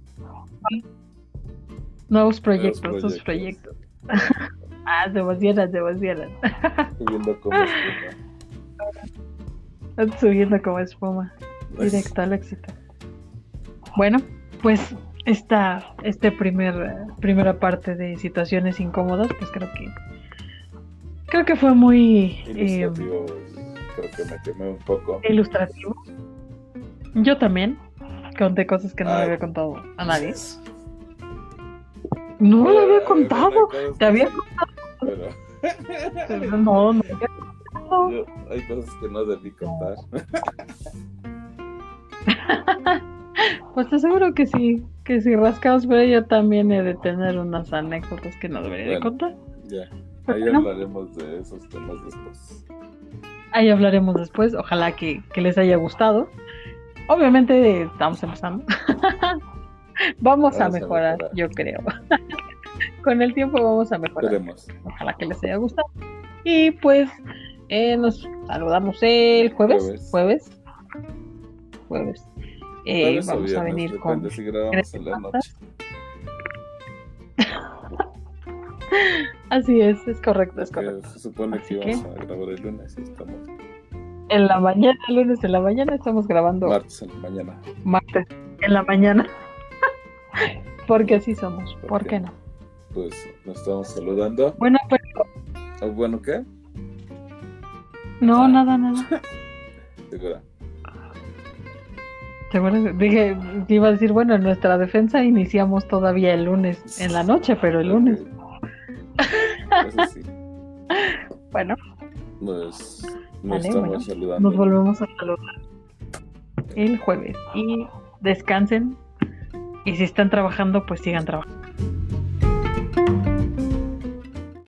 Nuevos proyectos, sus proyectos. proyectos. ah, se emocionan, se emocionan. Subiendo como espuma. Están subiendo como espuma. Directo al éxito. Bueno, pues esta este primer primera parte de situaciones incómodas, pues creo que creo que fue muy eh, Ilustrativo. Creo que me quemé un poco. ilustrativo. Yo también. conté cosas que no le había contado a nadie. No le había contado. Te había Pero contado. No, no. yo- hay cosas que no debí contar. Pues te aseguro que sí. Que si rascamos por ello también he de tener unas anécdotas que no debería de contar. Ya, ahí hablaremos de esos temas después. Ahí hablaremos después. Ojalá que, que les haya gustado. Obviamente estamos empezando. vamos, a Vamos a mejorar, mejorar. yo creo. Con el tiempo vamos a mejorar. Veremos. Ojalá que les haya gustado. Y pues eh, nos saludamos el jueves. Jueves. Jueves. Jueves. Eh, vamos a viernes, venir con. si grabamos en la noche. Así es, es correcto, es correcto. se supone que íbamos a grabar el lunes y estamos En la mañana, lunes en la mañana, estamos grabando martes en la mañana. martes en la mañana. Porque así somos. ¿Por ¿Por qué? qué no? Pues nos estamos saludando. Bueno, pues Ah, Bueno, ¿qué? no, Ah. nada, nada. Segura. ¿Te acuerdas? Dije, iba a decir, bueno, en nuestra defensa iniciamos todavía el lunes en la noche, pero el lunes. Sí. Bueno, Pues nos Vale, bueno, saludando. nos volvemos a saludar el jueves. Y descansen. Y si están trabajando, pues sigan trabajando.